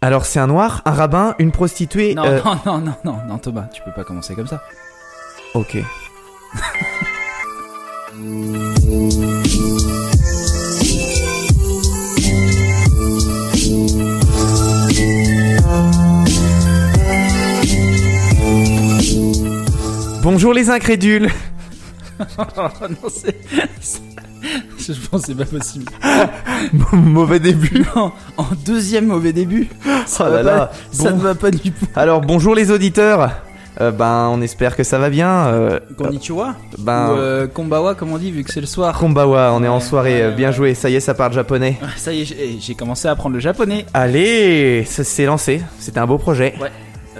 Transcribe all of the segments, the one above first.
Alors c'est un noir, un rabbin, une prostituée. Non, euh, non, non, non, non, non, Thomas, tu peux pas commencer comme ça. Ok. Bonjour les incrédules. non, c'est. Je pense que c'est pas possible. Mauvais début. En deuxième mauvais début. Ça, Oh va là là. pas, ça ne va pas du tout. Alors bonjour les auditeurs. Euh, ben on espère que ça va bien. Euh, Konnichiwa ben Ou euh, Kombawa, comme on dit, vu que c'est le soir. Konbawa, on est en Ouais, soirée. ouais, euh, bien ouais. joué. Ça y est, ça parle japonais. Ah, Ça y est, j'ai commencé à apprendre le japonais. Allez, ça s'est lancé. C'était un beau projet. Euh,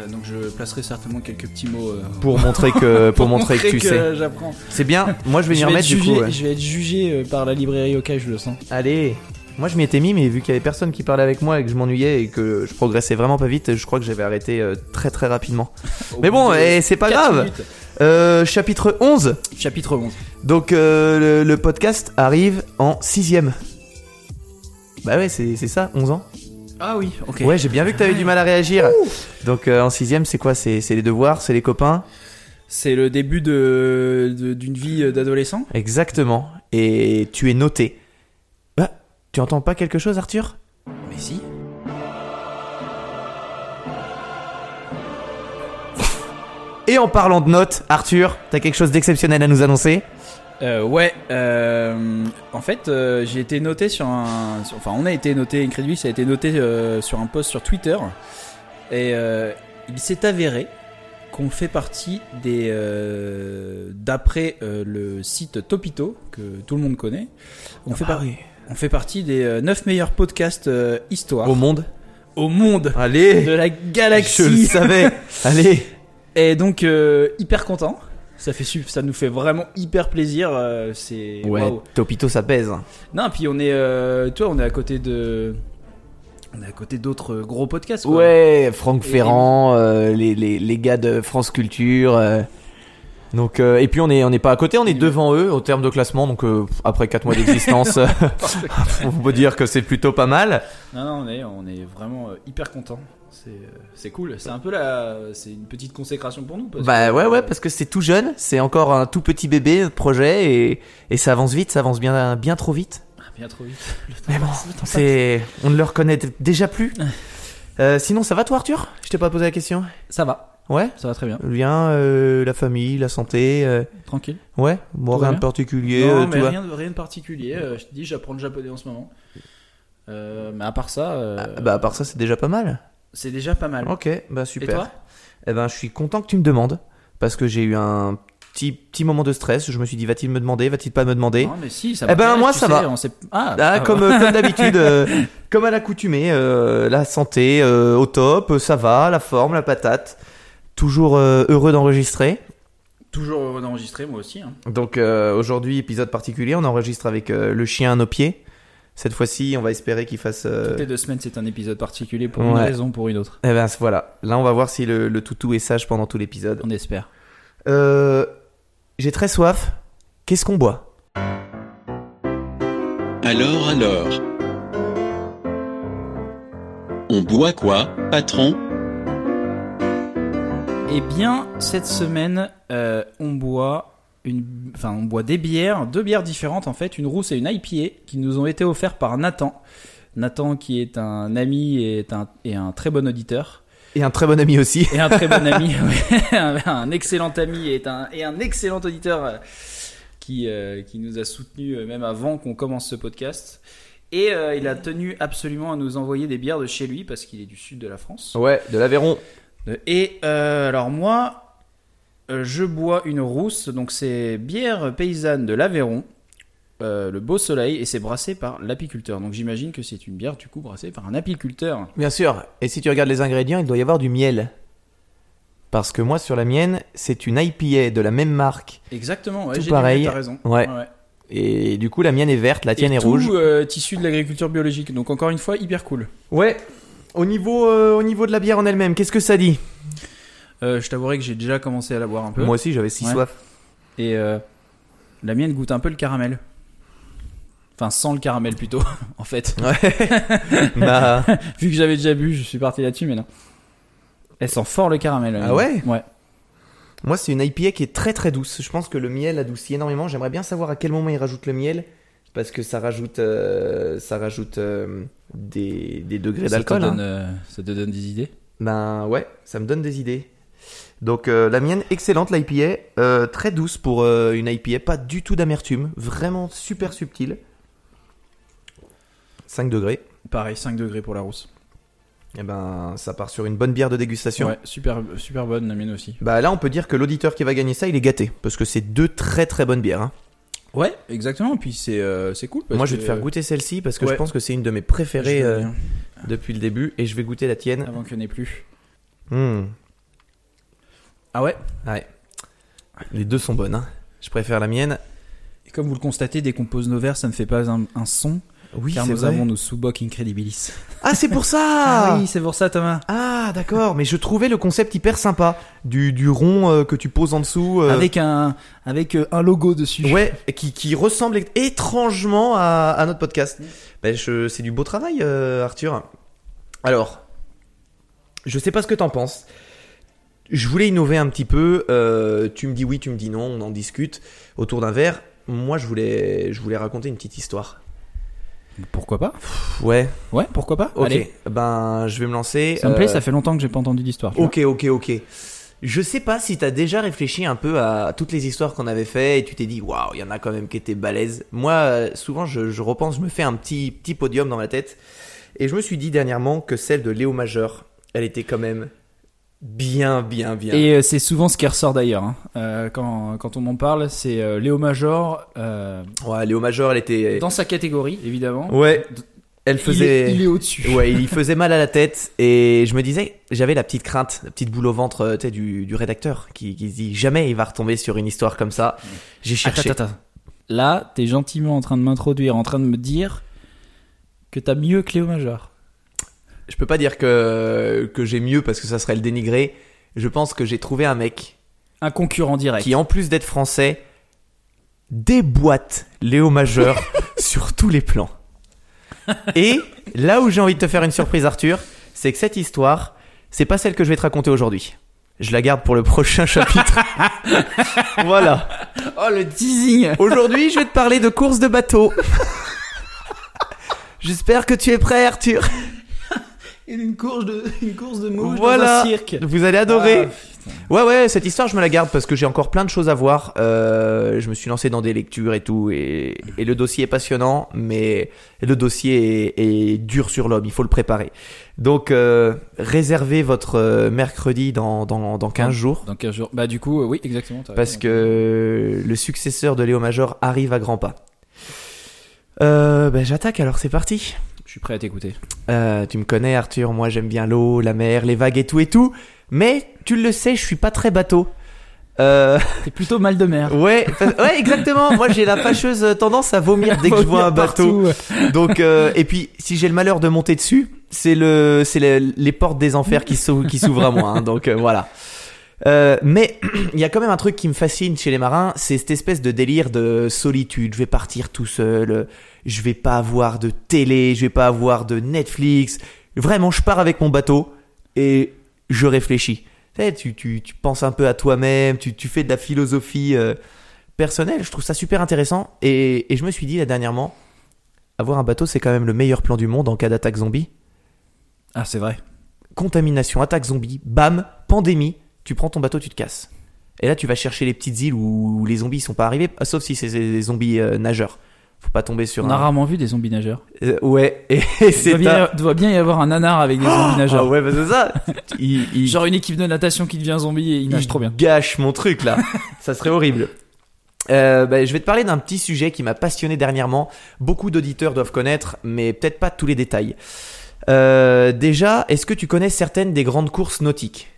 donc je placerai certainement quelques petits mots. euh, Pour montrer que, pour montrer que tu sais. j'apprends. C'est bien. Moi, je vais être remettre du jugé, coup. ouais. je vais être jugé euh, par la librairie Okai, je le sens. Allez. Moi, je m'y étais mis, mais vu qu'il y avait personne qui parlait avec moi et que je m'ennuyais et que je progressais vraiment pas vite, je crois que j'avais arrêté euh, très très rapidement. Mais bon, de eh, c'est pas grave. minutes. Euh, chapitre 11. Chapitre 11. Donc, euh, le, le podcast arrive en sixième. Bah ouais, c'est c'est ça, 11 ans. Ah oui, ok. Ouais, j'ai bien vu que t'avais du mal à réagir. Donc, euh, en sixième, c'est quoi? C'est c'est les devoirs, c'est les copains? C'est le début de de- d'une vie euh, d'adolescent? Exactement. Et tu es noté. Bah, tu entends pas quelque chose, Arthur? Mais si. Et en parlant de notes, Arthur, t'as quelque chose d'exceptionnel à nous annoncer? Euh, ouais, euh, en fait, euh, j'ai été noté sur un. sur- enfin, on a été noté, Incredibly, ça a été noté euh, sur un post sur Twitter. Et euh, il s'est avéré qu'on fait partie des. euh, D'après euh, le site Topito, que tout le monde connaît, on, fait, par- on fait partie des euh, 9 meilleurs podcasts euh, histoire Au monde au monde Allez de la Je le galaxie. savais Allez Et donc, euh, hyper content. Ça, fait, ça nous fait vraiment hyper plaisir. euh, c'est. Ouais, waouh. Topito, ça pèse. Non, puis on est, euh, tu vois, on est à côté de, on est à côté d'autres gros podcasts. quoi. Ouais, Franck Et- Ferrand, euh, les, les, les gars de France Culture. euh. Donc, euh, et puis on est, on n'est pas à côté, on est devant eux au terme de classement. Donc euh, après 4 mois d'existence, on peut dire que c'est plutôt pas mal. Non, non, on est, on est vraiment euh, hyper content. C'est, euh, c'est cool. C'est un peu la, c'est une petite consécration pour nous. parce Bah que, ouais, ouais, euh, parce que c'est tout jeune, c'est encore un tout petit bébé notre projet et, et ça avance vite, ça avance bien, bien trop vite. ah, bien trop vite. Le temps Mais bon, c'est, on ne le reconnaît déjà plus. Euh, sinon, ça va toi, Arthur? Je t'ai pas posé la question. Ça va, Ouais? ça va très bien. Bien, euh, la famille, la santé. euh, Tranquille. Ouais. Bon, rien de particulier. non, euh, mais tout va. rien, de, rien de particulier. Euh, je te dis, j'apprends le japonais en ce moment. Euh, mais à part ça, euh, Ah, bah à part ça, c'est déjà pas mal. C'est déjà pas mal. Ok, bah super. Et toi Eh ben, je suis content que tu me demandes parce que j'ai eu un petit petit moment de stress. Je me suis dit, va-t-il me demander, va-t-il pas me demander Non, mais si, ça Eh ben, moi, ça sais, va. on sait- Ah, Ah, ah, comme, comme d'habitude, euh, comme à l'accoutumée, euh, la santé euh, au top, ça va, la forme, la patate. Toujours heureux d'enregistrer. Toujours heureux d'enregistrer, moi aussi. hein. Donc aujourd'hui, épisode particulier, on enregistre avec le chien à nos pieds. Cette fois-ci, on va espérer qu'il fasse. euh, Toutes les deux semaines, c'est un épisode particulier pour une raison ou pour une autre. Eh ben voilà, là on va voir si le, le toutou est sage pendant tout l'épisode. On espère. Euh, J'ai très soif. Qu'est-ce qu'on boit? Alors alors On boit quoi, patron? Eh bien, cette semaine, euh, on boit une, enfin, on boit des bières, deux bières différentes en fait, une rousse et une IPA, qui nous ont été offertes par Nathan. Nathan, qui est un ami et est un, et un très bon auditeur. Et un très bon ami aussi. Et un très bon ami, ouais, un, un excellent ami et un, et un excellent auditeur euh, qui, euh, qui nous a soutenus euh, même avant qu'on commence ce podcast. Et euh, il a tenu absolument à nous envoyer des bières de chez lui parce qu'il est du sud de la France. Ouais, de l'Aveyron. Et euh, alors moi, je bois une rousse, donc c'est bière paysanne de l'Aveyron, euh, le Beau Soleil, et c'est brassé par l'apiculteur. Donc j'imagine que c'est une bière du coup brassée par un apiculteur. Bien sûr. Et si tu regardes les ingrédients, il doit y avoir du miel. Parce que moi, sur la mienne, c'est une IPA de la même marque. Exactement, ouais, Tout pareil. raison. Ouais. Et du coup, la mienne est verte, la tienne Et est tout, rouge. euh, issu de l'agriculture biologique. Donc encore une fois, hyper cool. Ouais. Au niveau, euh, au niveau de la bière en elle-même, qu'est-ce que ça dit? Euh, je t'avouerai que j'ai déjà commencé à la boire un peu. Moi aussi, j'avais si Ouais. soif. Et euh, la mienne goûte un peu le caramel. Enfin, sans le caramel plutôt, en fait. Ouais. bah, Vu que j'avais déjà bu, je suis parti là-dessus, mais non. Elle sent fort le caramel. Ah ouais Ouais. moi, c'est une IPA qui est très très douce. Je pense que le miel adoucit énormément. J'aimerais bien savoir à quel moment ils rajoutent le miel. Parce que ça rajoute, euh, ça rajoute euh, des, des degrés Ça d'alcool. donne, hein. euh, ça te donne des idées? Ben ouais, ça me donne des idées. Donc euh, la mienne, excellente l'IPA, euh, très douce pour euh, une IPA, pas du tout d'amertume, vraiment super subtile. 5 degrés. Pareil, 5 degrés pour la rousse. Et ben ça part sur une bonne bière de dégustation. Ouais, super, super bonne, la mienne aussi. Bah là on peut dire que l'auditeur qui va gagner ça, il est gâté, parce que c'est deux très très bonnes bières. hein. Ouais, exactement. Puis c'est euh, c'est cool. parce Moi je vais que, te faire goûter celle-ci parce que Ouais. je pense que c'est une de mes préférées euh, depuis le début, et je vais goûter la tienne. avant qu'il n'y en ait plus. Hmm. Ah ouais Ouais. Les deux sont bonnes. hein. Je préfère la mienne. Et comme vous le constatez, dès qu'on pose nos verres, ça ne fait pas un, un son, Oui, car c'est nous vrai. avons nos sous-bocs Incredibilis. Ah c'est pour ça. Ah oui, c'est pour ça, Thomas. Ah d'accord, mais je trouvais le concept hyper sympa du, du rond euh, que tu poses en dessous. euh, Avec un avec euh, un logo dessus. Ouais, qui, qui ressemble étrangement à, à notre podcast. Ben, c'est du beau travail, euh, Arthur. Alors, je sais pas ce que t'en penses. Je voulais innover un petit peu. euh, tu me dis oui, tu me dis non, on en discute autour d'un verre. Moi, je voulais, je voulais raconter une petite histoire. Pourquoi pas? Ouais, Ouais, pourquoi pas? Ok. Allez, Ben, je vais me lancer. ça me plaît, Euh, ça fait longtemps que j'ai pas entendu d'histoire. Ok, ok, ok. Je sais pas si t'as déjà réfléchi un peu à toutes les histoires qu'on avait fait et tu t'es dit waouh, il y en a quand même qui étaient balèzes. Moi, euh, souvent, je, je repense, je me fais un petit petit podium dans ma tête et je me suis dit dernièrement que celle de Léo Majeur, elle était quand même bien, bien, bien. Et euh, c'est souvent ce qui ressort d'ailleurs. hein. Euh, quand, quand on m'en parle, c'est euh, Léo Major Ouais, Léo Majeur, elle était. dans sa catégorie, évidemment. Ouais, elle Il faisait. est, il est au-dessus. Ouais, il y faisait mal à la tête et je me disais, j'avais la petite crainte, la petite boule au ventre, tu sais, du, du rédacteur qui, qui se dit jamais il va retomber sur une histoire comme ça. J'ai cherché. Attends, attends. Là, t'es gentiment en train de m'introduire, en train de me dire que t'as mieux que Léo Major. Je peux pas dire que, que j'ai mieux parce que ça serait le dénigrer. Je pense que j'ai trouvé un mec Un concurrent direct. qui, en plus d'être français, déboîte Léo Majeur sur tous les plans. Et là où j'ai envie de te faire une surprise, Arthur, c'est que cette histoire, c'est pas celle que je vais te raconter aujourd'hui. Je la garde pour le prochain chapitre. voilà. Oh, le teasing Aujourd'hui, je vais te parler de course de bateau. J'espère que tu es prêt, Arthur. Une course de, une course de mouches dans Voilà. un cirque. Vous allez adorer. Ah, Ouais, ouais, cette histoire, je me la garde parce que j'ai encore plein de choses à voir. Euh, je me suis lancé dans des lectures et tout, et, et le dossier est passionnant, mais le dossier est, est dur sur l'homme, il faut le préparer. Donc, euh, réservez votre euh, mercredi dans, dans, dans 15 jours, Dans 15 jours. Bah, du coup, euh, oui, exactement. parce raison. que le successeur de Léo Major arrive à grands pas. Euh, ben, j'attaque alors, c'est parti. Je suis prêt à t'écouter. Euh, tu me connais, Arthur. Moi, j'aime bien l'eau, la mer, les vagues et tout et tout. Mais tu le sais, je suis pas très bateau. Euh, T'es plutôt mal de mer. ouais, fa- ouais, exactement. Moi, j'ai la fâcheuse tendance à vomir dès que je vois un bateau. Partout. Donc, euh, et puis, si j'ai le malheur de monter dessus, c'est le, c'est le- les portes des enfers qui s'ouvrent à moi. hein. donc euh, voilà. Euh, mais il y a quand même un truc qui me fascine chez les marins, c'est cette espèce de délire de solitude. Je vais partir tout seul, je vais pas avoir de télé, je vais pas avoir de Netflix. Vraiment, je pars avec mon bateau et je réfléchis. Tu, sais, tu, tu, tu penses un peu à toi-même, tu, tu fais de la philosophie euh, personnelle. Je trouve ça super intéressant. Et, et je me suis dit là dernièrement, avoir un bateau, c'est quand même le meilleur plan du monde en cas d'attaque zombie. Ah, c'est vrai. Contamination, attaque zombie, bam, pandémie, tu prends ton bateau, tu te casses. Et là, tu vas chercher les petites îles où, les zombies sont pas arrivés, ah, sauf si c'est des zombies euh, nageurs. Faut pas tomber sur On un. a rarement vu des zombies nageurs. Euh, ouais, et, c'est doit, un- doit bien y avoir un nanar avec des zombies Ah nageurs. ouais, bah c'est ça. il, il- Genre une équipe de natation qui devient zombie et il nage il trop bien. gâche mon truc là. ça serait horrible. Euh, bah, je vais te parler d'un petit sujet qui m'a passionné dernièrement. Beaucoup d'auditeurs doivent connaître, mais peut-être pas tous les détails. Déjà, est-ce que tu connais certaines des grandes courses nautiques?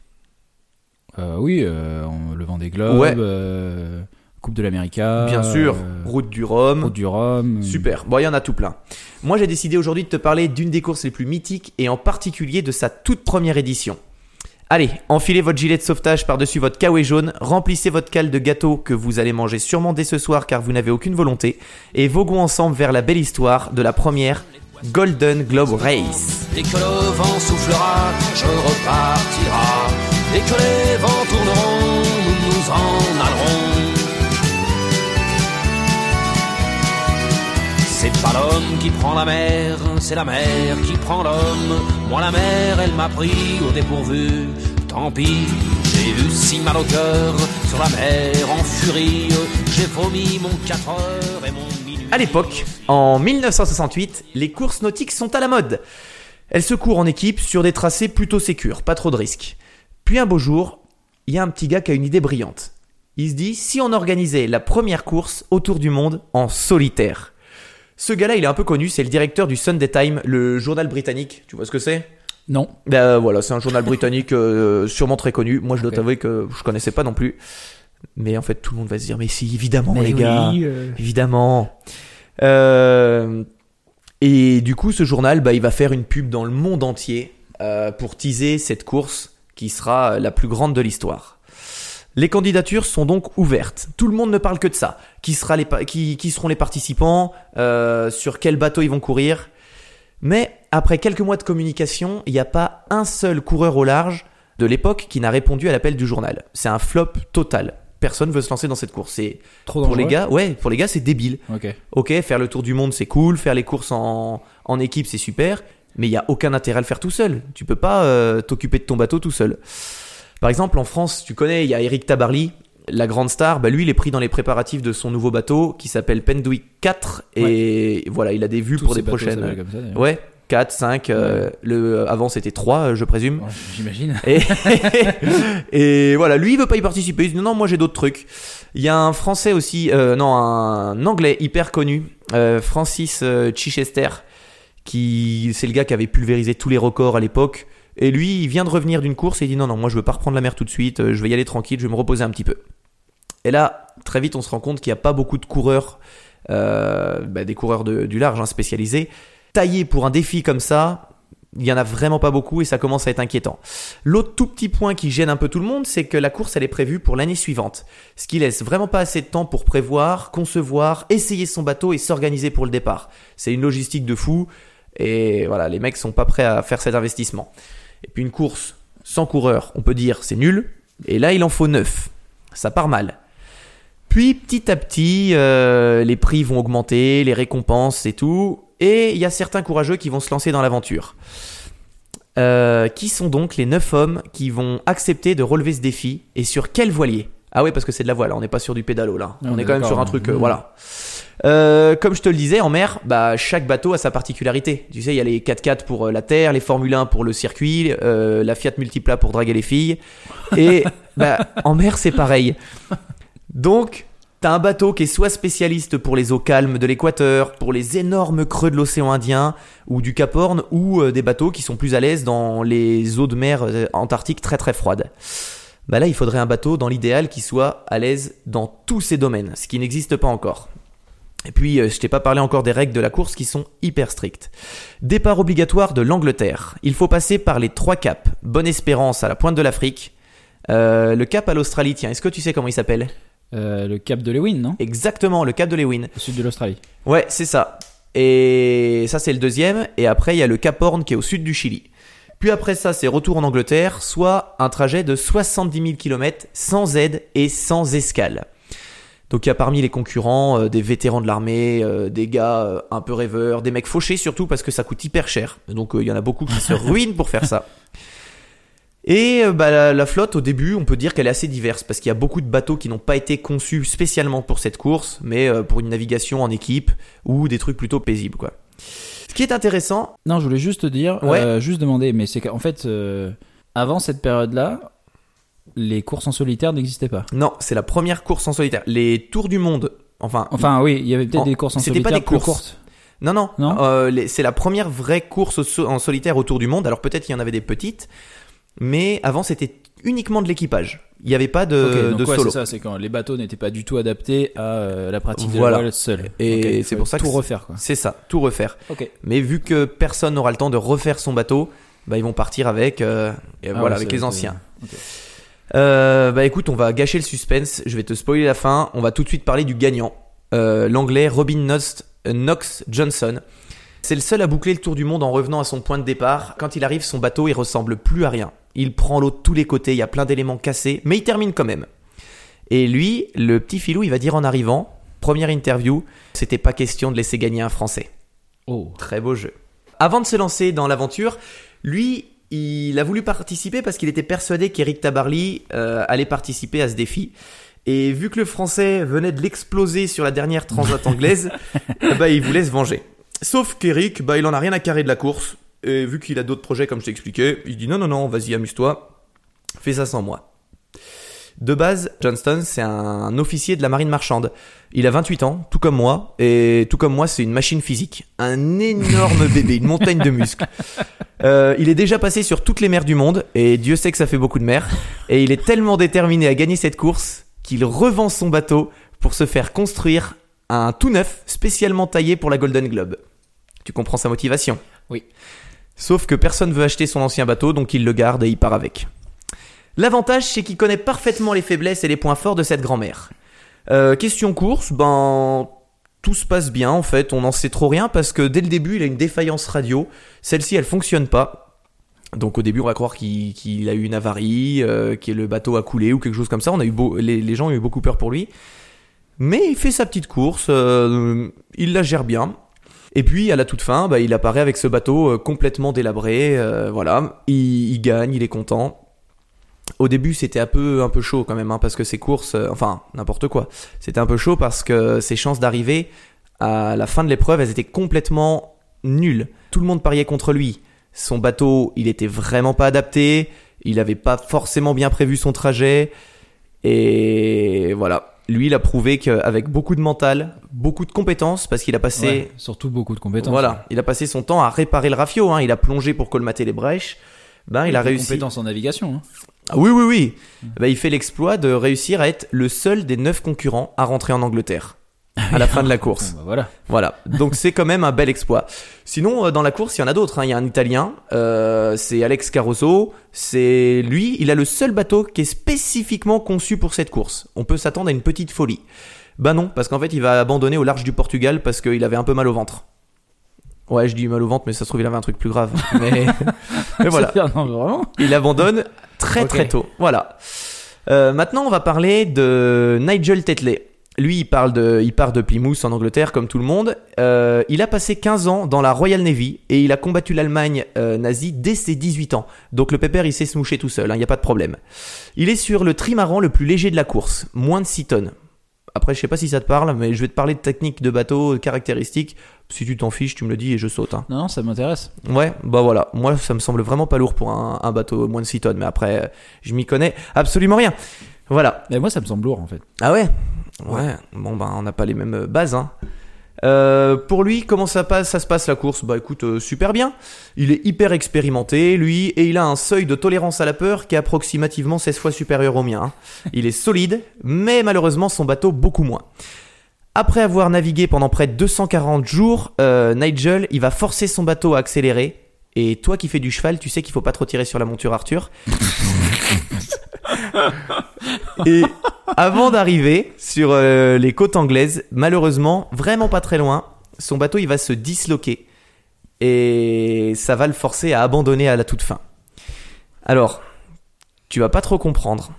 Oui, euh, on- le vent des globes, Ouais. euh, Coupe de l'América. Bien sûr, euh, Route du Rhum. Route du Rhum. Super. Bon, il y en a tout plein. Moi, j'ai décidé aujourd'hui de te parler d'une des courses les plus mythiques et en particulier de sa toute première édition. Allez, enfilez votre gilet de sauvetage par-dessus votre kawaii jaune, remplissez votre cale de gâteau que vous allez manger sûrement dès ce soir car vous n'avez aucune volonté, et voguons ensemble vers la belle histoire de la première Golden Globe Race. Dès que le vent soufflera, je repartira. Dès que les vents tourneront, nous nous en allerons. C'est pas l'homme qui prend la mer, c'est la mer qui prend l'homme. Moi la mer, elle m'a pris au dépourvu. Tant pis, j'ai eu si mal au cœur sur la mer en furie. J'ai vomi mon 4 heures et mon minuit. À l'époque, en 1968, les courses nautiques sont à la mode. Elles se courent en équipe sur des tracés plutôt sécures, pas trop de risques. Puis un beau jour, il y a un petit gars qui a une idée brillante. Il se dit si on organisait la première course autour du monde en solitaire. Ce gars-là, il est un peu connu, c'est le directeur du Sunday Time, le journal britannique. Tu vois ce que c'est? Non. Ben voilà, c'est un journal britannique euh, sûrement très connu. Moi, je dois t'avouer que je connaissais pas non plus. Mais en fait, tout le monde va se dire mais si, évidemment Mais les oui, gars. euh, Évidemment. Euh, et du coup, ce journal, bah, il va faire une pub dans le monde entier euh, pour teaser cette course qui sera la plus grande de l'histoire. Les candidatures sont donc ouvertes. Tout le monde ne parle que de ça. Qui, sera les qui, qui seront les participants euh, Sur quel bateau ils vont courir Mais après quelques mois de communication, il n'y a pas un seul coureur au large de l'époque qui n'a répondu à l'appel du journal. C'est un flop total. Personne veut se lancer dans cette course. C'est Trop pour dangereux. les gars, ouais, pour les gars, c'est débile. Ok. Ok, faire le tour du monde, c'est cool. Faire les courses en, en équipe, c'est super. Mais il y a aucun intérêt à le faire tout seul. Tu peux pas euh, t'occuper de ton bateau tout seul. Par exemple, en France, tu connais, il y a Eric Tabarly, la grande star. Bah, lui, il est pris dans les préparatifs de son nouveau bateau qui s'appelle Pendwick 4. Et voilà, il a des vues Tous pour des prochaines. comme ça. Ouais, 4, 5. euh, le, avant, c'était 3, je présume. Ouais, J'imagine. Et, et voilà, lui il veut pas y participer. Il dit non, moi j'ai d'autres trucs. Il y a un français aussi, euh, non, un anglais hyper connu, euh, Francis euh, Chichester, c'est le gars qui avait pulvérisé tous les records à l'époque. Et lui, il vient de revenir d'une course et il dit non, non, moi je veux pas reprendre la mer tout de suite, euh, je vais y aller tranquille, je vais me reposer un petit peu. Et là, très vite, on se rend compte qu'il n'y a pas beaucoup de coureurs, euh, bah, des coureurs du large hein, spécialisés, taillés pour un défi comme ça. Il y en a vraiment pas beaucoup et ça commence à être inquiétant. L'autre tout petit point qui gêne un peu tout le monde, c'est que la course elle est prévue pour l'année suivante, ce qui laisse vraiment pas assez de temps pour prévoir, concevoir, essayer son bateau et s'organiser pour le départ. C'est une logistique de fou et voilà, les mecs sont pas prêts à faire cet investissement. Et puis une course sans coureur, on peut dire c'est nul, et là il en faut neuf. Ça part mal. Puis petit à petit, euh, les prix vont augmenter, les récompenses et tout, et il y a certains courageux qui vont se lancer dans l'aventure. Euh, qui sont donc les neuf hommes qui vont accepter de relever ce défi et sur quel voilier? Ah ouais, parce que c'est de la voile, on n'est pas sur du pédalo là. Ah, on on est est quand même sur un hein. truc, euh, Mmh. voilà. Euh, comme je te le disais, en mer, bah, chaque bateau a sa particularité. Tu sais, il y a les 4x4 pour euh, la terre, les Formule 1 pour le circuit, euh, la Fiat Multipla pour draguer les filles. Et bah, en mer, c'est pareil. Donc, t'as un bateau qui est soit spécialiste pour les eaux calmes de l'équateur, pour les énormes creux de l'océan Indien ou du Cap Horn, ou des bateaux qui sont plus à l'aise dans les eaux de mer antarctiques très très froides. Bah là, il faudrait un bateau dans l'idéal qui soit à l'aise dans tous ces domaines, ce qui n'existe pas encore. Et puis, euh, je t'ai pas parlé encore des règles de la course qui sont hyper strictes. Départ obligatoire de l'Angleterre. Il faut passer par les trois caps. Bonne Espérance à la pointe de l'Afrique. Euh, le cap à l'Australie, tiens, est-ce que tu sais comment il s'appelle? Euh, le cap de Lewin, non? Exactement, le cap de Lewin. Au sud de l'Australie. Ouais, c'est ça. Et ça, c'est le deuxième. Et après, il y a le Cap Horn qui est au sud du Chili. Puis après ça, c'est retour en Angleterre, soit un trajet de 70 000 km sans aide et sans escale. Donc il y a parmi les concurrents euh, des vétérans de l'armée, euh, des gars euh, un peu rêveurs, des mecs fauchés surtout parce que ça coûte hyper cher. Donc il y en a beaucoup qui se ruinent pour faire ça. Et bah, la, la flotte, au début, on peut dire qu'elle est assez diverse parce qu'il y a beaucoup de bateaux qui n'ont pas été conçus spécialement pour cette course, mais pour une navigation en équipe ou des trucs plutôt paisibles, quoi. Ce qui est intéressant, Non, je voulais juste te dire, Ouais. juste demander, mais c'est qu'en fait, avant cette période-là, les courses en solitaire n'existaient pas. non, c'est la première course en solitaire. Les tours du monde, enfin, Enfin, oui, il y avait peut-être En- des courses en c'était pas solitaire des courses. courtes. non, non, Non euh, c'est la première vraie course en solitaire autour du monde. Alors peut-être il y en avait des petites, mais avant c'était uniquement de l'équipage. Il n'y avait pas de, Ok, donc de ouais, solo. c'est ça, c'est quand les bateaux n'étaient pas du tout adaptés à euh, la pratique Voilà. de la voile seule. Et c'est pour ça que tout refaire. C'est ça, tout refaire. Ok. Mais vu que personne n'aura le temps de refaire son bateau, bah ils vont partir avec, euh, et Ah voilà, ouais, avec les anciens. Euh, bah écoute, on va gâcher le suspense. Je vais te spoiler la fin. On va tout de suite parler du gagnant, Euh, l'anglais Robin Knox, euh, Knox Johnson. C'est le seul à boucler le tour du monde en revenant à son point de départ. Quand il arrive, son bateau, il ressemble plus à rien. Il prend l'eau de tous les côtés, il y a plein d'éléments cassés, mais il termine quand même. Et lui, le petit filou, il va dire en arrivant, première interview, c'était pas question de laisser gagner un Français. Oh. Très beau jeu. Avant de se lancer dans l'aventure, lui, il a voulu participer parce qu'il était persuadé qu'Eric Tabarly euh, allait participer à ce défi. Et vu que le français venait de l'exploser sur la dernière transat anglaise, bah, il voulait se venger. Sauf qu'Eric, bah, il en a rien à carrer de la course. Et vu qu'il a d'autres projets, comme je t'ai expliqué, il dit non, non, non, vas-y, amuse-toi. Fais ça sans moi. De base, Johnston, c'est un officier de la marine marchande. Il a 28 ans, tout comme moi, et tout comme moi, c'est une machine physique. Un énorme bébé, une montagne de muscles. Euh, il est déjà passé sur toutes les mers du monde, et Dieu sait que ça fait beaucoup de mers. Et il est tellement déterminé à gagner cette course qu'il revend son bateau pour se faire construire un tout neuf, spécialement taillé pour la Golden Globe. Tu comprends sa motivation? Oui. Sauf que personne veut acheter son ancien bateau, donc il le garde et il part avec. L'avantage, c'est qu'il connaît parfaitement les faiblesses et les points forts de cette grand-mère. Euh, question course, ben tout se passe bien en fait, on n'en sait trop rien parce que dès le début il a une défaillance radio, celle-ci elle fonctionne pas. Donc au début on va croire qu'il a eu une avarie, euh, que le bateau a coulé ou quelque chose comme ça, on a eu les, gens ont eu beaucoup peur pour lui. Mais il fait sa petite course, euh, il la gère bien. Et puis à la toute fin, bah, il apparaît avec ce bateau complètement délabré, voilà, il, il gagne, il est content. Au début, c'était un peu un peu chaud quand même, hein, parce que ses courses, euh, enfin n'importe quoi, c'était un peu chaud parce que ses chances d'arriver à la fin de l'épreuve, elles étaient complètement nulles. Tout le monde pariait contre lui. Son bateau, il était vraiment pas adapté, il avait pas forcément bien prévu son trajet, et voilà. Lui, il a prouvé qu'avec beaucoup de mental, beaucoup de compétences, parce qu'il a passé Ouais, surtout beaucoup de compétences. voilà, il a passé son temps à réparer le rafio, hein. il a plongé pour colmater les brèches. Ben, il a Des réussi. compétences en navigation. hein. Ah oui, oui, oui. Ben, il fait l'exploit de réussir à être le seul des neuf concurrents à rentrer en Angleterre à la fin de la course. Bah, voilà. Voilà, donc c'est quand même un bel exploit. Sinon, euh, dans la course, il y en a d'autres. hein. Il y a un Italien, euh, c'est Alex Caruso. C'est lui, il a le seul bateau qui est spécifiquement conçu pour cette course. On peut s'attendre à une petite folie. Bah non, parce qu'en fait, il va abandonner au large du Portugal parce qu'il avait un peu mal au ventre. Ouais, je dis mal au ventre, mais ça se trouve, il avait un truc plus grave. Mais, mais voilà. Non, mais vraiment. Il abandonne très très tôt. Voilà. Euh, maintenant, on va parler de Nigel Tetley. Lui, il, parle de, il part de Plymouth en Angleterre, comme tout le monde. Euh, il a passé 15 ans dans la Royal Navy et il a combattu l'Allemagne euh, nazie dès ses 18 ans. Donc le pépère, il sait se moucher tout seul, il n'y a pas de problème. Il est sur le trimaran le plus léger de la course, moins de 6 tonnes. Après, je sais pas si ça te parle, mais je vais te parler de technique de bateau, de caractéristiques. Si tu t'en fiches, tu me le dis et je saute. hein. Non, ça m'intéresse. Ouais, bah voilà. Moi, ça me semble vraiment pas lourd pour un, un bateau moins de 6 tonnes. Mais après, je m'y connais absolument rien. Voilà. Mais moi, ça me semble lourd en fait. Ah ouais? Ouais. Bon, bah, on n'a pas les mêmes euh, bases, hein. Euh, pour lui, comment ça, passe, ça se passe la course? Bah écoute, euh, super bien. Il est hyper expérimenté, lui, et il a un seuil de tolérance à la peur qui est approximativement 16 fois supérieur au mien. hein. Il est solide, mais malheureusement son bateau beaucoup moins. Après avoir navigué pendant près de 240 jours, euh, Nigel, il va forcer son bateau à accélérer. Et toi qui fais du cheval, tu sais qu'il faut pas trop tirer sur la monture Arthur. Et avant d'arriver sur euh, les côtes anglaises, malheureusement, vraiment pas très loin, son bateau il va se disloquer et ça va le forcer à abandonner à la toute fin. Alors, tu vas pas trop comprendre,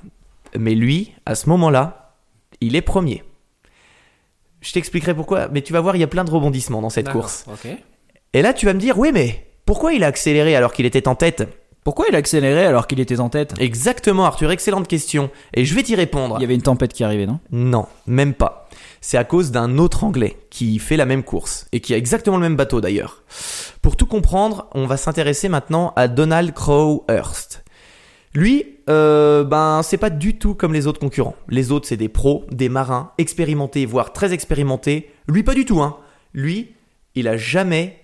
mais lui, à ce moment-là, il est premier. Je t'expliquerai pourquoi, mais tu vas voir, il y a plein de rebondissements dans cette course. Et là, tu vas me dire, oui, mais pourquoi il a accéléré alors qu'il était en tête? Pourquoi il a accéléré alors qu'il était en tête? Exactement, Arthur, excellente question. Et je vais t'y répondre. Il y avait une tempête qui arrivait, non? Non, même pas. C'est à cause d'un autre Anglais qui fait la même course et qui a exactement le même bateau d'ailleurs. Pour tout comprendre, on va s'intéresser maintenant à Donald Crowhurst. Lui, euh, ben c'est pas du tout comme les autres concurrents. Les autres c'est des pros, des marins expérimentés, voire très expérimentés. Lui pas du tout, hein. Lui, il a jamais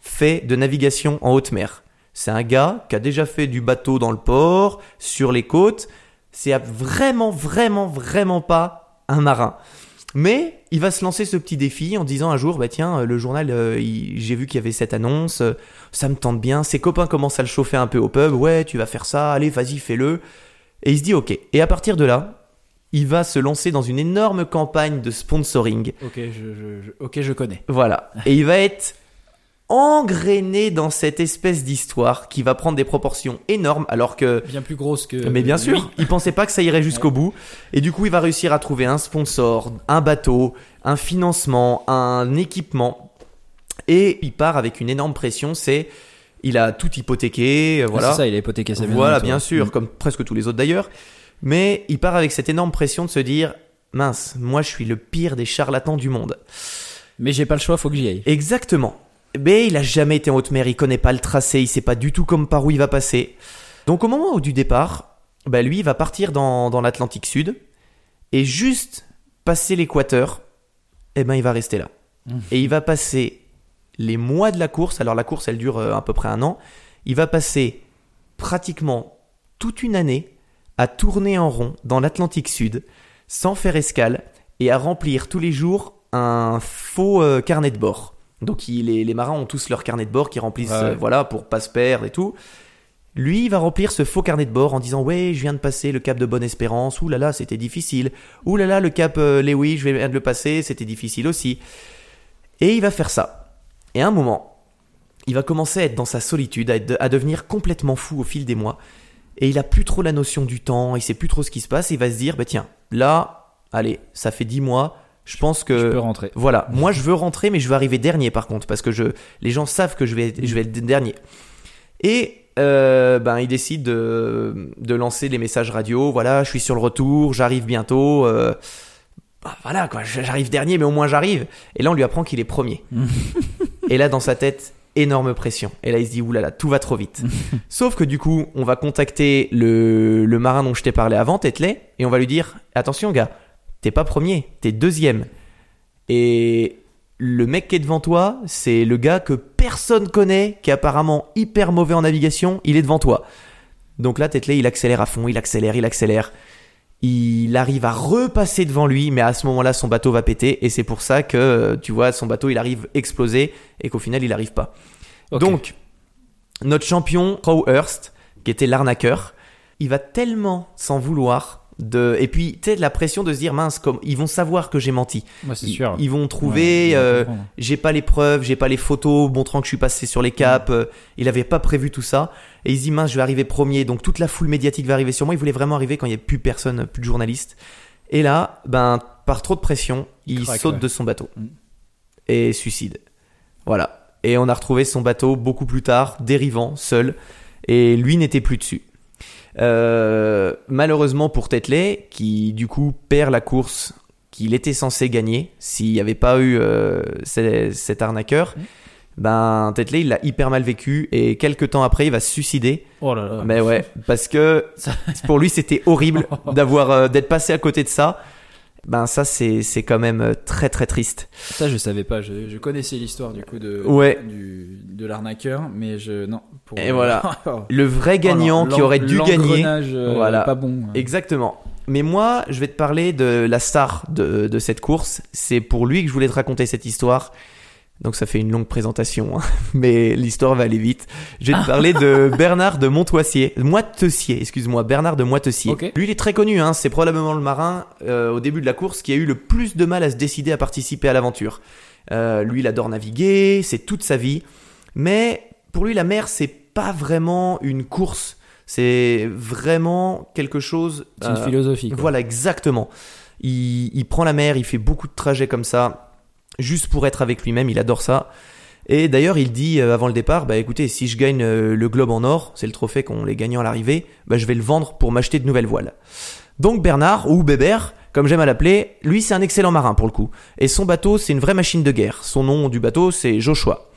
fait de navigation en haute mer. C'est un gars qui a déjà fait du bateau dans le port, sur les côtes. C'est vraiment, vraiment, vraiment pas un marin. Mais il va se lancer ce petit défi en disant un jour, bah tiens, le journal, euh, il- j'ai vu qu'il y avait cette annonce, euh, ça me tente bien. Ses copains commencent à le chauffer un peu au pub, ouais, tu vas faire ça, allez, vas-y, fais-le. Et il se dit ok. Et à partir de là, il va se lancer dans une énorme campagne de sponsoring. Ok, je, je- je- ok, je connais. Voilà. Et il va être engrainé dans cette espèce d'histoire qui va prendre des proportions énormes alors que Bien plus grosse que. mais bien sûr, il pensait pas que ça irait jusqu'au bout. Et du coup, il va réussir à trouver un sponsor, un bateau, un financement, un équipement. Et il part avec une énorme pression. C'est, il a tout hypothéqué, Ah, voilà. Ça, il a hypothéqué sa. Voilà, bien sûr, Mm. comme presque tous les autres d'ailleurs. Mais il part avec cette énorme pression de se dire, mince, moi je suis le pire des charlatans du monde. Mais j'ai pas le choix, faut que j'y aille. Exactement. Mais il a jamais été en haute mer, il connaît pas le tracé, il sait pas du tout comme par où il va passer. Donc au moment du départ, bah lui il va partir dans, dans l'Atlantique Sud et juste passer l'équateur, eh ben il va rester là. Mmh. Et il va passer les mois de la course, alors la course elle dure euh, à peu près un an, il va passer pratiquement toute une année à tourner en rond dans l'Atlantique Sud sans faire escale et à remplir tous les jours un faux euh, carnet de bord. Donc il- les, les marins ont tous leur carnet de bord qui remplissent Ouais. euh, voilà pour pas se perdre et tout. Lui, il va remplir ce faux carnet de bord en disant ouais, je viens de passer le cap de Bonne-Espérance. Ouh là là, c'était difficile. Ouh là là, le cap euh, Lewy, je viens de le passer, c'était difficile aussi. Et il va faire ça. Et à un moment, il va commencer à être dans sa solitude, à, être- à devenir complètement fou au fil des mois. Et il a plus trop la notion du temps, il sait plus trop ce qui se passe. Et il va se dire bah tiens, là, allez, ça fait dix mois. Je pense que Je peux rentrer. voilà, moi je veux rentrer, mais je veux arriver dernier par contre, parce que je, les gens savent que je vais, je vais être dernier. Et euh, ben il décide de, de lancer les messages radio. Voilà, je suis sur le retour, j'arrive bientôt. euh, bah, voilà quoi, j'arrive dernier, mais au moins j'arrive. Et là on lui apprend qu'il est premier. Et là dans sa tête, énorme pression. Et là il se dit oulala, tout va trop vite. Sauf que du coup, on va contacter le, le marin dont je t'ai parlé avant, Tetley, et on va lui dire attention gars, t'es pas premier, t'es deuxième. Et le mec qui est devant toi, c'est le gars que personne connaît, qui est apparemment hyper mauvais en navigation, il est devant toi. Donc là, Tetley, il accélère à fond, il accélère, il accélère. Il arrive à repasser devant lui, mais à ce moment-là, son bateau va péter, et c'est pour ça que, tu vois, son bateau, il arrive explosé, et qu'au final, il n'arrive pas. Donc, notre champion, Crowhurst, qui était l'arnaqueur, il va tellement s'en vouloir de et puis tu sais de la pression de se dire mince comme ils vont savoir que j'ai menti. Moi, c'est ils, sûr. ils vont Ouais, trouver ils euh, j'ai pas les preuves j'ai pas les photos montrant que je suis passé sur les caps euh, il avait pas prévu tout ça. Et il se dit mince je vais arriver premier. Donc toute la foule médiatique va arriver sur moi. Il voulait vraiment arriver quand il y a plus personne plus de journalistes. Et là ben par trop de pression il, saute ouais. de son bateau Mm. et suicide. Voilà. Et on a retrouvé son bateau beaucoup plus tard dérivant seul. Et lui n'était plus dessus euh, malheureusement pour Tetley, qui du coup perd la course qu'il était censé gagner s'il n'y avait pas eu euh, ce- cet arnaqueur, Mm. ben Tetley il l'a hyper mal vécu et quelques temps après il va se suicider. Oh là là. Mais ouais, parce que pour lui c'était horrible d'avoir euh, d'être passé à côté de ça. Ben ça c'est c'est quand même euh, très très triste. Ça, je savais pas. Je, je connaissais l'histoire du coup de, Ouais. du, de l'arnaqueur, mais je. Non. Pour, Et voilà. Le vrai gagnant Oh, qui aurait dû gagner. euh, Voilà. Pas bon. Exactement. Mais moi, je vais te parler de la star de, de cette course. C'est pour lui que je voulais te raconter cette histoire. Donc ça fait une longue présentation, hein. mais l'histoire va aller vite. Je vais te parler de Bernard de Montoissier, Moitessier, excuse-moi, Bernard de Moitessier. Lui, il est très connu, hein. c'est probablement le marin euh, au début de la course qui a eu le plus de mal à se décider à participer à l'aventure. Euh, lui, il adore naviguer, c'est toute sa vie, mais pour lui, la mer, c'est pas vraiment une course, c'est vraiment quelque chose. C'est une euh, philosophie. Quoi. voilà, exactement. Il, il prend la mer, il fait beaucoup de trajets comme ça, juste pour être avec lui-même, il adore ça. Et d'ailleurs, il dit euh, avant le départ, bah écoutez, si je gagne euh, le globe en or, c'est le trophée qu'on les gagnant à l'arrivée, bah je vais le vendre pour m'acheter de nouvelles voiles. Donc Bernard, ou Bébert, comme j'aime à l'appeler, lui c'est un excellent marin pour le coup. Et son bateau, c'est une vraie machine de guerre. Son nom du bateau, c'est Joshua.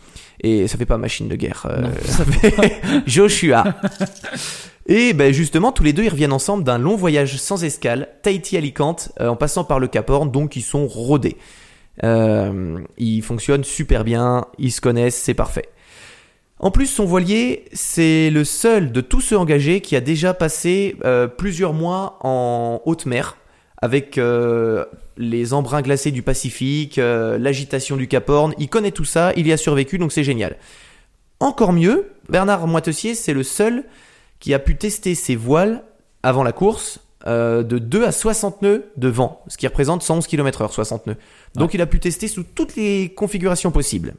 Et ça fait pas machine de guerre, euh, ça fait Joshua. Et ben justement, tous les deux, ils reviennent ensemble d'un long voyage sans escale, Tahiti-Alicante, euh, en passant par le Cap Horn, donc ils sont rodés. Euh, ils fonctionnent super bien, ils se connaissent, c'est parfait. En plus, son voilier, c'est le seul de tous ceux engagés qui a déjà passé euh, plusieurs mois en haute mer avec euh, les embruns glacés du Pacifique, l'agitation du Cap Horn. Il connaît tout ça, il y a survécu, donc c'est génial. Encore mieux, Bernard Moitessier, c'est le seul qui a pu tester ses voiles avant la course euh, de 2 à 60 nœuds de vent, ce qui représente 111 km/h, 60 nœuds. Donc il a pu tester sous toutes les configurations possibles.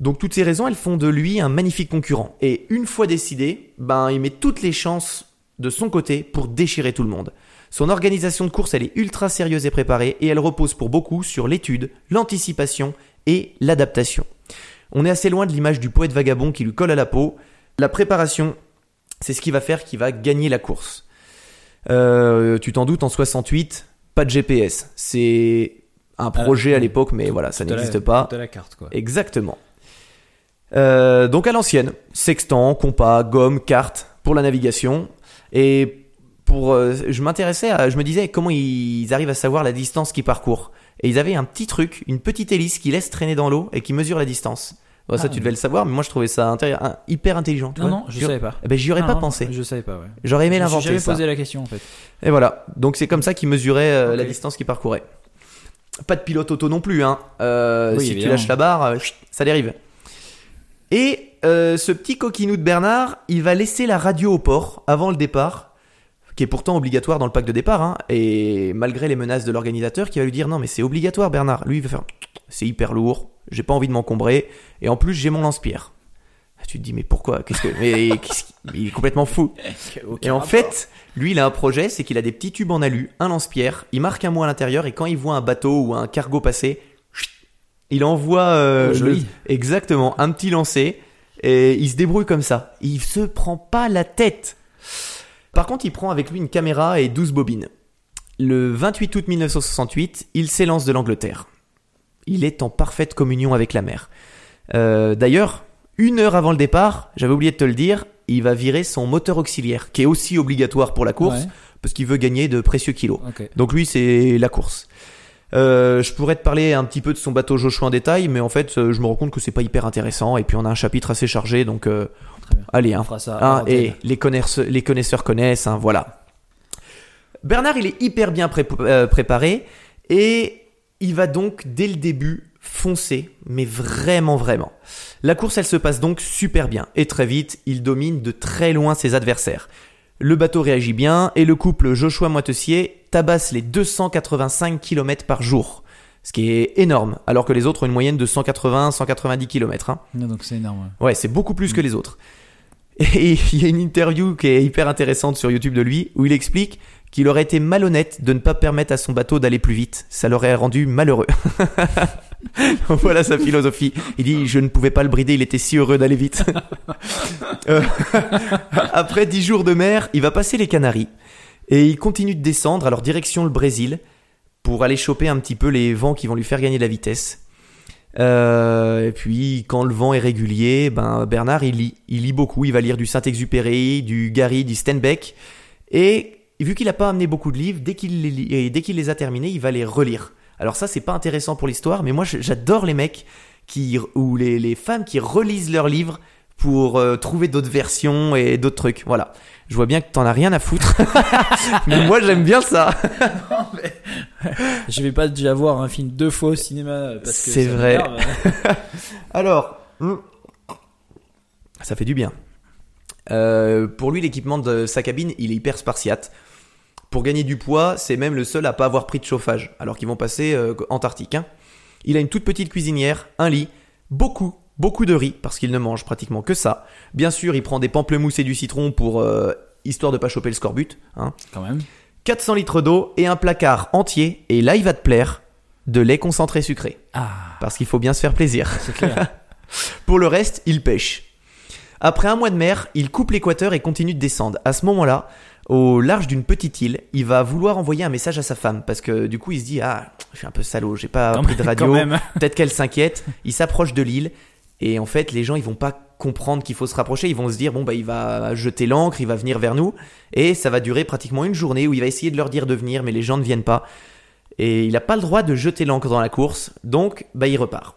Donc toutes ces raisons, elles font de lui un magnifique concurrent. Et une fois décidé, ben il met toutes les chances de son côté pour déchirer tout le monde. Son organisation de course, elle est ultra sérieuse et préparée et elle repose pour beaucoup sur l'étude, l'anticipation et l'adaptation. On est assez loin de l'image du poète vagabond qui lui colle à la peau. La préparation, c'est ce qui va faire qu'il va gagner la course. Euh, tu t'en doutes, en 68, pas de GPS. C'est un projet à l'époque, mais voilà, ça n'existe pas. tout à la carte, quoi. Exactement. Euh, donc à l'ancienne, sextant, compas, gomme, carte pour la navigation. Et pour, euh, je m'intéressais à, je me disais comment ils arrivent à savoir la distance qu'ils parcourent. Et ils avaient un petit truc, une petite hélice qui laisse traîner dans l'eau et qui mesure la distance. Bon, ça Ah. tu devais le savoir, mais moi je trouvais ça un- hyper intelligent. tu Non, vois. non, je J'y- savais pas. Eh ben, j'y aurais Non, pas non, pensé. Je savais pas, ouais. J'aurais aimé Je me suis l'inventer jamais ça. posé la question, en fait. Et voilà. Donc c'est comme ça qu'ils mesuraient euh, la Ok. distance qu'ils parcouraient. Pas de pilote auto non plus. Hein. Euh, Oui, si évidemment. tu lâches la barre, euh, chut, ça dérive. Et euh, ce petit coquinou de Bernard, il va laisser la radio au port avant le départ, qui est pourtant obligatoire dans le pack de départ. Hein, et malgré les menaces de l'organisateur, qui va lui dire non mais c'est obligatoire Bernard. Lui il va faire c'est hyper lourd, j'ai pas envie de m'encombrer, et en plus j'ai mon lance-pierre. Tu te dis mais pourquoi? Qu'est-ce que mais qu'est-ce il est complètement fou. Et en fait, lui, il a un projet, c'est qu'il a des petits tubes en alu, un lance-pierre, il marque un mot à l'intérieur et quand il voit un bateau ou un cargo passer, il envoie euh, Oh, le- exactement un petit lancer et il se débrouille comme ça. Il se prend pas la tête. Par contre, il prend avec lui une caméra et 12 bobines. Le 28 août 1968, il s'élance de l'Angleterre. Il est en parfaite communion avec la mer. Euh, D'ailleurs, une heure avant le départ, j'avais oublié de te le dire, il va virer son moteur auxiliaire, qui est aussi obligatoire pour la course, Ouais. parce qu'il veut gagner de précieux kilos. Donc lui, c'est la course. Euh, je pourrais te parler un petit peu de son bateau Joshua en détail, mais en fait, euh, je me rends compte que c'est pas hyper intéressant. Et puis on a un chapitre assez chargé, donc euh, allez, On hein, fera ça. Hein, et les connaisseurs, les connaisseurs connaissent, hein, voilà. Bernard, il est hyper bien pré- euh, préparé et il va donc dès le début foncer, mais vraiment, vraiment. La course, elle se passe donc super bien et très vite, il domine de très loin ses adversaires. Le bateau réagit bien et le couple Joshua Moitessier tabasse les 285 km par jour, ce qui est énorme, alors que les autres ont une moyenne de 180-190 km. Hein. Donc c'est énorme. ouais. Ouais, c'est beaucoup plus que les autres. Et il y a une interview qui est hyper intéressante sur YouTube de lui où il explique qu'il aurait été malhonnête de ne pas permettre à son bateau d'aller plus vite. Ça l'aurait rendu malheureux. voilà sa philosophie. Il dit je ne pouvais pas le brider, il était si heureux d'aller vite. Euh, Après dix jours de mer, il va passer les Canaries et il continue de descendre, alors direction le Brésil, pour aller choper un petit peu les vents qui vont lui faire gagner de la vitesse. Euh, et puis, quand le vent est régulier, ben Bernard il lit, il lit beaucoup. Il va lire du Saint-Exupéry, du Gary, du Steinbeck. Et vu qu'il n'a pas amené beaucoup de livres, dès qu'il les, lit- et dès qu'il les a terminés, il va les relire. Alors ça, c'est pas intéressant pour l'histoire, mais moi j'adore les mecs qui ou les, les femmes qui relisent leurs livres pour euh, trouver d'autres versions et d'autres trucs. Voilà. Je vois bien que t'en as rien à foutre, mais moi j'aime bien ça. Je vais pas déjà voir un film deux fois au cinéma que C'est vrai. Alors, hmm, ça fait du bien. Euh, pour lui, l'équipement de sa cabine, il est hyper spartiate. Pour gagner du poids, c'est même le seul à pas avoir pris de chauffage, alors qu'ils vont passer euh, Antarctique. hein. Il a une toute petite cuisinière, un lit, beaucoup, beaucoup de riz, parce qu'il ne mange pratiquement que ça. Bien sûr, il prend des pamplemousses et du citron pour euh, histoire de pas choper le scorbut. Hein. Quand même. 400 litres d'eau et un placard entier, et là il va te plaire, de lait concentré sucré. Ah, Parce qu'il faut bien se faire plaisir. c'est clair. Pour le reste, il pêche. Après un mois de mer, il coupe l'équateur et continue de descendre. À ce moment-là, au large d'une petite île, il va vouloir envoyer un message à sa femme parce que du coup, il se dit ah, je suis un peu salaud, j'ai pas Quand pris de radio. Peut-être qu'elle s'inquiète. Il s'approche de l'île et en fait, les gens ils vont pas comprendre qu'il faut se rapprocher. Ils vont se dire bon bah il va jeter l'ancre, il va venir vers nous et ça va durer pratiquement une journée où il va essayer de leur dire de venir, mais les gens ne viennent pas. Et il n'a pas le droit de jeter l'ancre dans la course, donc bah il repart.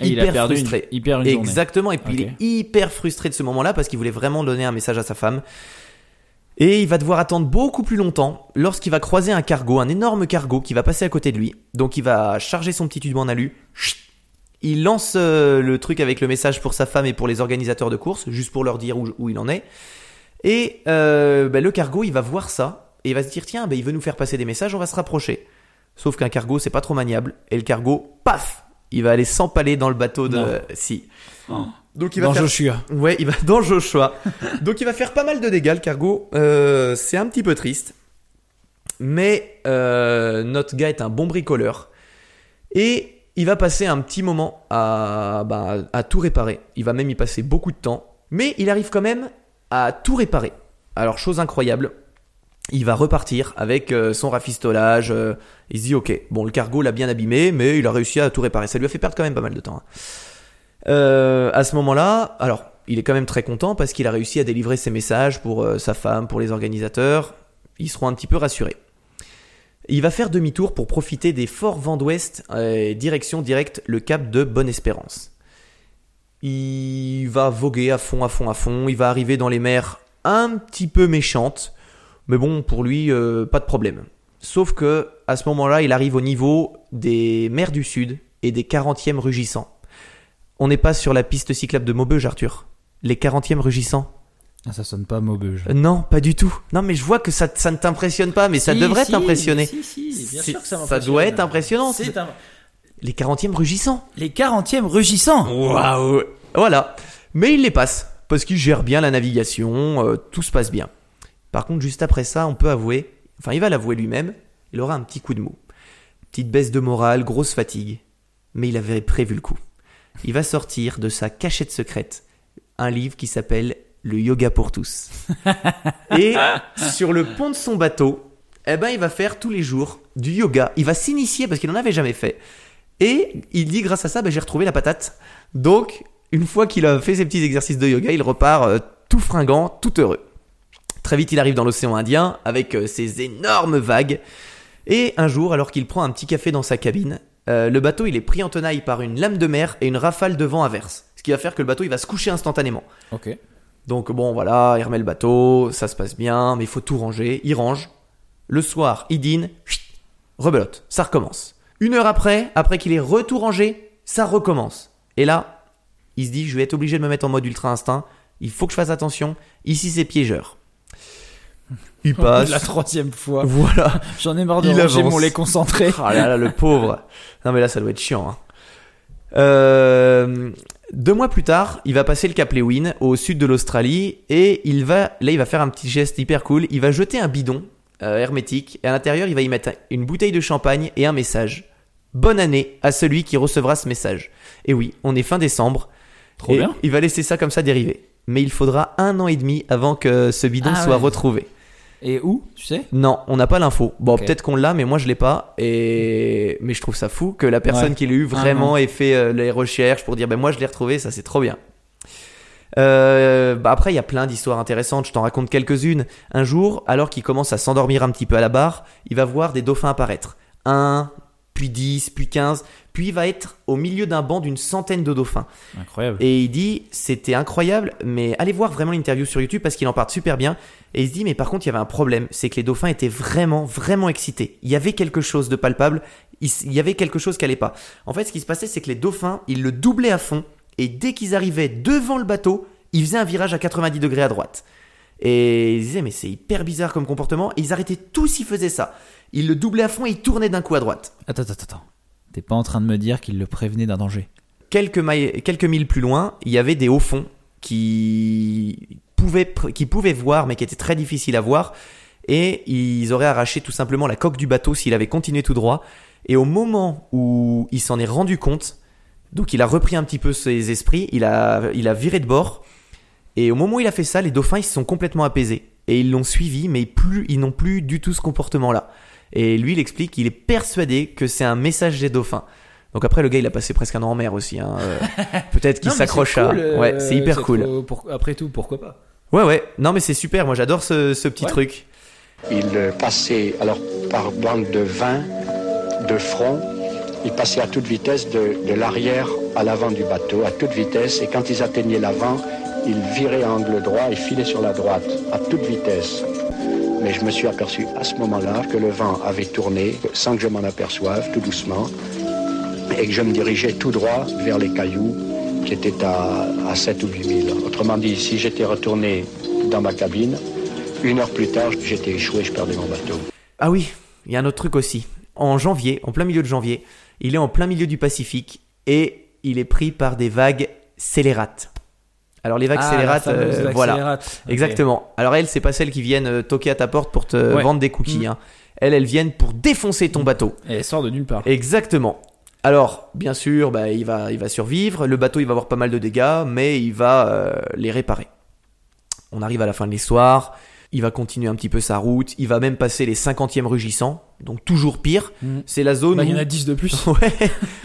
Et il a perdu frustré. une. Exactement, et puis il est hyper frustré de ce moment-là parce qu'il voulait vraiment donner un message à sa femme. Et il va devoir attendre beaucoup plus longtemps lorsqu'il va croiser un cargo, un énorme cargo qui va passer à côté de lui. Donc il va charger son petit tube en alu. Il lance euh, le truc avec le message pour sa femme et pour les organisateurs de course, juste pour leur dire où, où il en est. Et euh, bah, le cargo, il va voir ça et il va se dire tiens, bah, il veut nous faire passer des messages, on va se rapprocher. Sauf qu'un cargo, c'est pas trop maniable. Et le cargo, paf, il va aller s'empaler dans le bateau de. Non. Si. Donc il va Dans faire Joshua. Ouais, il va dans Joshua. Donc il va faire pas mal de dégâts, le cargo. Euh, c'est un petit peu triste. Mais euh, notre gars est un bon bricoleur. Et il va passer un petit moment à, bah, à tout réparer. Il va même y passer beaucoup de temps. Mais il arrive quand même à tout réparer. Alors, chose incroyable, il va repartir avec euh, son rafistolage. euh, il se dit, ok, bon, le cargo l'a bien abîmé, mais il a réussi à tout réparer. Ça lui a fait perdre quand même pas mal de temps. hein. Euh, à ce moment-là, alors, il est quand même très content parce qu'il a réussi à délivrer ses messages pour sa femme, pour les organisateurs. Ils seront un petit peu rassurés. Il va faire demi-tour pour profiter des forts vents d'ouest, direction directe le cap de Bonne-Espérance. Il va voguer à fond, à fond, à fond. Il va arriver dans les mers un petit peu méchantes. Mais bon, pour lui, euh, pas de problème. Sauf que, à ce moment-là, il arrive au niveau des mers du Sud et des 40e rugissants. On n'est pas sur la piste cyclable de Maubeuge, Arthur. Les 40e rugissants. Ah, ça sonne pas mauvais. Euh, Non, pas du tout. Non, mais je vois que ça, ça ne t'impressionne pas, mais ça Si, devrait si, t'impressionner. Si, si, bien C'est- sûr que ça ça doit être impressionnant. C'est un- Les 40e rugissants. Les 40e rugissants. Waouh Voilà. Mais il les passe, parce qu'il gère bien la navigation, euh, tout se passe bien. Par contre, juste après ça, on peut avouer, enfin il va l'avouer lui-même, il aura un petit coup de mou. Petite baisse de morale, grosse fatigue. Mais il avait prévu le coup. Il va sortir de sa cachette secrète un livre qui s'appelle Le yoga pour tous. Et sur le pont de son bateau, eh ben il va faire tous les jours du yoga. Il va s'initier parce qu'il n'en avait jamais fait. Et il dit grâce à ça, ben, j'ai retrouvé la patate. Donc, une fois qu'il a fait ses petits exercices de yoga, il repart euh, tout fringant, tout heureux. Très vite, il arrive dans l'océan Indien avec euh, ses énormes vagues. Et un jour, alors qu'il prend un petit café dans sa cabine, euh, le bateau il est pris en tenaille par une lame de mer et une rafale de vent inverse. Ce qui va faire que le bateau il va se coucher instantanément. Ok. Donc bon voilà, il remet le bateau, ça se passe bien, mais il faut tout ranger. Il range. Le soir, il dîne, rebelote, ça recommence. Une heure après, après qu'il ait retour rangé, ça recommence. Et là, il se dit, je vais être obligé de me mettre en mode ultra instinct. Il faut que je fasse attention. Ici, c'est piégeur. Il passe. La troisième fois. Voilà. J'en ai marre de Il ranger avance. mon lait concentré. Ah là là, le pauvre. Non mais là, ça doit être chiant. hein. Euh, deux mois plus tard, il va passer le Cap Lewin au sud de l'Australie et il va, là, il va faire un petit geste hyper cool. Il va jeter un bidon euh, hermétique et à l'intérieur, il va y mettre une bouteille de champagne et un message. Bonne année à celui qui recevra ce message. Et oui, on est fin décembre. Trop et bien. Il va laisser ça comme ça dériver. Mais il faudra un an et demi avant que ce bidon Ah soit ouais. retrouvé. Et où, tu sais? Non, on n'a pas l'info. Bon, peut-être qu'on l'a, mais moi je l'ai pas. Et mais je trouve ça fou que la personne Ouais. qui l'a eu vraiment ait fait euh, les recherches pour dire ben moi je l'ai retrouvé, ça c'est trop bien. Euh, bah après il y a plein d'histoires intéressantes. Je t'en raconte quelques-unes. Un jour, alors qu'il commence à s'endormir un petit peu à la barre, il va voir des dauphins apparaître. Un, puis 10, puis 15, puis il va être au milieu d'un banc d'une centaine de dauphins. Incroyable. Et il dit, c'était incroyable, mais allez voir vraiment l'interview sur YouTube parce qu'il en parle super bien. Et il se dit, mais par contre, il y avait un problème, c'est que les dauphins étaient vraiment, vraiment excités. Il y avait quelque chose de palpable, il, y avait quelque chose qui allait pas. En fait, ce qui se passait, c'est que les dauphins, ils le doublaient à fond, et dès qu'ils arrivaient devant le bateau, ils faisaient un virage à 90 degrés à droite. Et ils disaient, mais c'est hyper bizarre comme comportement, et ils arrêtaient tous, ils faisaient ça. Ils le doublaient à fond et ils tournaient d'un coup à droite. Attends, attends, attends. T'es pas en train de me dire qu'il le prévenait d'un danger? Quelques, mailles- quelques milles plus loin, il y avait des hauts fonds qui pouvaient, qui pouvaient voir, mais qui étaient très difficiles à voir. Et ils auraient arraché tout simplement la coque du bateau s'il avait continué tout droit. Et au moment où il s'en est rendu compte, donc il a repris un petit peu ses esprits, il a, il a viré de bord. Et au moment où il a fait ça, les dauphins ils se sont complètement apaisés. Et ils l'ont suivi, mais plus, ils n'ont plus du tout ce comportement-là. Et lui, il explique qu'il est persuadé que c'est un message des dauphins. Donc après, le gars, il a passé presque un an en mer aussi. hein. Euh, Peut-être qu'il s'accroche à... euh, Ouais, c'est hyper cool. trop- pour- Après tout, pourquoi pas? Ouais, ouais. Non, mais c'est super. Moi, j'adore ce, ce petit Ouais. truc. Il euh, passait alors par bande de 20 de front. Il passait à toute vitesse de, de l'arrière à l'avant du bateau, à toute vitesse. Et quand ils atteignaient l'avant, il virait à angle droit et filait sur la droite, à toute vitesse. Mais je me suis aperçu à ce moment-là que le vent avait tourné, sans que je m'en aperçoive, tout doucement, et que je me dirigeais tout droit vers les cailloux qui étaient à, à 7 ou 8 000. Autrement dit, si j'étais retourné dans ma cabine, une heure plus tard, j'étais échoué, je perdais mon bateau. Ah oui, il y a un autre truc aussi. En janvier, en plein milieu de janvier, il est en plein milieu du Pacifique et il est pris par des vagues scélérates. Alors les vagues Ah, scélérates, la euh, vague voilà. scélérate. Exactement. Alors elles, c'est pas celles qui viennent euh, toquer à ta porte pour te Ouais. vendre des cookies. Mm. hein. Elles, elles viennent pour défoncer ton bateau. Et elle sort de nulle part. Exactement. Alors, bien sûr, bah, il, va, il va survivre. Le bateau, il va avoir pas mal de dégâts, mais il va euh, les réparer. On arrive à la fin de l'histoire. Il va continuer un petit peu sa route. Il va même passer les 50e rugissants. Donc toujours pire. Mm. C'est la zone Bah, il y où... en a 10 de plus. Ouais,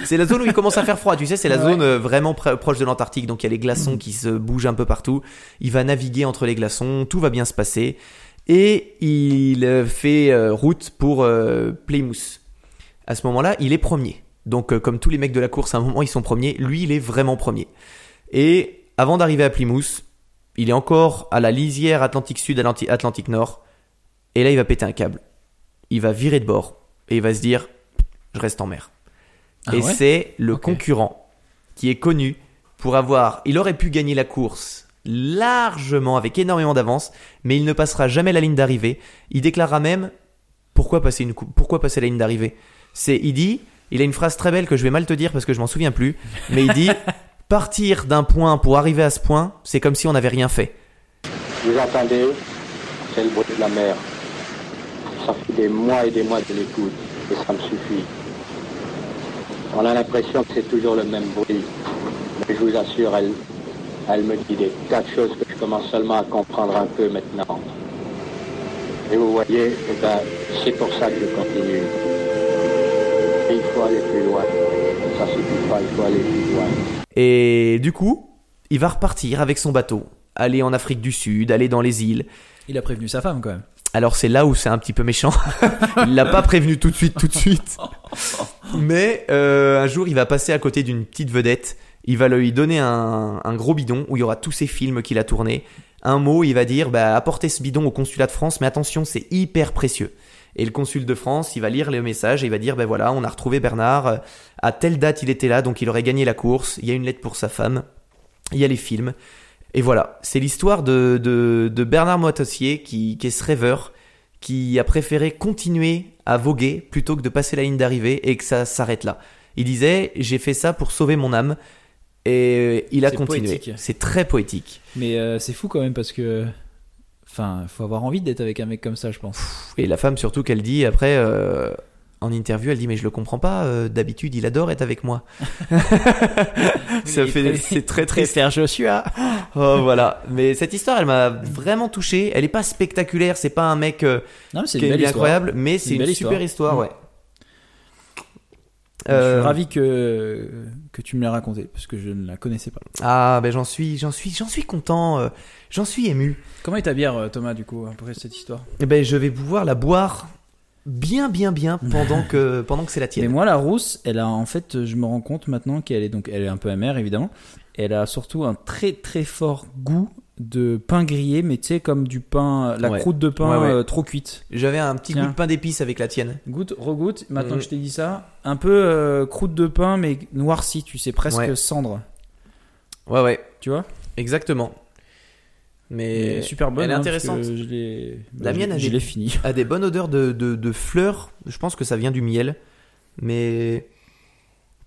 c'est la zone où il commence à faire froid. Tu sais, c'est la Ouais. zone euh, vraiment proche de l'Antarctique. Donc il y a les glaçons qui se bougent un peu partout. Il va naviguer entre les glaçons. Tout va bien se passer. Et il euh, fait route pour euh, Plymouth. À ce moment-là, il est premier. Donc euh, comme tous les mecs de la course, à un moment ils sont premiers. Lui, il est vraiment premier. Et avant d'arriver à Plymouth, il est encore à la lisière Atlantique Sud, Atlanti- Atlantique Nord. Et là, il va péter un câble. Il va virer de bord. Et il va se dire, je reste en mer. Ah et ouais c'est le concurrent qui est connu pour avoir. Il aurait pu gagner la course largement, avec énormément d'avance, mais il ne passera jamais la ligne d'arrivée. Il déclarera même pourquoi passer, une pourquoi passer la ligne d'arrivée? C'est, il dit, il a une phrase très belle que je vais mal te dire parce que je m'en souviens plus, mais il dit partir d'un point pour arriver à ce point, c'est comme si on n'avait rien fait. Vous entendez C'est le bruit de la mer. Ça fait des mois et des mois que je l'écoute et ça me suffit. On a l'impression que c'est toujours le même bruit. Mais je vous assure, elle, elle me dit des tas de choses que je commence seulement à comprendre un peu maintenant. Et vous voyez, eh ben, c'est pour ça que je continue. Et il faut aller plus loin. Ça suffit pas, il faut aller plus loin. Et du coup, il va repartir avec son bateau, aller en Afrique du Sud, aller dans les îles. Il a prévenu sa femme quand même. Alors c'est là où c'est un petit peu méchant. il l'a pas prévenu tout de suite, tout de suite. Mais euh, un jour, il va passer à côté d'une petite vedette. Il va lui donner un, un gros bidon où il y aura tous ses films qu'il a tournés. Un mot, il va dire bah, apportez ce bidon au consulat de France, mais attention, c'est hyper précieux. Et le consul de France, il va lire le message et il va dire ben voilà, on a retrouvé Bernard. euh, À telle date, il était là, donc il aurait gagné la course. Il y a une lettre pour sa femme. Il y a les films. Et voilà, c'est l'histoire de, de, de Bernard Moitossier qui, qui est ce rêveur, qui a préféré continuer à voguer plutôt que de passer la ligne d'arrivée et que ça s'arrête là. Il disait, j'ai fait ça pour sauver mon âme. Et il a continué. C'est très poétique. Mais euh, c'est fou quand même parce que. Enfin, faut avoir envie d'être avec un mec comme ça, je pense. Et la femme surtout qu'elle dit après euh, en interview, elle dit mais je le comprends pas. euh, D'habitude, il adore être avec moi. ça fait, c'est très triste. préfère Joshua. Oh voilà. Mais cette histoire, elle m'a vraiment touché. Elle est pas spectaculaire. C'est pas un mec euh, Non, qui est belle incroyable, mais C'est une super histoire, histoire. ouais. Je suis Euh, ravi que, que tu me l'aies raconté parce que je ne la connaissais pas. Ah ben j'en suis, j'en suis, j'en suis content. euh, j'en suis ému. Comment est ta bière, euh, Thomas, du coup, après cette histoire? Eh ben je vais pouvoir la boire bien, bien, bien pendant que pendant que c'est la Mais tienne. moi, la rousse, elle a en fait, je me rends compte maintenant qu'elle est donc, elle est un peu amère évidemment. Elle a surtout un très très fort goût de pain grillé, mais tu sais comme du pain, la Ouais. croûte de pain Ouais, ouais. euh, trop cuite. J'avais un petit Tiens. goût de pain d'épices avec la tienne. Goûte, regoute. Maintenant Mhm. que je t'ai dit ça, un peu euh, croûte de pain mais noircie, tu sais presque cendre. Ouais, ouais, Tu vois? Exactement. Mais super bonne. elle est hein, intéressante. Je. La mienne, je est- l'ai fini. a des bonnes odeurs de, de, de fleurs. Je pense que ça vient du miel, mais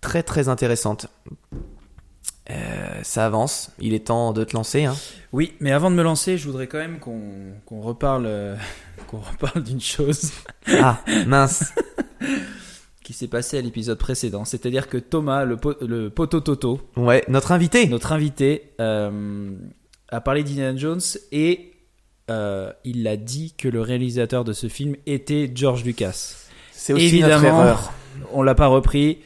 très très intéressante. Euh, ça avance. Il est temps de te lancer. Hein. Oui, mais avant de me lancer, je voudrais quand même qu'on reparle, euh, qu'on reparle d'une chose Ah mince. qui s'est passée à l'épisode précédent. C'est-à-dire que Thomas, le, po- le poteau Toto, Ouais, notre invité. notre invité, euh, a parlé d'Indiana Jones et il a dit que le réalisateur de ce film était George Lucas. C'est aussi notre Évidemment, erreur. on l'a pas repris.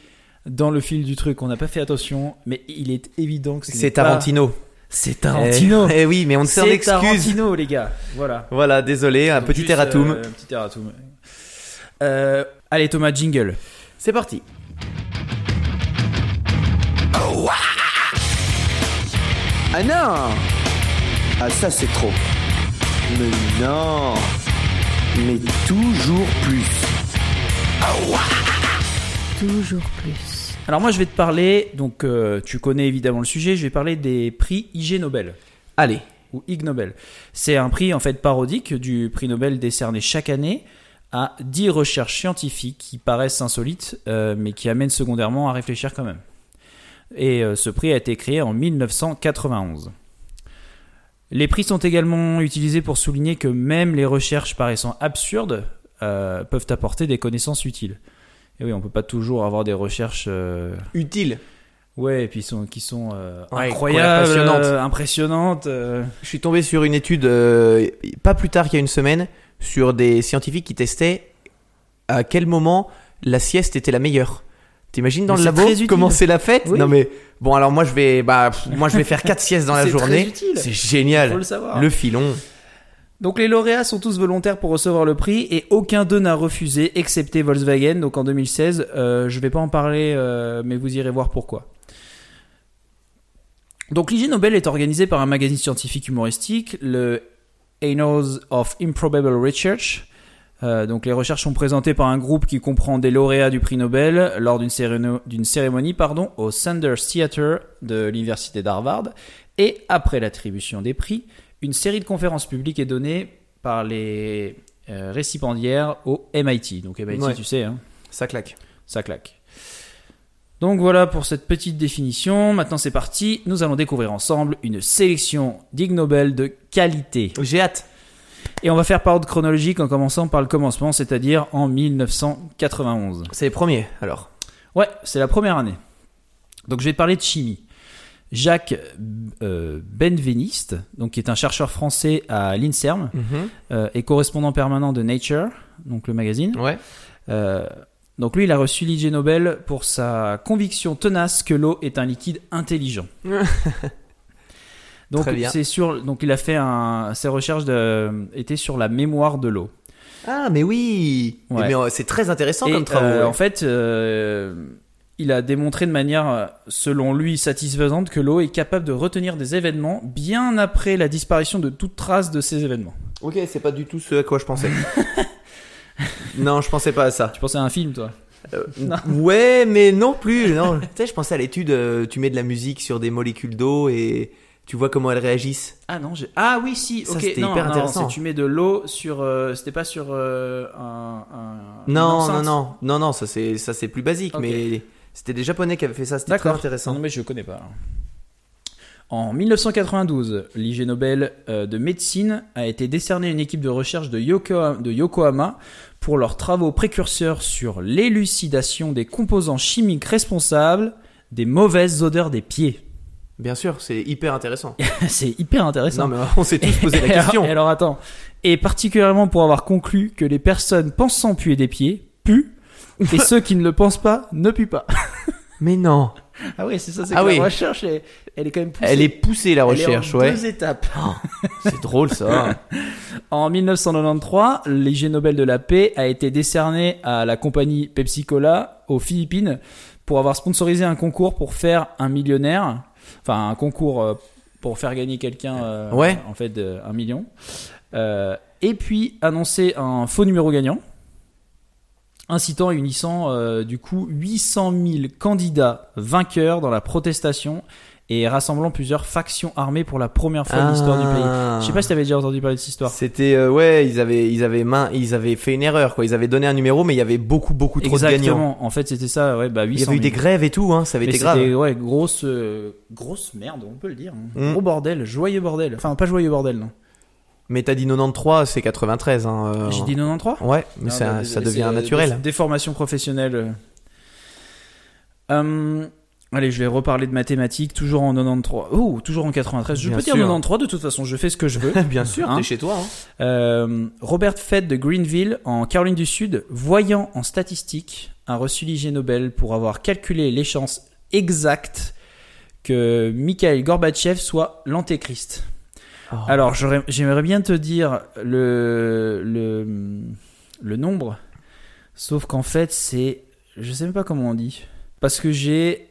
Dans le fil du truc, on n'a pas fait attention, mais il est évident que ce C'est pas- Tarantino. C'est Tarantino. Eh, eh oui, mais on s'en C'est excuse. Tarantino, les gars. Voilà. Voilà, désolé, un petit erratum. euh, un petit erratum. Euh, allez, Thomas, jingle. C'est parti. Ah non Ah ça c'est trop. Mais non. Mais toujours plus. Toujours plus. Alors moi je vais te parler, donc euh, tu connais évidemment le sujet, je vais parler des prix IG Nobel Allez. ou Ig Nobel. C'est un prix en fait parodique du prix Nobel décerné chaque année à 10 recherches scientifiques qui paraissent insolites euh, mais qui amènent secondairement à réfléchir quand même. Et euh, ce prix a été créé en 1991. Les prix sont également utilisés pour souligner que même les recherches paraissant absurdes peuvent apporter des connaissances utiles. Et oui, on peut pas toujours avoir des recherches euh, Utile. Ouais, et puis sont, qui sont euh, Ouais, incroyables, impressionnantes. euh, impressionnantes. Je suis tombé sur une étude pas plus tard qu'il y a une semaine sur des scientifiques qui testaient à quel moment la sieste était la meilleure. T'imagines dans Mais le labo comment c'est la fête Oui. Non mais bon alors moi je vais bah moi je vais faire quatre siestes dans la C'est journée. C'est Faut génial. le savoir. Le filon. Donc les lauréats sont tous volontaires pour recevoir le prix et aucun d'eux n'a refusé, excepté Volkswagen. Donc en 2016, euh, je vais pas en parler, euh, mais vous irez voir pourquoi. Donc l'IG Nobel est organisé par un magazine scientifique humoristique, le Annals of Improbable Research. Euh, donc les recherches sont présentées par un groupe qui comprend des lauréats du prix Nobel lors d'une cérémonie, au Sanders Theater de l'université d'Harvard. Et après l'attribution des prix, une série de conférences publiques est donnée par les euh, récipiendaires au MIT. Donc MIT, Ouais. tu sais, hein, Ça claque. ça claque. Donc voilà pour cette petite définition. Maintenant c'est parti. Nous allons découvrir ensemble une sélection d'Ig Nobel de qualité. J'ai hâte. Et on va faire par ordre chronologique en commençant par le commencement, c'est-à-dire en 1991. C'est les premiers alors. Ouais, c'est la première année. Donc je vais te parler de chimie. Jacques euh, Benveniste, donc qui est un chercheur français à l'INSERM euh, et correspondant permanent de Nature, donc le magazine. Ouais. Euh, donc lui, il a reçu l'IG Nobel pour sa conviction tenace que l'eau est un liquide intelligent. donc c'est sur, donc il a fait un, ses recherches de, étaient sur la mémoire de l'eau. Ah mais oui. Ouais. Euh, c'est très intéressant Et comme ouais. en fait, il a démontré de manière, euh, selon lui, satisfaisante que l'eau est capable de retenir des événements bien après la disparition de toute trace de ces événements. Ok, c'est pas du tout ce à quoi je pensais. non, je pensais pas à ça. Tu pensais à un film, toi Euh. Ouais, mais non plus. Non. tu sais, je pensais à l'étude. euh, tu mets de la musique sur des molécules d'eau et tu vois comment elles réagissent. Ah non, ah oui, si. Ça, ok, c'était non, hyper non, intéressant. tu mets de l'eau sur, euh, c'était pas sur un, Non, non, non, non, non, ça c'est ça c'est plus basique, mais c'était des Japonais qui avaient fait ça. C'était très intéressant. Non, mais je connais pas. En 1992, l'IG Nobel euh, de médecine a été décerné à une équipe de recherche de, Yoko- de Yokohama pour leurs travaux précurseurs sur l'élucidation des composants chimiques responsables des mauvaises odeurs des pieds. Bien sûr, c'est hyper intéressant. C'est hyper intéressant. non, mais on s'est tous posé la alors- question. alors attends. Et particulièrement pour avoir conclu que les personnes pensant puer des pieds puent et ceux qui ne le pensent pas ne puent pas. Mais non. Ah oui, c'est ça, c'est Ah que oui. la recherche, elle, elle est quand même poussée. Elle est poussée la Elle est en recherche, ouais. deux étapes. C'est drôle ça. En 1993, l'IG Nobel de la paix a été décerné à la compagnie Pepsi Cola aux Philippines pour avoir sponsorisé un concours pour faire un millionnaire, enfin un concours euh, pour faire gagner quelqu'un, euh, Ouais. en fait, un million. Euh, et puis annoncer un faux numéro gagnant, incitant et unissant euh, du coup 800 000 candidats vainqueurs dans la protestation et rassemblant plusieurs factions armées pour la première fois de l'histoire du pays. Ah. Je sais pas si t'avais déjà entendu parler de cette histoire. C'était euh, ouais, ils avaient ils avaient main, ils avaient fait une erreur quoi. Ils avaient donné un numéro, mais il y avait beaucoup beaucoup trop de gagnants. Exactement. En fait, c'était ça. Ouais, bah 800 Il y avait eu 000. des grèves et tout, hein. Ça avait Mais été grave. ouais grosse euh, grosse merde, on peut le dire. hein. Mm. Gros bordel, joyeux bordel. Enfin pas joyeux bordel. Non. Mais t'as dit 93, c'est 93. Hein, euh, J'ai dit 93. Ouais, mais Ah, ça, bah, devient naturel. Des, des formations professionnelles. euh. Hum, allez, je vais reparler de mathématiques, toujours en 93. Oh, toujours en 93. Je Bien peux dire sûr. 93, de toute façon, je fais ce que je veux. Bien sûr, Hein t'es chez toi. Hein. Euh, Robert Fett de Greenville, en Caroline du Sud, voyant en statistique, a reçu l'IG Nobel pour avoir calculé les chances exactes que Mikhail Gorbatchev soit l'antéchrist. Oh. Alors, j'aimerais bien te dire le, le, le nombre, sauf qu'en fait, c'est. Je sais même pas comment on dit. Parce que j'ai.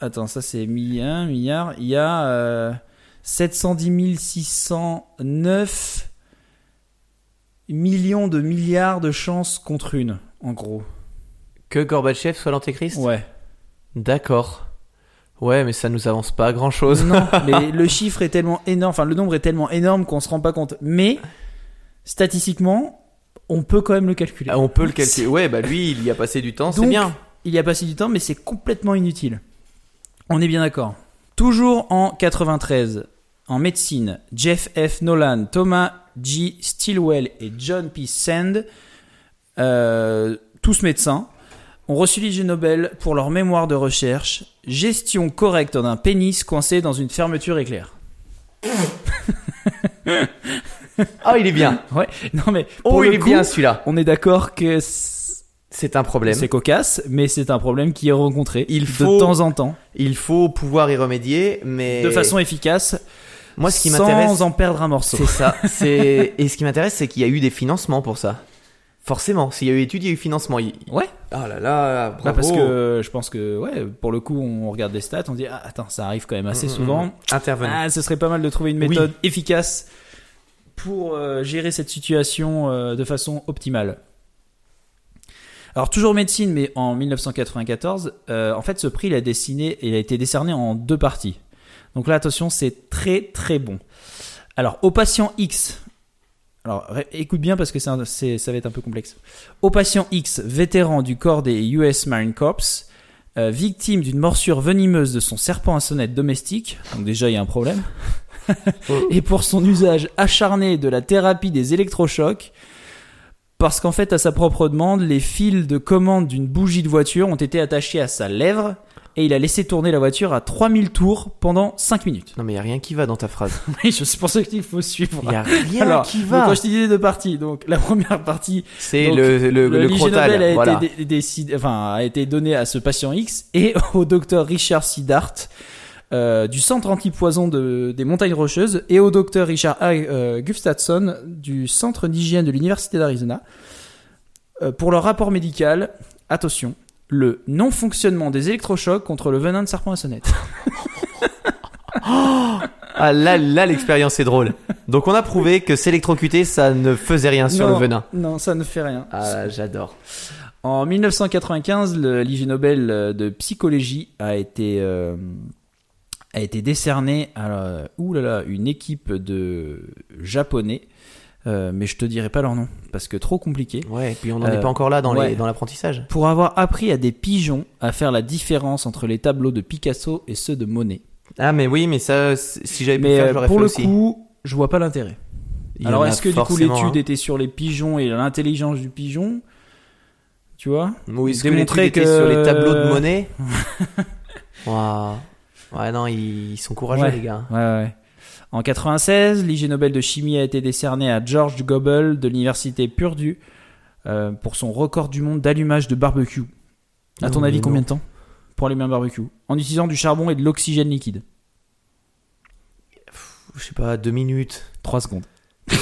Attends, ça c'est milliard, milliard. Il y a. euh, 710 609 millions de milliards de chances contre une, en gros. Que Gorbatchev soit l'antéchrist? Ouais. D'accord. Ouais, mais ça nous avance pas à grand chose. Non, mais le chiffre est tellement énorme, enfin le nombre est tellement énorme qu'on se rend pas compte. Mais statistiquement, on peut quand même le calculer. on peut le calculer. Ouais, bah lui, il y a passé du temps, c'est bien. Il y a passé du temps, mais c'est complètement inutile. On est bien d'accord. Toujours en 93, en médecine, Jeff F. Nolan, Thomas G. Stilwell et John P. Sand, euh, tous médecins, ont reçu l'Ig Nobel pour leur mémoire de recherche Gestion correcte d'un pénis coincé dans une fermeture éclair. Ah, il est bien. Ouais, non mais Oh, il est bien celui-là. on est d'accord que C'est un problème. c'est cocasse, mais c'est un problème qui est rencontré Il de faut- temps en temps, Il faut pouvoir y remédier, mais de façon efficace, moi, ce qui m'intéresse, sans en perdre un morceau. c'est ça. C'est et ce qui m'intéresse, c'est qu'il y a eu des financements pour ça. Forcément, s'il y a eu études, il y a eu financement. Il- Ouais. Ah là là, bravo. Bah, parce que je pense que ouais, pour le coup, on regarde des stats, on dit ah, attends, ça arrive quand même assez Mm, mm, souvent. mm. Intervenez. Ah, ce serait pas mal de trouver une Oui. méthode efficace pour euh, gérer cette situation euh, de façon optimale. Alors toujours médecine, mais en 1994, euh, en fait, ce prix il a dessiné, il a été décerné en deux parties. Donc là, attention, c'est très très bon. Alors au patient X. Alors écoute bien parce que un- ça va être un peu complexe. Au patient X, vétéran du corps des US Marine Corps, euh, victime d'une morsure venimeuse de son serpent à sonnette domestique, donc déjà il y a un problème, et pour son usage acharné de la thérapie des électrochocs, parce qu'en fait à sa propre demande, les fils de commande d'une bougie de voiture ont été attachés à sa lèvre, et il a laissé tourner la voiture à 3000 tours pendant 5 minutes. Non, mais il y a rien qui va dans ta phrase. Oui, c'est pour ça qu'il faut suivre. Il y a rien Alors, qui donc, va. quand je les deux parties, donc la première partie, C'est donc, le, le, le. Nobel a, voilà. été dé- décidé, enfin, a été donné à ce patient X et au docteur Richard Siddart euh, du centre antipoison de, des montagnes rocheuses et au docteur Richard A. euh, Gustafson du centre d'hygiène de l'université d'Arizona euh, pour leur rapport médical. Attention, le non-fonctionnement des électrochocs contre le venin de serpent à sonnette. Ah là, là, l'expérience est drôle. Donc on a prouvé que s'électrocuter, ça ne faisait rien sur Non, le venin. Non, ça ne fait rien. Ah, j'adore. En 1995, le l'Ig Nobel euh, de psychologie a été euh, a été décerné à euh, là, une équipe de japonais, euh, mais je te dirai pas leur nom parce que trop compliqué. Ouais, et puis on n'en est Euh, pas encore là dans ouais. l'apprentissage. Pour avoir appris à des pigeons à faire la différence entre les tableaux de Picasso et ceux de Monet. Ah, mais oui, mais ça, si j'avais pu faire, euh, je l'aurais pour fait le coup, je vois pas l'intérêt. Alors est-ce que du coup l'étude un. était sur les pigeons et l'intelligence du pigeon? Tu vois? Oui, est-ce que l'étude était que- sur les tableaux de monnaie Waouh. Ouais, non, ils ils sont courageux, Ouais. les gars. Ouais, ouais. En 96, l'Ig Nobel de chimie a été décerné à George Goebel de l'université Purdue euh, pour son record du monde d'allumage de barbecue. À ton Non, avis, combien non. de temps pour allumer un barbecue? En utilisant du charbon et de l'oxygène liquide. Je sais pas, deux minutes. 3 secondes.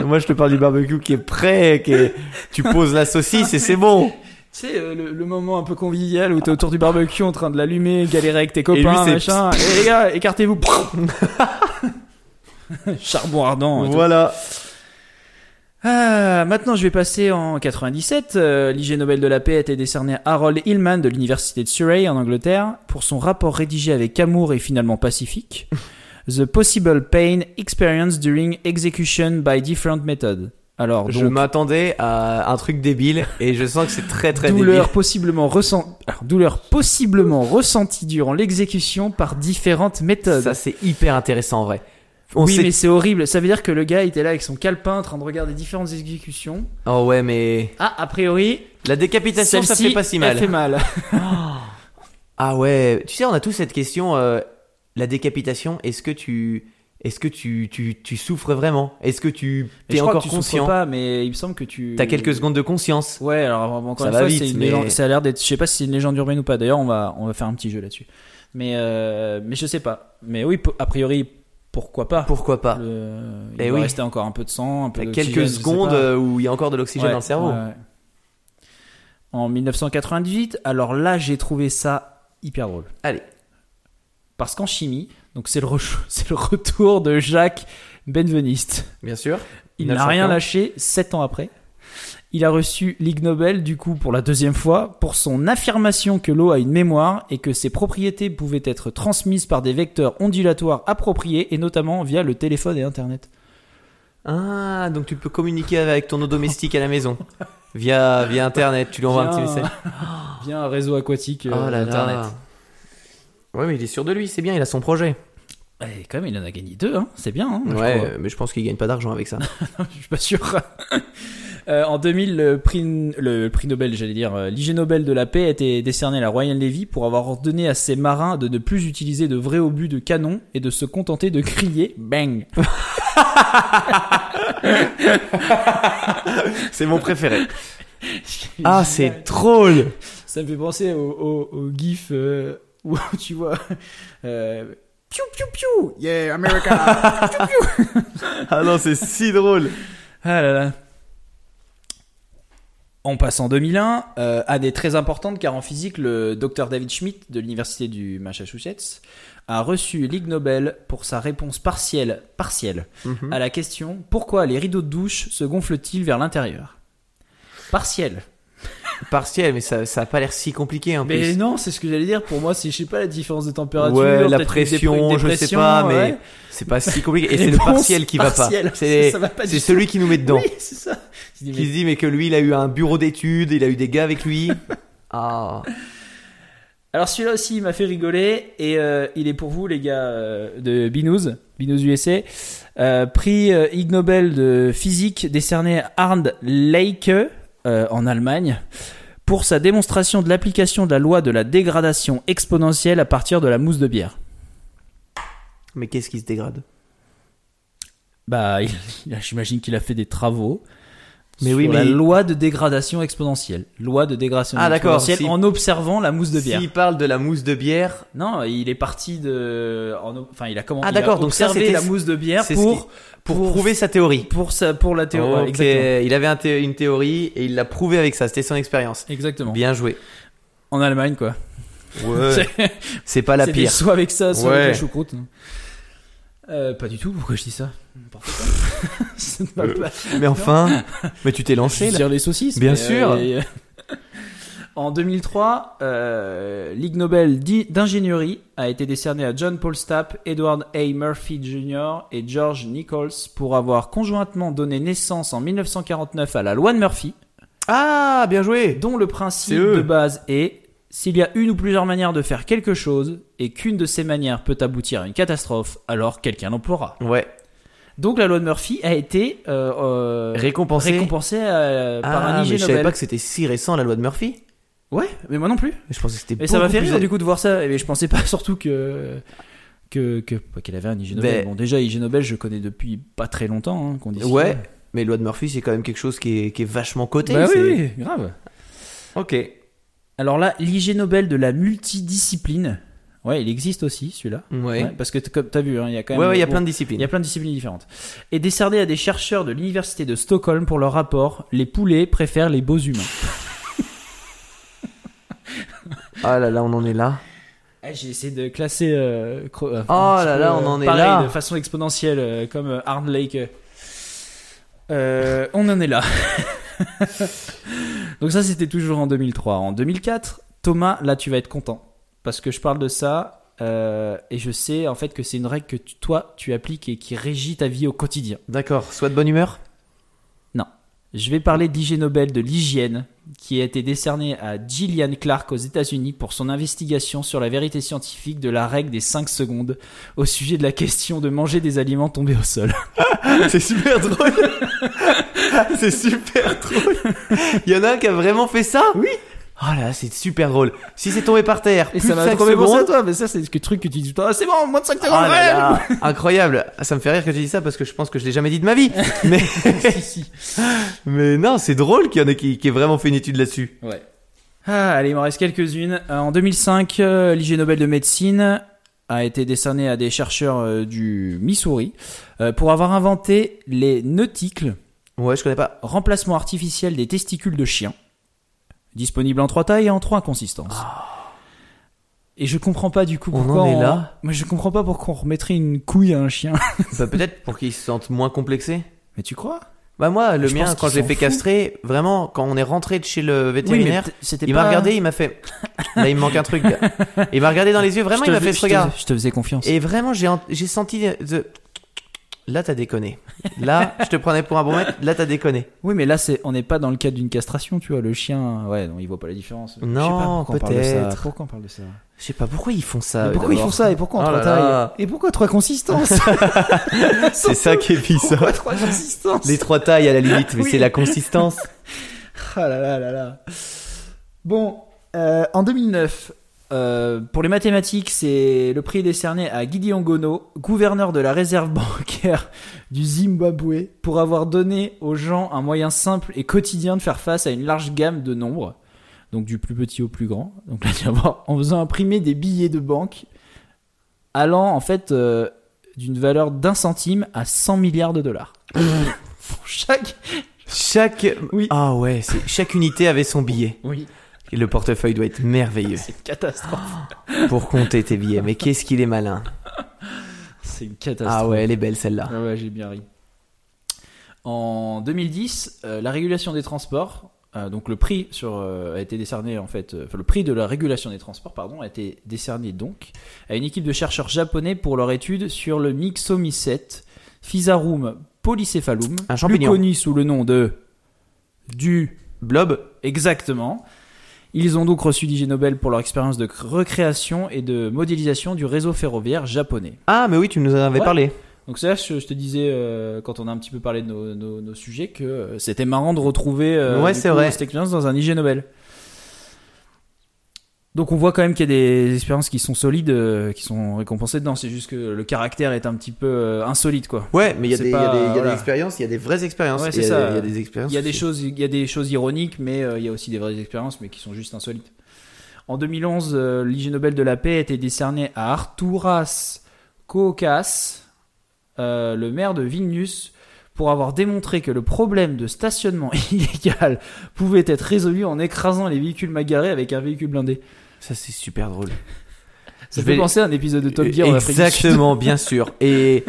Moi, je te parle du barbecue qui est prêt, qui est... tu poses la saucisse et c'est bon. Tu sais, euh, le, le moment un peu convivial où t'es autour du barbecue en train de l'allumer, galérer avec tes copains, c'est- machin. Et les gars, écartez-vous. Charbon ardent. et. Voilà. Ah, maintenant, je vais passer en 97. Euh, L'Ig Nobel de la paix a été décerné à Harold Hillman de l'université de Surrey en Angleterre pour son rapport rédigé avec amour et finalement pacifique. The possible pain experienced during execution by different methods. Alors, Je m'attendais à un truc débile et je sens que c'est très très douleur débile. possiblement ressent... Alors, douleur possiblement ressentie durant l'exécution par différentes méthodes. Ça, c'est hyper intéressant en vrai. On oui, mais c'est horrible. Ça veut dire que le gars était là avec son calepin en train de regarder différentes exécutions. Oh ouais, mais Ah, a priori, la décapitation, ça fait pas si mal. fait mal. Ah ouais, tu sais, on a tous cette question. euh, la décapitation, est-ce que tu, est-ce que tu, tu, tu souffres vraiment? Est-ce que tu es encore que tu conscient? pas, mais il me semble que tu. T'as quelques secondes de conscience. Ouais, alors encore Ça une va fois, vite, une mais- légende- ça a l'air d'être. Je sais pas si c'est une légende urbaine ou pas. D'ailleurs, on va, on va faire un petit jeu là-dessus. Mais, euh, mais je sais pas. Mais oui, a priori, pourquoi pas? Pourquoi pas? Le- Il Eh doit oui. rester encore un peu de sang, un peu d'oxygène, quelques secondes euh, où il y a encore de l'oxygène Ouais, dans le cerveau. ouais, ouais. En 1998, alors là, j'ai trouvé ça hyper drôle. Allez. parce qu'en chimie, donc c'est le, re- c'est le retour de Jacques Benveniste. Bien sûr. Il n'a rien lâché 7 ans après. Il a reçu l'Ig Nobel, du coup, pour la deuxième fois, pour son affirmation que l'eau a une mémoire et que ses propriétés pouvaient être transmises par des vecteurs ondulatoires appropriés et notamment via le téléphone et Internet. Ah, donc tu peux communiquer avec ton eau domestique à la maison via via internet. Tu lui envoies un petit message. Via un réseau aquatique euh, Oh là Internet. là. Ouais, mais il est sûr de lui, c'est bien, il a son projet. Et quand même, il en a gagné deux, hein. c'est bien. hein, ouais, mais je pense qu'il gagne pas d'argent avec ça. je suis pas sûr. Euh, en 2000, le prix, le prix Nobel, j'allais dire, euh, l'IG Nobel de la paix a été décerné à la Royal Navy pour avoir ordonné à ses marins de ne plus utiliser de vrais obus de canon et de se contenter de crier bang. c'est mon préféré. Ah, c'est drôle. Ça me fait penser au, au, au gif euh, où tu vois. Euh, piou piou piou, yeah America. Ah non, c'est si drôle. Ah là là. On passe en 2001, euh, année très importante car en physique, le docteur David Schmidt de l'université du Massachusetts a reçu l'Ig Nobel pour sa réponse partielle, partielle Mhm. à la question pourquoi les rideaux de douche se gonflent-ils vers l'intérieur? Partielle. Partiel, mais ça, ça a pas l'air si compliqué en Mais plus. non, c'est ce que j'allais dire. Pour moi, c'est je sais pas la différence de température. Ouais, la pression, je sais pas, mais ouais. c'est pas si compliqué. Et c'est le partiel qui va pas. C'est Ça va pas c'est du celui qui nous met dedans. Oui, c'est ça. Qui mais- se dit, mais que lui, il a eu un bureau d'études, il a eu des gars avec lui. Ah. Alors celui-là aussi il m'a fait rigoler et euh, il est pour vous les gars euh, de Binous, Binous USA. Euh, prix Ig Nobel de physique décerné à Arndt Leike euh, en Allemagne pour sa démonstration de l'application de la loi de la dégradation exponentielle à partir de la mousse de bière. Mais qu'est-ce qui se dégrade? Bah, il- il a- j'imagine qu'il a fait des travaux. Mais sur oui, la mais- loi de dégradation exponentielle. Loi de dégradation Ah, exponentielle si- en observant la mousse de bière. S'il parle de la mousse de bière, Non, il est parti de. en- Enfin, il a commencé. Ah, d'accord, donc observé la mousse de bière pour, pour, pour, prouver sa théorie. pour, sa, pour la théorie. Il avait un thé- une théorie et il l'a prouvé avec ça. C'était son expérience. Exactement. Bien joué. En Allemagne, quoi. Ouais. C'est pas la pire. Soit avec ça, soit Ouais. avec la choucroute. Euh, pas du tout. Pourquoi je dis ça? Ça ne va Euh, pas. Mais enfin, mais tu t'es Je lancé là. tire les saucisses. Bien mais, sûr. euh, en 2003, euh, Ligue Nobel d'i- d'ingénierie a été décerné à John Paul Stapp, Edward A. Murphy Jr. et George Nichols pour avoir conjointement donné naissance en 1949 à la loi de Murphy, Ah, bien joué. dont le principe de base est s'il y a une ou plusieurs manières de faire quelque chose et qu'une de ces manières peut aboutir à une catastrophe, alors quelqu'un l'emploiera. Ouais. Donc la loi de Murphy a été euh, euh, Récompensé. récompensée euh, par Ah, un mais IG je savais Nobel. pas que c'était si récent la loi de Murphy. Ouais, mais moi non plus. Je pensais que c'était. Et ça m'a fait rire du coup de voir ça. Et je pensais pas surtout que que que qu'elle avait un IG Nobel. Mais- Bon déjà IG Nobel je connais depuis pas très longtemps hein, qu'on dit. Ouais. Mais loi de Murphy, c'est quand même quelque chose qui est, qui est vachement coté. Bah oui, oui, grave. Ok. Alors là, l'IG Nobel de la multidiscipline. Ouais, il existe aussi celui-là. Ouais. Ouais, parce que comme t'as vu, hein, il y a quand même. Ouais, ouais, il y a plein de Il disciplines. y a plein de disciplines différentes. Et décerné à des chercheurs de l'université de Stockholm pour leur rapport Les poulets préfèrent les beaux humains. Ah là là, on en est là. Eh, J'ai essayé de classer. euh, Oh là là, on en est pareil, là. de façon exponentielle, euh, comme euh, Arne Lake. Euh, on en est là. Donc ça, c'était toujours en 2003. En 2004, Thomas, là, tu vas être content parce que je parle de ça euh, et je sais en fait que c'est une règle que tu- toi, tu appliques et qui régit ta vie au quotidien. D'accord. Soit de bonne humeur? Je vais parler de l'IG Nobel de l'hygiène qui a été décerné à Gillian Clark aux États-Unis pour son investigation sur la vérité scientifique de la règle des 5 secondes au sujet de la question de manger des aliments tombés au sol. c'est super drôle. c'est super drôle. Il y en a un qui a vraiment fait ça? Oui. Oh là là, c'est super drôle. Si c'est tombé par terre, Et plus ça m'a trop penser à toi, mais ça c'est le truc que tu dis tout le temps. Ah, c'est bon, moins de 5 Oh secondes. là ouais. là, incroyable. Ça me fait rire que tu dis ça parce que je pense que je l'ai jamais dit de ma vie. Mais, Si, si. mais non, c'est drôle qu'il y en ait qui, qui aient vraiment fait une étude là-dessus. Ouais. Ah, allez, il m'en reste quelques-unes. Euh, en 2005, euh, l'IG Nobel de médecine a été décerné à des chercheurs euh, du Missouri pour avoir inventé les neuticles, Ouais, je connais pas. remplacement artificiel des testicules de chien, disponible en trois tailles et en trois consistances. Et je comprends pas du coup On pourquoi. en est là Moi, je comprends pas pourquoi on remettrait une couille à un chien. Bah, peut-être pour qu'ils se sentent moins complexés. Mais tu crois? Bah moi, le Je mien, quand je l'ai fait castrer, vraiment, quand on est rentré de chez le vétérinaire, mais c'était il pas- m'a regardé, il m'a fait. Là, il me manque un truc. Il m'a regardé dans les yeux, vraiment, il m'a fait ce regard. Je te, faisais confiance. Et vraiment, j'ai en- j'ai senti. de- Là, t'as déconné. Là, je te prenais pour un bon mec. Là, t'as déconné. Oui, mais là, c'est, on n'est pas dans le cadre d'une castration, tu vois. Le chien, ouais, non, il voit pas la différence. Non, peut-être. Pourquoi on parle de ça Je sais pas pourquoi ils font ça. Mais Pourquoi ils font ça et pourquoi en Oh trois tailles. Et pourquoi trois consistances C'est ça qui est bizarre. Pourquoi trois consistances Les trois tailles à la limite, mais Oui. c'est la consistance. Ah là là là là. Bon, euh, en 2009, euh, pour les mathématiques, c'est le prix est décerné à Gideon Gono, gouverneur de la réserve bancaire du Zimbabwe, pour avoir donné aux gens un moyen simple et quotidien de faire face à une large gamme de nombres, donc du plus petit au plus grand. Donc là, tu vas voir, en faisant imprimer des billets de banque allant en fait euh, d'une valeur d'un centime à 100 milliards de dollars. pour chaque. Chaque. Oui. Ah ouais, chaque unité avait son billet. Oui, Et le portefeuille doit être merveilleux c'est une catastrophe. pour compter tes billets. Mais qu'est-ce qu'il est malin. C'est une catastrophe. Ah ouais, elle est belle celle-là. Ah ouais, j'ai bien ri. En 2010, euh, la régulation des transports, euh, donc le prix sur, euh, a été décerné en fait, le prix de la régulation des transports, pardon, a été décerné donc à une équipe de chercheurs japonais pour leur étude sur le Myxomycete Physarum polycephalum, Un plus champignon. connu sous le nom de du Blob. Exactement. Ils ont donc reçu l'IG Nobel pour leur expérience de recréation et de modélisation du réseau ferroviaire japonais. Ah, mais oui, tu nous en avais Ouais. parlé. Donc c'est là je je te disais euh, quand on a un petit peu parlé de nos, nos- nos sujets que euh, c'était marrant de retrouver euh, Ouais, du c'est coup, vrai. cette expérience dans un IG Nobel. Donc on voit quand même qu'il y a des expériences qui sont solides, euh, qui sont récompensées dedans. C'est juste que le caractère est un petit peu euh, insolite quoi. Ouais, mais il y a des, il y a pas- des- il y a des voilà. expériences, il y a des vraies expériences. Ouais, c'est y a- ça. Il y a des expériences. Il y a des aussi. choses, il y a des choses ironiques, mais euh, il y a aussi des vraies expériences, mais qui sont juste insolites. En 2011, euh, l'IG Nobel de la paix a été décerné à Arturas Koukas, euh, le maire de Vilnius, pour avoir démontré que le problème de stationnement illégal pouvait être résolu en écrasant les véhicules magarés avec un véhicule blindé. Ça, c'est super drôle. Ça Je fait vais- penser à un épisode de Top Gear en Afrique. Exactement, bien sûr. Et,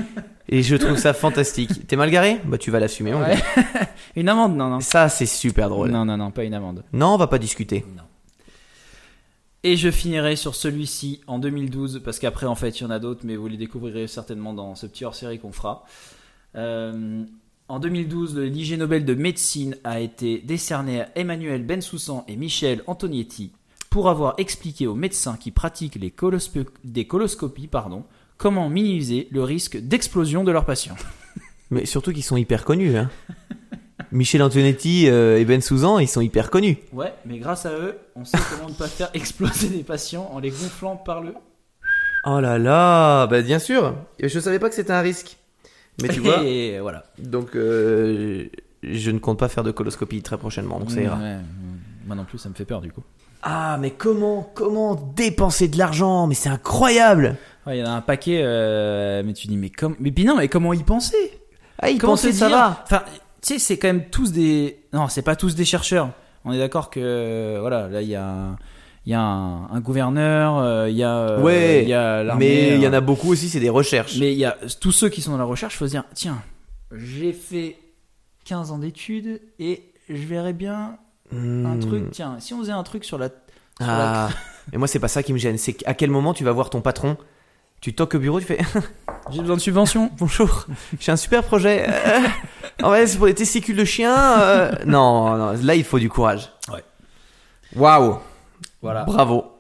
et je trouve ça fantastique. T'es mal garé? Bah, tu vas l'assumer. Ouais. Une amende, non, non. Ça, c'est super drôle. Non. Non, non, non, pas une amende. on va pas discuter. Et je finirai sur celui-ci en 2012, parce qu'après, en fait, il y en a d'autres, mais vous les découvrirez certainement dans ce petit hors-série qu'on fera. Euh, en 2012, le Nobel de médecine a été décerné à Emmanuel Bensoussan et Michel Antonietti pour avoir expliqué aux médecins qui pratiquent les des coloscopies pardon, comment minimiser le risque d'explosion de leurs patients. Mais surtout qu'ils sont hyper connus. Hein. Michel Antonetti euh, et Ben Souzan, ils sont hyper connus. Ouais, mais grâce à eux, on sait comment ne pas faire exploser des patients en les gonflant par le... Oh là là, bah bien sûr. Je savais pas que c'était un risque. Mais tu vois, Et voilà. donc euh, je ne compte pas faire de coloscopie très prochainement, donc ça ira. Ouais. Moi non plus, ça me fait peur du coup. Ah, mais comment, comment dépenser de l'argent Mais c'est incroyable. Ouais, il y en a un paquet, euh, mais tu dis, mais, comme... mais non, mais comment y penser? Ah, ils Comment te ça dire va. Enfin, tu sais, c'est quand même tous des. Non, c'est pas tous des chercheurs. On est d'accord que, voilà, là, il y a, un- il y a un, un gouverneur, euh, il y a. euh, Ouais, il y a l'armée, Mais il y en a beaucoup aussi, c'est des recherches. Mais il y a tous ceux qui sont dans la recherche, faut se dire, tiens, j'ai fait 15 ans d'études et je verrais bien un Hmm. truc. Tiens, si on faisait un truc sur la. sur Ah, mais moi c'est pas ça qui me gêne. C'est à quel moment tu vas voir ton patron, tu toques au bureau, tu fais la- J'ai besoin de subventions. bonjour, j'ai un super projet. En vrai, c'est pour les testicules de chien. euh. Non, non, là il faut du courage. Ouais. Waouh, Voilà. bravo.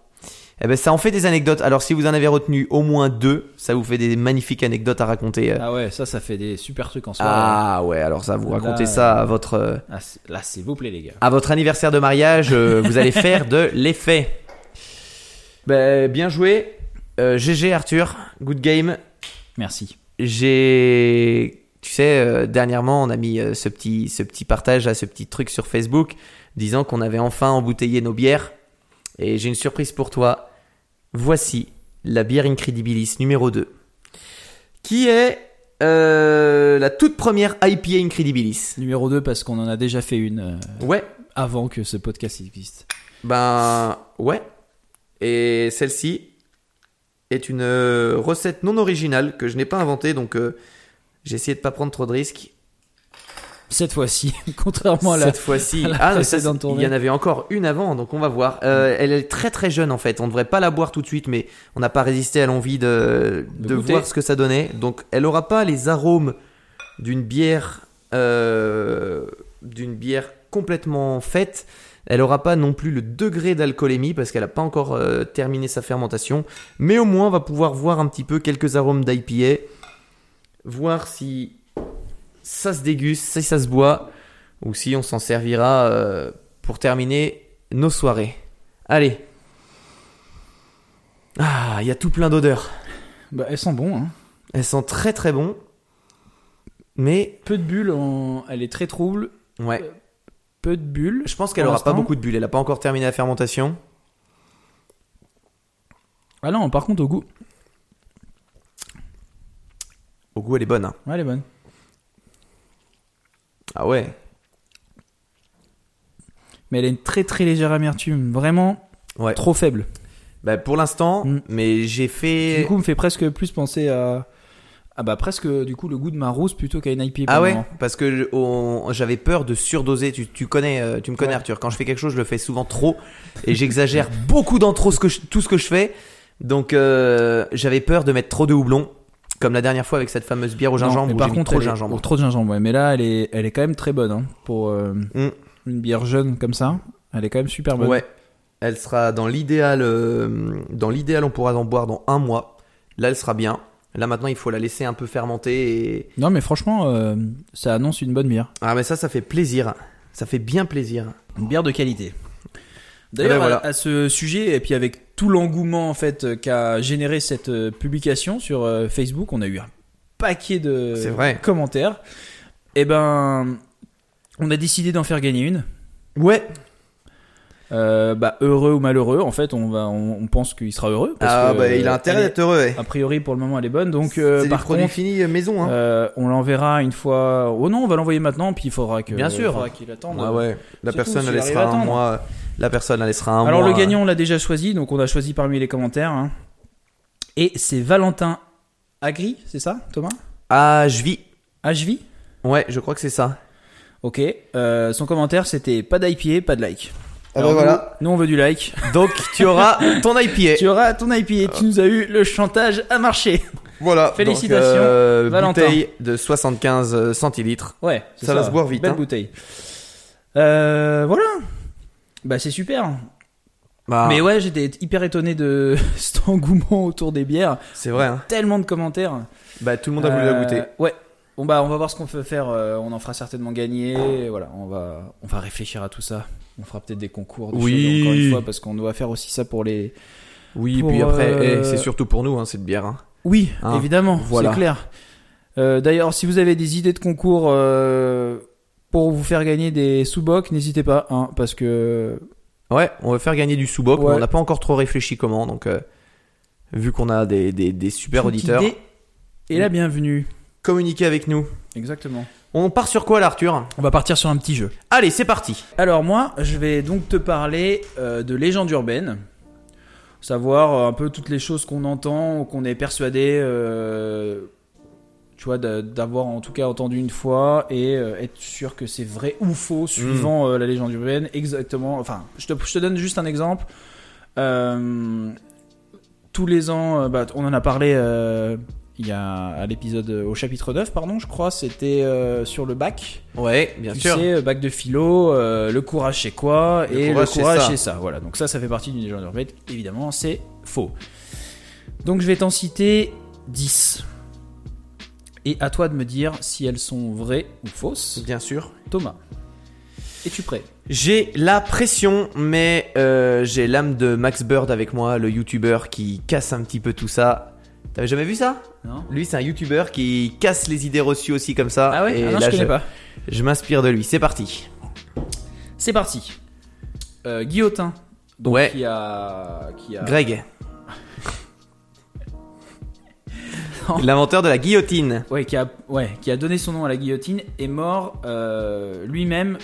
Eh ben ça en fait des anecdotes. Alors si vous en avez retenu au moins deux, ça vous fait des magnifiques anecdotes à raconter. euh. Ah ouais, ça, ça fait des super trucs en soi. Ah ouais, alors ça vous racontez euh, ça à votre euh, Ah, là, s'il vous plaît, les gars. à votre anniversaire de mariage, vous allez faire de l'effet. Ben, bien joué. Euh, GG Arthur, good game. Merci. J'ai, tu sais, euh, dernièrement, on a mis euh, ce petit, ce petit partage, là, ce petit truc sur Facebook, disant qu'on avait enfin embouteillé nos bières. Et j'ai une surprise pour toi. Voici la bière Incredibilis numéro 2, qui est euh, la toute première IPA Incredibilis. Numéro 2, parce qu'on en a déjà fait une euh, Ouais, avant que ce podcast existe. Ben ouais. Et celle-ci, est une euh, recette non originale que je n'ai pas inventée, donc euh, j'ai essayé de pas prendre trop de risques. Cette fois-ci, contrairement à la. Cette fois-ci, ah, ça, il y en avait encore une avant, donc on va voir. Euh, elle est très très jeune en fait. On ne devrait pas la boire tout de suite, mais on n'a pas résisté à l'envie de, De voir ce que ça donnait. Donc, elle aura pas les arômes d'une bière, euh, d'une bière complètement faite. Elle aura pas non plus le degré d'alcoolémie parce qu'elle n'a pas encore euh, terminé sa fermentation. Mais au moins, on va pouvoir voir un petit peu quelques arômes d'IPA, voir si ça se déguste, si ça se boit, ou si on s'en servira euh, pour terminer nos soirées. Allez. Ah, il y a tout plein d'odeurs. Bah, elles sont bonnes. Hein. Elles sont très très bon. Mais Peu de bulles, en- elle est très trouble. ouais, Peu de bulles. je pense qu'elle aura pas beaucoup de bulles. Elle a pas encore terminé la fermentation. Ah non, par contre, au goût. Au goût, elle est bonne. hein. Ouais, elle est bonne. Ah ouais. Mais elle a une très très légère amertume. Vraiment Ouais. trop faible. Bah, pour l'instant, Mm. mais j'ai fait. du coup, me fait presque plus penser à. Ah bah presque du coup le goût de ma rousse plutôt qu'à une IPA. Ah ouais, parce que j'avais peur de surdoser. Tu, tu connais, euh, tu me connais Ouais. Arthur. Quand je fais quelque chose, je le fais souvent trop et j'exagère beaucoup dans trop ce que je- tout ce que je fais. Donc euh, j'avais peur de mettre trop de houblon, comme la dernière fois avec cette fameuse bière au Non, gingembre où par contre, trop de est- gingembre. trop de gingembre, ouais. Mais là, elle est, elle est quand même très bonne hein, pour euh, Mm. une bière jeune comme ça. Elle est quand même super bonne. Ouais, elle sera dans l'idéal. euh, dans l'idéal, on pourra en boire dans un mois. Là, elle sera bien. Là maintenant, il faut la laisser un peu fermenter et Non, mais franchement, euh, ça annonce une bonne bière. ah mais ça, ça fait plaisir. Ça fait bien plaisir. Une bière de qualité. D'ailleurs, Eh ben voilà. à, à ce sujet, et puis avec tout l'engouement en fait euh, qu'a généré cette euh, publication sur euh, Facebook, on a eu un paquet de vrai. commentaires. Et ben, on a décidé d'en faire gagner une. Ouais. Euh, bah, heureux ou malheureux, en fait, on va, on, on pense qu'il sera heureux. parce Ah que, bah il a euh, intérêt d'être heureux. ouais. A priori, pour le moment, elle est bonne. Donc, euh, par produit contre, fini euh, maison. Hein. euh, on l'enverra une fois. Oh non, on va l'envoyer maintenant, puis il faudra que. Bien sûr. il faudra qu'il attende. Ah ouais. La personne elle laissera un mois. La personne elle laissera un Alors mois. le gagnant, on l'a déjà choisi, donc on a choisi parmi les commentaires. hein. Et c'est Valentin Agri, c'est ça, Thomas? Ah, je vis. HV Ouais, je crois que c'est ça. Ok. Euh, son commentaire, c'était pas d'IPA, pas de like. Ah Alors, bah voilà. Nous, nous, on veut du like. Donc tu auras ton IPA. tu auras ton IPA. Tu nous as eu le chantage à marché. Voilà. Félicitations, Donc, euh, Valentin. Bouteille de 75 centilitres. Ouais. c'est Ça va se boire vite, Belle hein. bouteille. Euh, voilà. Bah c'est super. Bah, Mais ouais, j'étais hyper étonné de cet engouement autour des bières. c'est vrai. Hein. Tellement de commentaires. Bah tout le monde a voulu la Euh, goûter. Ouais. Bon bah on va voir ce qu'on peut faire. euh, on en fera certainement gagner. Voilà, on va on va réfléchir à tout ça. On fera peut-être des concours. des Oui. encore une fois parce qu'on doit faire aussi ça pour les. Oui, pour, puis après, euh, eh, c'est surtout pour nous hein, cette bière. Hein. Oui, Hein, évidemment. voilà. C'est clair. Euh, D'ailleurs, si vous avez des idées de concours pour vous faire gagner des sous-bocs, n'hésitez pas, hein, parce que Ouais, on va faire gagner du sous-boc, mais on n'a pas encore trop réfléchi comment. Donc vu qu'on a des, des, des super toute auditeurs, idée est la bienvenue. Communiquez avec nous. Exactement. On part sur quoi là, Arthur? On va partir sur un petit jeu. Allez, c'est parti. Alors moi, je vais donc te parler euh, de légendes urbaines, savoir euh, un peu toutes les choses qu'on entend ou qu'on est persuadé, euh, tu vois, d'a- d'avoir en tout cas entendu une fois et euh, être sûr que c'est vrai ou faux suivant euh, la légende urbaine. Exactement. Enfin, je te, je te donne juste un exemple. Euh, tous les ans, euh, bah, on en a parlé. Euh, il y a à l'épisode au chapitre 9 pardon je crois c'était euh, sur le bac Ouais, bien tu sûr. sais, euh, bac de philo, euh, le courage c'est quoi Le et courage, le c'est ça. Voilà, donc ça, ça fait partie d'une légende urbaine. Évidemment, c'est faux. Donc je vais t'en citer 10. Et à toi de me dire si elles sont vraies ou fausses. Bien sûr. Thomas, es-tu prêt? J'ai la pression, mais euh, j'ai l'âme de Max Bird avec moi, le youtubeur qui casse un petit peu tout ça. T'avais jamais vu ça Non Lui, c'est un youtubeur qui casse les idées reçues aussi comme ça. Ah ouais Et Ah non, là, je connais pas. je m'inspire de lui. C'est parti. C'est parti. Euh, Guillotin. Donc, Ouais. Qui a. Qui a... Greg. L'inventeur de la guillotine. Ouais, qui a, ouais, qui a donné son nom à la guillotine est mort euh, lui-même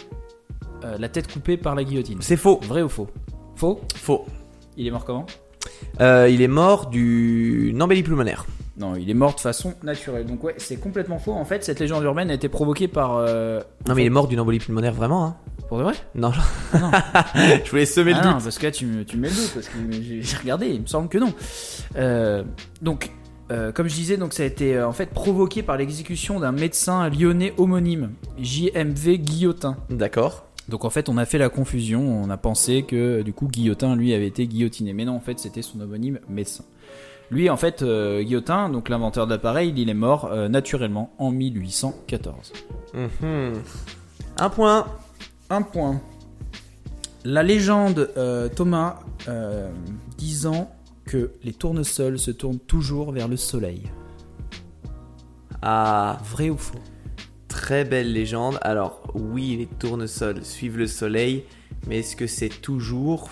euh, la tête coupée par la guillotine. C'est faux. Vrai ou faux? Faux? Faux. Il est mort comment? Euh, il est mort du embellie pulmonaire. Non, il est mort de façon naturelle. Donc ouais, c'est complètement faux. En fait, cette légende urbaine a été provoquée par. euh, Non, mais il est mort d'une embolie pulmonaire vraiment. Hein. Pour de vrai? Non, non. je voulais semer le Ah doute. non, parce que là tu me, tu me mets le doute parce que j'ai j'ai regardé, il me semble que non. Euh, donc, euh, comme je disais, donc ça a été euh, en fait provoqué par l'exécution d'un médecin lyonnais homonyme, JMV Guillotin. D'accord. Donc en fait, on a fait la confusion, on a pensé que du coup Guillotin lui avait été guillotiné, mais non, en fait, c'était son homonyme médecin. Lui, en fait, euh, Guillotin, donc l'inventeur de l'appareil, il est mort euh, naturellement en 1814. Mhm. Un point. Un point. La légende euh, Thomas disant que les tournesols se tournent toujours vers le soleil. Ah, Vrai ou faux? Très belle légende. Alors, oui, les tournesols suivent le soleil, mais est-ce que c'est toujours?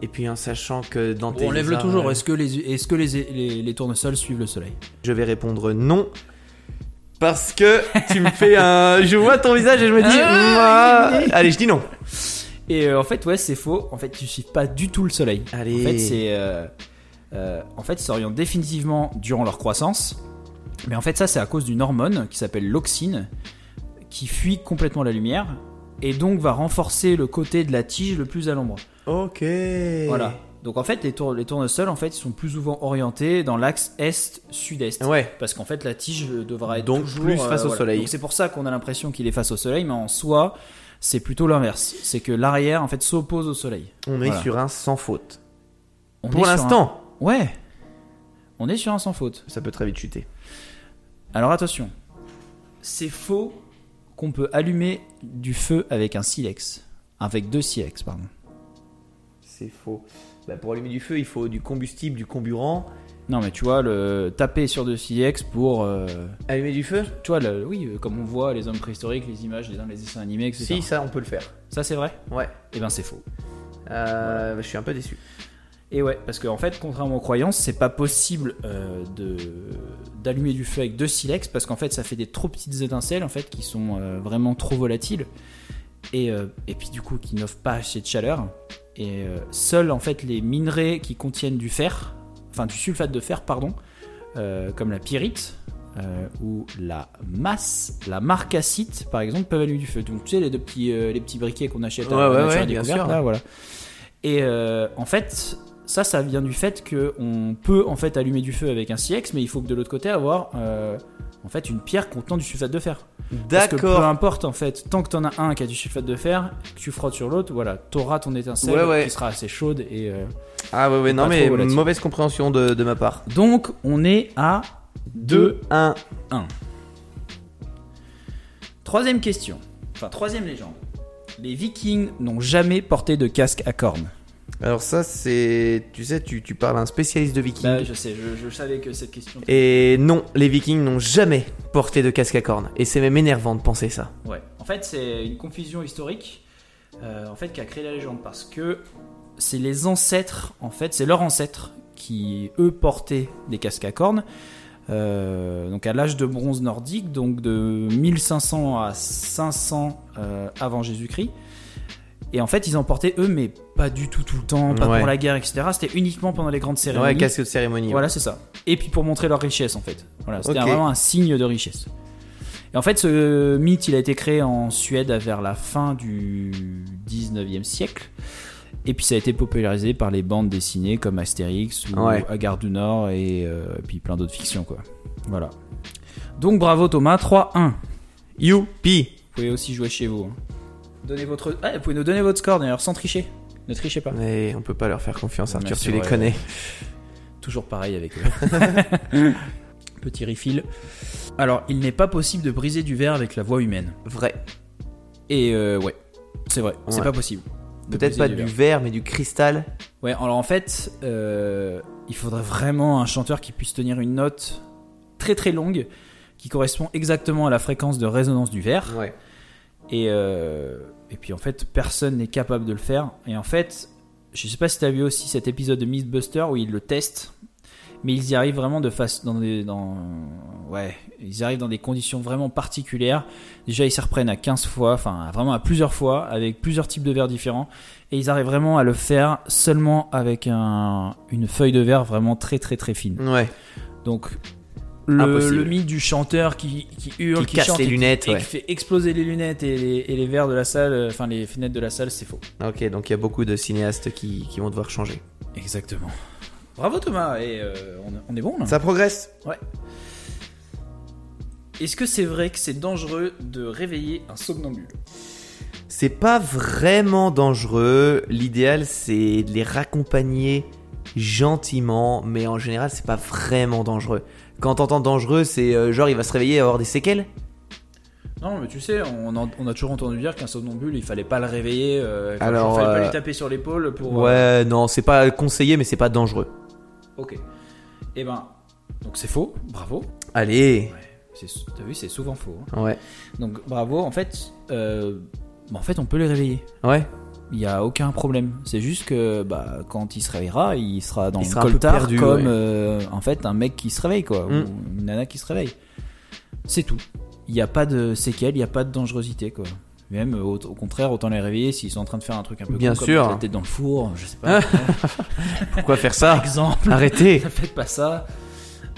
Et puis en sachant que dans tes On lève le toujours. euh, Est-ce que, les, est-ce que les, les, les tournesols suivent le soleil? Je vais répondre non. Parce que tu me fais un. Je vois ton visage et je me dis. Ah. Allez, je dis non. Et euh, en fait, ouais, c'est faux. En fait, ils suivent pas du tout le soleil. Allez. En fait, c'est. euh, euh, en fait, ils s'orientent définitivement durant leur croissance. Mais en fait, ça, c'est à cause d'une hormone qui s'appelle l'auxine, qui fuit complètement la lumière et donc va renforcer le côté de la tige le plus à l'ombre. Ok. Voilà. Donc en fait, les, tour- les tournesols, en fait, ils sont plus souvent orientés dans l'axe est-sud-est. Ouais. Parce qu'en fait, la tige devra être Donc, toujours, plus face au voilà. soleil. Donc c'est pour ça qu'on a l'impression qu'il est face au soleil, mais en soi, c'est plutôt l'inverse. C'est que l'arrière, en fait, s'oppose au soleil. On est sur un sans faute. On Pour l'instant, un- Ouais. On est sur un sans faute. ça peut très vite chuter. Alors attention. C'est faux qu'on peut allumer du feu avec un silex. Avec deux silex, pardon. C'est faux. Bah, pour allumer du feu, il faut du combustible, du comburant. Non, mais tu vois, le taper sur deux silex pour. euh, Allumer du feu? Tu vois, le- oui, euh, comme on voit les hommes préhistoriques, les images, les, les dessins animés, etc. Si, ça, on peut le faire. Ça, c'est vrai? Ouais. Eh ben, c'est faux. Euh, Je suis un peu déçu. Et ouais, parce qu'en fait, contrairement aux croyances, c'est pas possible euh, de d'allumer du feu avec deux silex parce qu'en fait, ça fait des trop petites étincelles en fait qui sont euh, vraiment trop volatiles et, euh, et puis du coup qui n'offrent pas assez de chaleur. Et seuls en fait les minerais qui contiennent du fer, enfin du sulfate de fer, pardon, comme la pyrite. ou la masse, la marcassite par exemple peuvent allumer du feu. Donc tu sais les deux petits, les petits briquets qu'on achète à Ouais, la ouais, nature ouais, et bien découverte, sûr. là, voilà. Et en fait, ça, ça vient du fait que on peut en fait allumer du feu avec un silex, mais il faut que de l'autre côté avoir euh, en fait une pierre contenant du sulfate de fer. Que peu D'accord. importe en fait, tant que t'en as un qui a du sulfate de fer, que tu frottes sur l'autre, voilà, t'auras ton étincelle Ouais, ouais. qui sera assez chaude et euh, Ah ouais, ouais, non, mais mauvaise compréhension de, de ma part. donc on est à 2 1. Troisième question, enfin troisième légende. Les Vikings n'ont jamais porté de casque à cornes. Alors ça, c'est... Tu sais, tu, tu parles à un spécialiste de vikings. Bah, je sais, je, je savais que cette question. Et non, les vikings n'ont jamais porté de casque à cornes. Et c'est même énervant de penser ça. Ouais. En fait, c'est une confusion historique euh, en fait, qui a créé la légende parce que c'est les ancêtres, en fait, c'est leurs ancêtres qui, eux, portaient des casques à cornes. euh, donc à l'âge de bronze nordique, donc de 1500 à 500 euh, avant Jésus-Christ. Et en fait, ils en portaient eux, mais pas du tout tout le temps, pas Ouais. pour la guerre, etc. C'était uniquement pendant les grandes cérémonies. Ouais, casque de cérémonie. Voilà, c'est ça. Et puis pour montrer leur richesse, en fait. Voilà, c'était vraiment un signe de richesse. Et en fait, ce mythe, il a été créé en Suède vers la fin du 19e siècle. Et puis ça a été popularisé par les bandes dessinées comme Astérix ou Ouais. Agar du Nord et, euh, et puis plein d'autres fictions, quoi. Voilà. Donc bravo Thomas, 3-1. Youpi Vous pouvez aussi jouer chez vous. hein. Donnez votre... Ah, vous pouvez nous donner votre score d'ailleurs, sans tricher. Ne trichez pas. Mais on peut pas leur faire confiance, Arthur, tu les vrai, connais. Toujours pareil avec eux. Petit refill. Alors, il n'est pas possible de briser du verre avec la voix humaine. Vrai. Et euh, ouais, c'est vrai, c'est Ouais. pas possible. Peut-être pas du verre, mais du cristal. Ouais, alors en fait, euh, il faudrait vraiment un chanteur qui puisse tenir une note très très longue qui correspond exactement à la fréquence de résonance du verre. Ouais. Et, euh, et puis en fait, personne n'est capable de le faire. Et en fait, je sais pas si tu as vu aussi cet épisode de Mythbuster où ils le testent, mais ils y arrivent vraiment de face dans des, dans, ouais, ils arrivent dans des conditions vraiment particulières. Déjà, ils se reprennent à 15 fois, enfin vraiment à plusieurs fois, avec plusieurs types de verres différents. Et ils arrivent vraiment à le faire seulement avec un, une feuille de verre vraiment très très très fine. Ouais. Donc le, le mythe du chanteur qui, qui hurle, Qui casse chante les et qui- lunettes, et ouais. qui fait exploser les lunettes et les, et les verres de la salle, euh, enfin les fenêtres de la salle, c'est faux. Ok, donc il y a beaucoup de cinéastes qui, qui vont devoir changer. Exactement. Bravo Thomas, et euh, on, on est bon là. Ça progresse Est-ce que c'est vrai que c'est dangereux de réveiller un somnambule? C'est pas vraiment dangereux. L'idéal, c'est de les raccompagner gentiment, mais en général, c'est pas vraiment dangereux. Quand t'entends dangereux, c'est euh, genre il va se réveiller et avoir des séquelles? Non, mais tu sais, on, en- on a toujours entendu dire qu'un somnambule, il fallait pas le réveiller, euh, enfin, Alors, il fallait pas euh, lui taper sur l'épaule pour. euh, Ouais, non, c'est pas conseillé, mais c'est pas dangereux. Ok. Eh ben, donc c'est faux, bravo. Allez C'est- T'as vu, c'est souvent faux. hein. Ouais. Donc bravo, en fait, bah, en fait, on peut les réveiller. Ouais Il y a aucun problème. C'est juste que bah, quand il se réveillera, il sera dans Il le sera peu coltard perdu, comme ouais. euh, en fait un mec qui se réveille quoi, Mm. ou une nana qui se réveille. C'est tout. Il n'y a pas de séquelles, il n'y a pas de dangerosité quoi. Même au, au contraire, autant les réveiller s'ils sont en train de faire un truc un peu Bien con, sûr. tête dans le four, je sais pas. Pourquoi faire Par ça exemple, Arrêtez ne faites pas ça.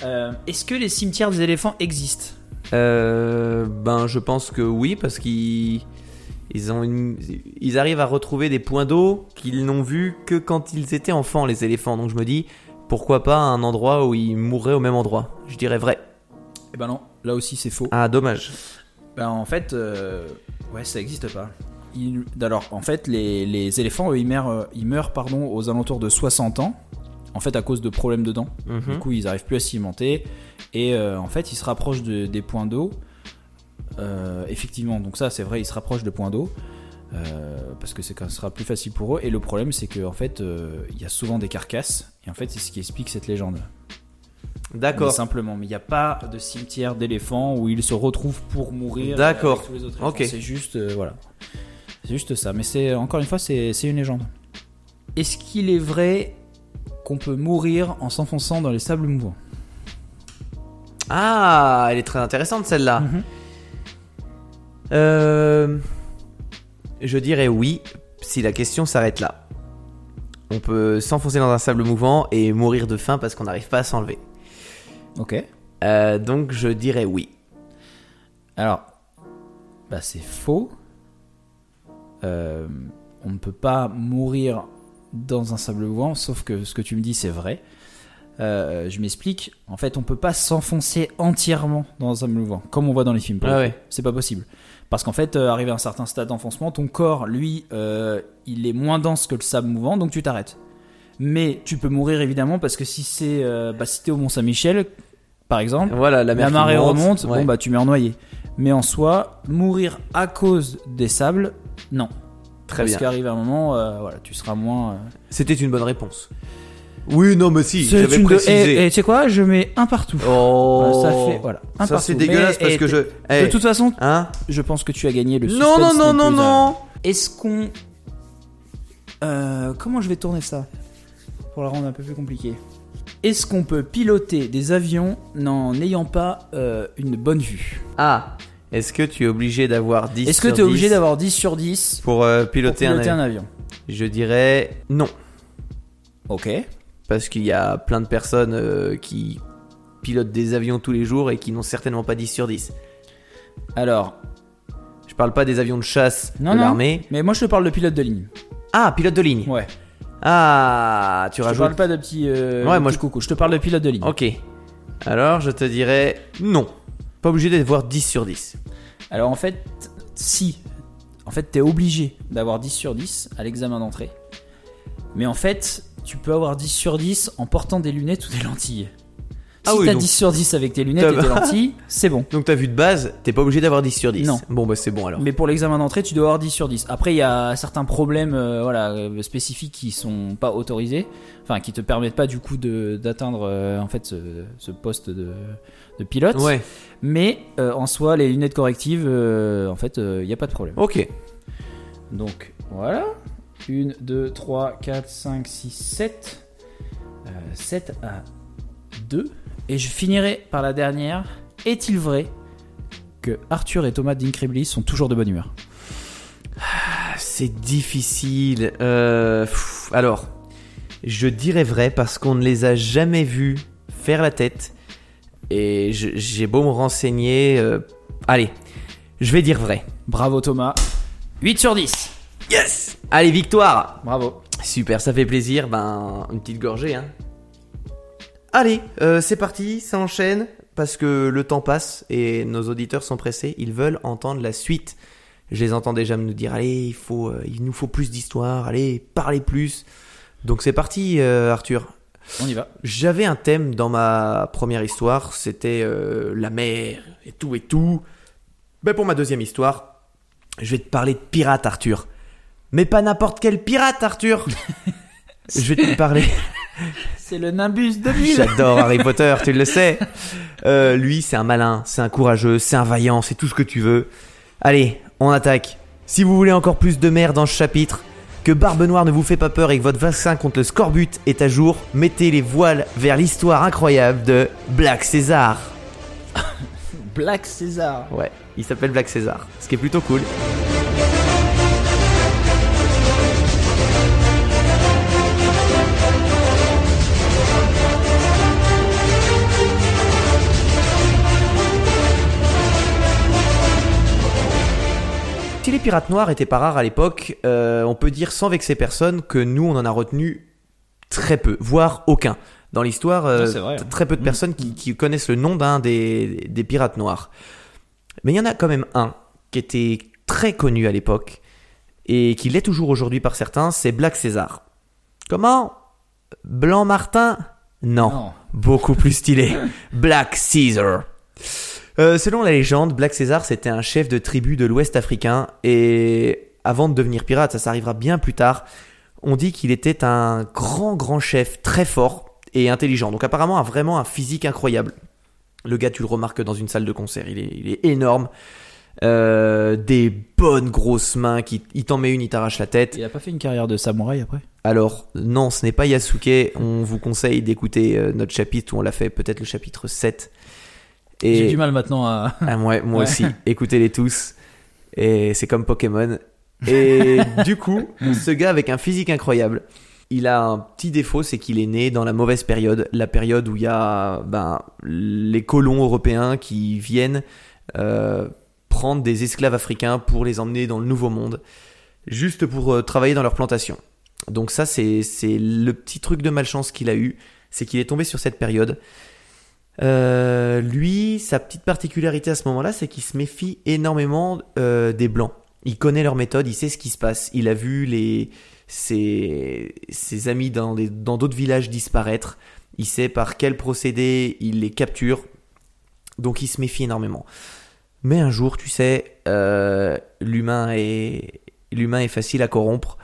Euh, Est-ce que les cimetières des éléphants existent? Euh, ben, je pense que oui, parce qu'ils ils ont une- ils arrivent à retrouver des points d'eau qu'ils n'ont vus que quand ils étaient enfants, les éléphants. Donc je me dis, pourquoi pas un endroit où ils mourraient au même endroit? Je dirais vrai. Eh ben non, là aussi c'est faux. Ah, dommage. Ben en fait, euh, ouais, ça n'existe pas. Il- Alors en fait, les, les éléphants, eux, ils meurent, euh, ils meurent pardon, aux alentours de 60 ans. En fait, à cause de problèmes de dents. Du Mhm. coup, ils n'arrivent plus à s'alimenter. Et euh, en fait, ils se rapprochent de- des points d'eau. Euh, effectivement, donc ça, c'est vrai, ils se rapprochent de points d'eau. euh, parce que c'est quand ce sera plus facile pour eux. Et le problème, c'est qu'en fait, euh, il y a souvent des carcasses. Et en fait, c'est ce qui explique cette légende. D'accord. simplement, mais il n'y a pas de cimetière d'éléphants où ils se retrouvent pour mourir. D'accord. Ok. C'est juste, euh, voilà. C'est juste ça. Mais c'est encore une fois, c'est c'est une légende. Est-ce qu'il est vrai qu'on peut mourir en s'enfonçant dans les sables mouvants? Ah, elle est très intéressante celle-là. Mhm. Euh, je dirais oui, si la question s'arrête là. On peut s'enfoncer dans un sable mouvant et mourir de faim parce qu'on n'arrive pas à s'enlever. Ok. Euh, donc je dirais oui. Alors, bah c'est faux. Euh, on ne peut pas mourir dans un sable mouvant, sauf que ce que tu me dis c'est vrai. Euh, je m'explique. En fait, on peut pas s'enfoncer entièrement dans un sable mouvant, comme on voit dans les films. Ah ouais. C'est pas possible. Parce qu'en fait, euh, arrivé à un certain stade d'enfoncement, ton corps, lui, euh, il est moins dense que le sable mouvant, donc tu t'arrêtes. Mais tu peux mourir évidemment parce que si c'est, euh, bah, si t'es au Mont Saint-Michel, par exemple, Voilà, la, mer marée monte, remonte, ouais. bon bah tu meurs noyé. Mais en soi, mourir à cause des sables, non. Très Parce bien. qu'arrive un moment, euh, voilà, tu seras moins. C'était une bonne réponse. Oui, non, mais si, j'avais précisé. Et et tu sais quoi Je mets un partout. Oh, Ça fait voilà. Un ça partout. c'est dégueulasse Mais, parce que je. De Eh, toute façon, Hein je pense que tu as gagné le Non, non, non, non, non. Est-ce qu'on. Euh, comment je vais tourner ça Pour la rendre un peu plus compliquée? Est-ce qu'on peut piloter des avions n'en ayant pas euh, une bonne vue? Ah, est-ce que tu es obligé d'avoir 10 Est-ce que tu es obligé 10 d'avoir 10 sur 10 pour euh, pour piloter, piloter un un avion? Je dirais non. Ok. Parce qu'il y a plein de personnes euh, qui pilotent des avions tous les jours et qui n'ont certainement pas 10 sur 10. Alors, Je parle pas des avions de chasse Non, de non. l'armée. mais moi je te parle de pilote de ligne. Ah, pilote de ligne. Ouais. Ah, tu Je te rajoutes. parle pas de petit, euh, Ouais, moi, je- coucou. Je te parle de pilote de ligne. Ok. Alors, je te dirais non. Pas obligé d'avoir 10 sur 10. Alors en fait, si. En fait, t'es obligé d'avoir 10 sur 10 à l'examen d'entrée. Mais en fait, tu peux avoir 10 sur 10 en portant des lunettes ou des lentilles. Ah si oui, t'as donc- 10 sur 10 avec tes lunettes et tes lentilles, c'est bon. Donc, t'as vu de base, t'es pas obligé d'avoir 10 sur 10. Non. Bon, bah, c'est bon alors. Mais pour l'examen d'entrée, tu dois avoir 10 sur 10. Après, il y a certains problèmes euh, voilà, euh, spécifiques qui sont pas autorisés. Enfin, qui te permettent pas du coup d'atteindre euh, en fait ce, ce poste de, de pilote. Ouais, Mais euh, en soi, les lunettes correctives, en fait, il n'y a pas de problème. ok. Donc voilà. 1, 2, 3, 4, 5, 6, 7. 7 à 2. Et je finirai par la dernière. est-il vrai que Arthur et Thomas d'Incrediblis sont toujours de bonne humeur? Ah, C'est difficile. Euh, pff, alors, je dirais vrai parce qu'on ne les a jamais vus faire la tête. Et j'ai beau me renseigner. euh, allez, je vais dire vrai. Bravo Thomas. 8 sur 10. Yes Allez, victoire Bravo. Super, ça fait plaisir. Ben, une petite gorgée, hein. Allez, euh, c'est parti, ça enchaîne. Parce que le temps passe et nos auditeurs sont pressés. Ils veulent entendre la suite. Je les entends déjà nous dire allez, il, faut, euh, il nous faut plus d'histoire, allez, parlez plus. Donc c'est parti, euh, Arthur. On y va. J'avais un thème dans ma première histoire, c'était euh, la mer et tout et tout. Ben pour ma deuxième histoire, je vais te parler de pirates, Arthur. Mais pas n'importe quel pirate, Arthur. je vais te parler. C'est le Nimbus 2000. J'adore Harry Potter, tu le sais. Euh, lui, c'est un malin, c'est un courageux, c'est un vaillant, c'est tout ce que tu veux. Allez, on attaque. Si vous voulez encore plus de mer dans ce chapitre, que Barbe Noire ne vous fait pas peur et que votre vaccin contre le scorbut est à jour, mettez les voiles vers l'histoire incroyable de Black César. Black César. Ouais, il s'appelle Black César, ce qui est plutôt cool. Pirates noirs étaient pas rares à l'époque, euh, on peut dire sans vexer personne que nous on en a retenu très peu, voire aucun. Dans l'histoire, euh, Ah, très peu de personnes qui, qui connaissent le nom d'un des, des pirates noirs. Mais il y en a quand même un qui était très connu à l'époque et qui l'est toujours aujourd'hui par certains, c'est Black César. Comment? Blanc Martin? Non. Non. Beaucoup plus stylé. Black Caesar. Euh, selon la légende, Black César c'était un chef de tribu de l'Ouest africain et avant de devenir pirate, ça s'arrivera bien plus tard, on dit qu'il était un grand grand chef très fort et intelligent. Donc apparemment a vraiment un physique incroyable. Le gars tu le remarques dans une salle de concert, il est, il est énorme. Euh, des bonnes grosses mains qui il t'en met une, il t'arrache la tête. Il a pas fait une carrière de samouraï après? Alors, non, ce n'est pas Yasuke. On vous conseille d'écouter euh, notre chapitre où on l'a fait, peut-être le chapitre 7. Et J'ai du mal maintenant à. Ah, moi, moi Ouais. aussi, écoutez-les tous. Et c'est comme Pokémon. Et du coup, ce gars avec un physique incroyable, il a un petit défaut, c'est qu'il est né dans la mauvaise période, la période où il y a ben, les colons européens qui viennent euh, prendre des esclaves africains pour les emmener dans le Nouveau Monde, juste pour euh, travailler dans leur plantation. Donc ça, c'est c'est le petit truc de malchance qu'il a eu, c'est qu'il est tombé sur cette période. Euh, lui, sa petite particularité à ce moment-là, c'est qu'il se méfie énormément euh, des blancs. Il connaît leur méthode, il sait ce qui se passe. Il a vu ses, amis dans d'autres villages disparaître. Il sait par quel procédé il les capture. Donc il se méfie énormément. Mais un jour, tu sais, euh, l'humain est l'humain est facile à corrompre.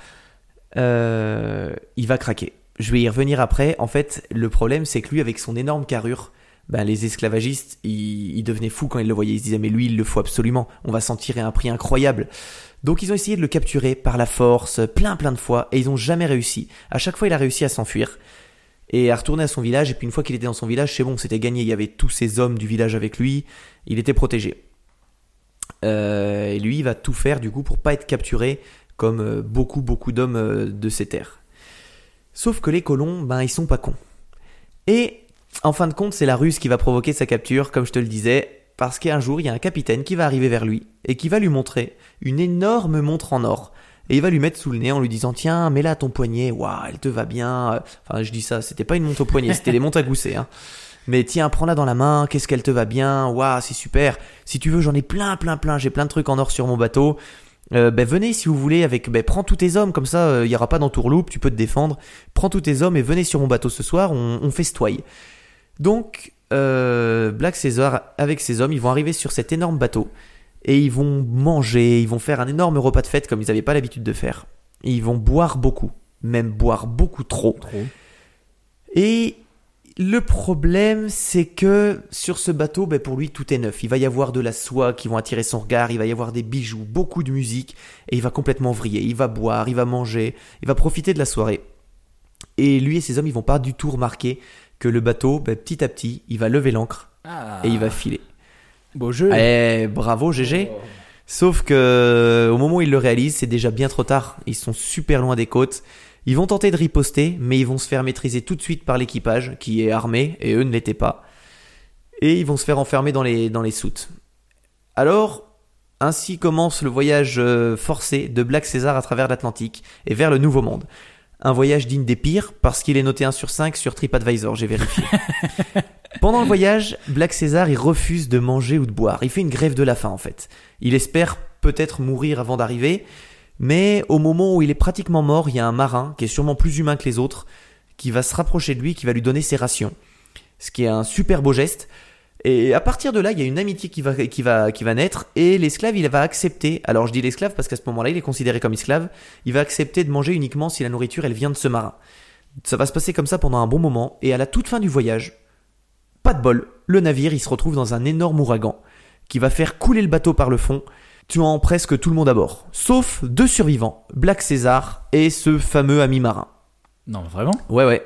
Il va craquer. Je vais y revenir après. En fait, le problème, c'est que lui, avec son énorme carrure, ben, les esclavagistes, ils, ils devenaient fous quand ils le voyaient. Ils se disaient, mais lui, il le faut absolument. On va s'en tirer un prix incroyable. Donc, ils ont essayé de le capturer par la force, plein, plein de fois, et ils n'ont jamais réussi. À chaque fois, il a réussi à s'enfuir et à retourner à son village. Et puis, une fois qu'il était dans son village, c'est bon, c'était gagné. Il y avait tous ces hommes du village avec lui. Il était protégé. Euh, et lui, il va tout faire, du coup, pour pas être capturé comme euh, beaucoup, beaucoup d'hommes euh, de ces terres. Sauf que les colons, ben, ils sont pas cons. Et en fin de compte, c'est la ruse qui va provoquer sa capture, comme je te le disais, parce qu'un jour, il y a un capitaine qui va arriver vers lui et qui va lui montrer une énorme montre en or. Et il va lui mettre sous le nez en lui disant Tiens, mets-la à ton poignet, waouh, elle te va bien. Enfin, je dis ça, c'était pas une montre au poignet, c'était des montres à gousset. Hein. Mais tiens, prends-la dans la main, qu'est-ce qu'elle te va bien, waouh, c'est super. Si tu veux, j'en ai plein, plein, plein, j'ai plein de trucs en or sur mon bateau. Euh, ben venez si vous voulez avec ben prends tous tes hommes comme ça il y aura pas d'entourloupe tu peux te défendre prends tous tes hommes et venez sur mon bateau ce soir on, on festoie donc euh, Black Caesar avec ses hommes ils vont arriver sur cet énorme bateau et ils vont manger ils vont faire un énorme repas de fête comme ils n'avaient pas l'habitude de faire et ils vont boire beaucoup même boire beaucoup trop et le problème, c'est que sur ce bateau, ben pour lui, tout est neuf. Il va y avoir de la soie qui vont attirer son regard, il va y avoir des bijoux, beaucoup de musique, et il va complètement vriller. Il va boire, il va manger, il va profiter de la soirée. Et lui et ses hommes, ils vont pas du tout remarquer que le bateau, ben, petit à petit, il va lever l'ancre Ah. et il va filer. Beau jeu. Eh, bravo GG. Sauf que au moment où ils le réalisent, c'est déjà bien trop tard. Ils sont super loin des côtes. Ils vont tenter de riposter, mais ils vont se faire maîtriser tout de suite par l'équipage, qui est armé, et eux ne l'étaient pas. Et ils vont se faire enfermer dans les, dans les soutes. Alors, ainsi commence le voyage euh, forcé de Black César à travers l'Atlantique et vers le Nouveau Monde. Un voyage digne des pires, parce qu'il est noté 1 sur 5 sur TripAdvisor, j'ai vérifié. Pendant le voyage, Black César, il refuse de manger ou de boire. Il fait une grève de la faim, en fait. Il espère peut-être mourir avant d'arriver, mais au moment où il est pratiquement mort, il y a un marin, qui est sûrement plus humain que les autres, qui va se rapprocher de lui, qui va lui donner ses rations. Ce qui est un super beau geste. Et à partir de là, il y a une amitié qui va, qui va, qui va naître, et l'esclave, il va accepter, alors je dis l'esclave parce qu'à ce moment-là, il est considéré comme esclave, il va accepter de manger uniquement si la nourriture, elle vient de ce marin. Ça va se passer comme ça pendant un bon moment, et à la toute fin du voyage, pas de bol, le navire, il se retrouve dans un énorme ouragan, qui va faire couler le bateau par le fond, tuant presque tout le monde à bord. Sauf deux survivants, Black César et ce fameux ami marin. Non, vraiment? Ouais, ouais.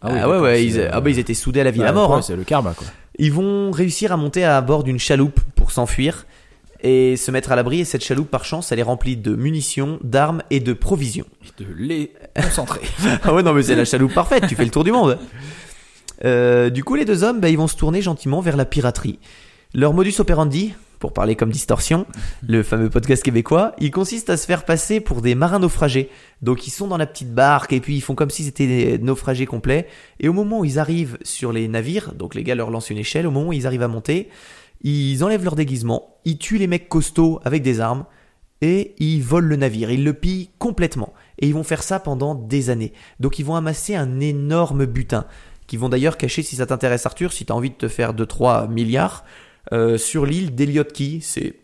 Ah Ah, ouais, ouais, ils, ah bah, ils étaient soudés à la vie à la Bah, mort. hein. C'est le karma, quoi. Ils vont réussir à monter à bord d'une chaloupe pour s'enfuir et se mettre à l'abri. Et cette chaloupe, par chance, elle est remplie de munitions, d'armes et de provisions. De lait concentré. ah ouais, non, mais c'est la chaloupe parfaite, tu fais le tour du monde. Euh, du coup, les deux hommes, bah, ils vont se tourner gentiment vers la piraterie. Leur modus operandi, pour parler comme Distorsion, le fameux podcast québécois, il consiste à se faire passer pour des marins naufragés. Donc ils sont dans la petite barque et puis ils font comme si c'était des naufragés complets. Et au moment où ils arrivent sur les navires, donc les gars leur lancent une échelle, au moment où ils arrivent à monter, ils enlèvent leur déguisement, ils tuent les mecs costauds avec des armes et ils volent le navire, ils le pillent complètement. Et ils vont faire ça pendant des années. Donc ils vont amasser un énorme butin, qui vont d'ailleurs cacher, si ça t'intéresse Arthur, si t'as envie de te faire 2-3 milliards, euh, sur l'île d'Eliot Key, c'est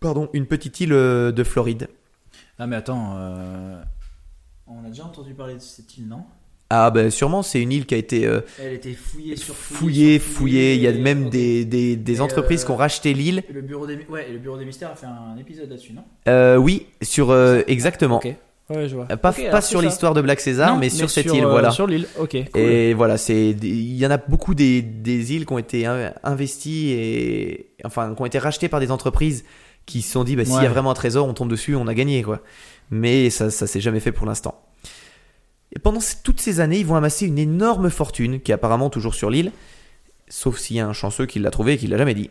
pardon, une petite île euh, de Floride. Ah, mais attends. euh, On a déjà entendu parler de cette île, non? Ah ben sûrement, c'est une île qui a été euh, Elle était fouillée sur fouillée, fouillée, il y a même des, des, entreprises euh, qui ont racheté l'île. Le bureau des, ouais, et le bureau des mystères a fait un épisode là-dessus, non? Euh, oui, sur exactement. Ouais, je vois. Euh, Pas, sur l'histoire de Black César, Non, mais sur cette sur, île, euh, voilà. Sur l'île, ok. cool. Et voilà, c'est il y en a beaucoup des, des îles qui ont été in- investies et enfin qui ont été rachetées par des entreprises qui se sont dit bah s'il y a vraiment un trésor, on tombe dessus, on a gagné quoi. Mais ça ça s'est jamais fait pour l'instant. Et pendant toutes ces années, ils vont amasser une énorme fortune qui est apparemment toujours sur l'île, sauf s'il y a un chanceux qui l'a trouvé et qui l'a jamais dit.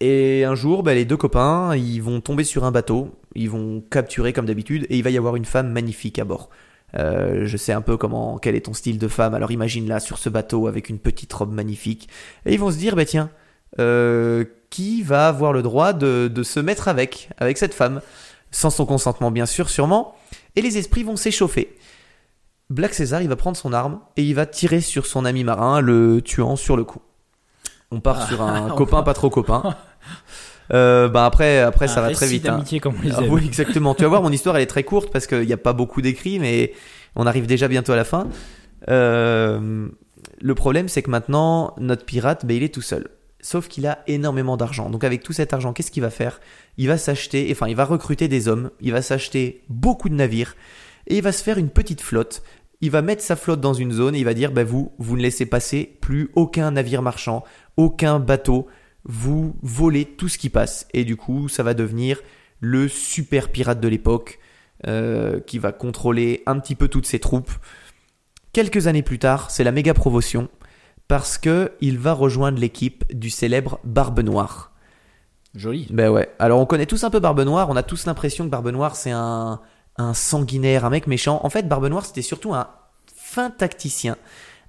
Et un jour, bah, les deux copains, ils vont tomber sur un bateau, ils vont capturer comme d'habitude, et il va y avoir une femme magnifique à bord. Euh, je sais un peu comment, quel est ton style de femme, alors imagine-la sur ce bateau avec une petite robe magnifique. Et ils vont se dire, bah tiens, euh, qui va avoir le droit de, de se mettre avec, avec cette femme? Sans son consentement, bien sûr, sûrement. Et les esprits vont s'échauffer. Black César, il va prendre son arme et il va tirer sur son ami marin, le tuant sur le coup. On part Ah, sur un copain part- pas trop copain. Euh, bah après, après ça va très vite. hein. d'amitié comme on les Ah oui, exactement. Tu vas voir, mon histoire, elle est très courte parce qu'il n'y a pas beaucoup d'écrits, mais on arrive déjà bientôt à la fin. Euh, le problème, c'est que maintenant, notre pirate, ben, il est tout seul. Sauf qu'il a énormément d'argent. Donc avec tout cet argent, qu'est-ce qu'il va faire? Il va s'acheter, enfin, il va recruter des hommes, il va s'acheter beaucoup de navires, et il va se faire une petite flotte. Il va mettre sa flotte dans une zone et il va dire, ben vous, vous ne laissez passer plus aucun navire marchand, aucun bateau, vous volez tout ce qui passe. Et du coup, ça va devenir le super pirate de l'époque euh, qui va contrôler un petit peu toutes ses troupes. Quelques années plus tard, c'est la méga promotion parce que il va rejoindre l'équipe du célèbre Barbe Noire. Joli. Ben ouais. Alors on connaît tous un peu Barbe Noire, on a tous l'impression que Barbe Noire c'est un, un sanguinaire, un mec méchant. En fait, Barbe Noire c'était surtout un fin tacticien,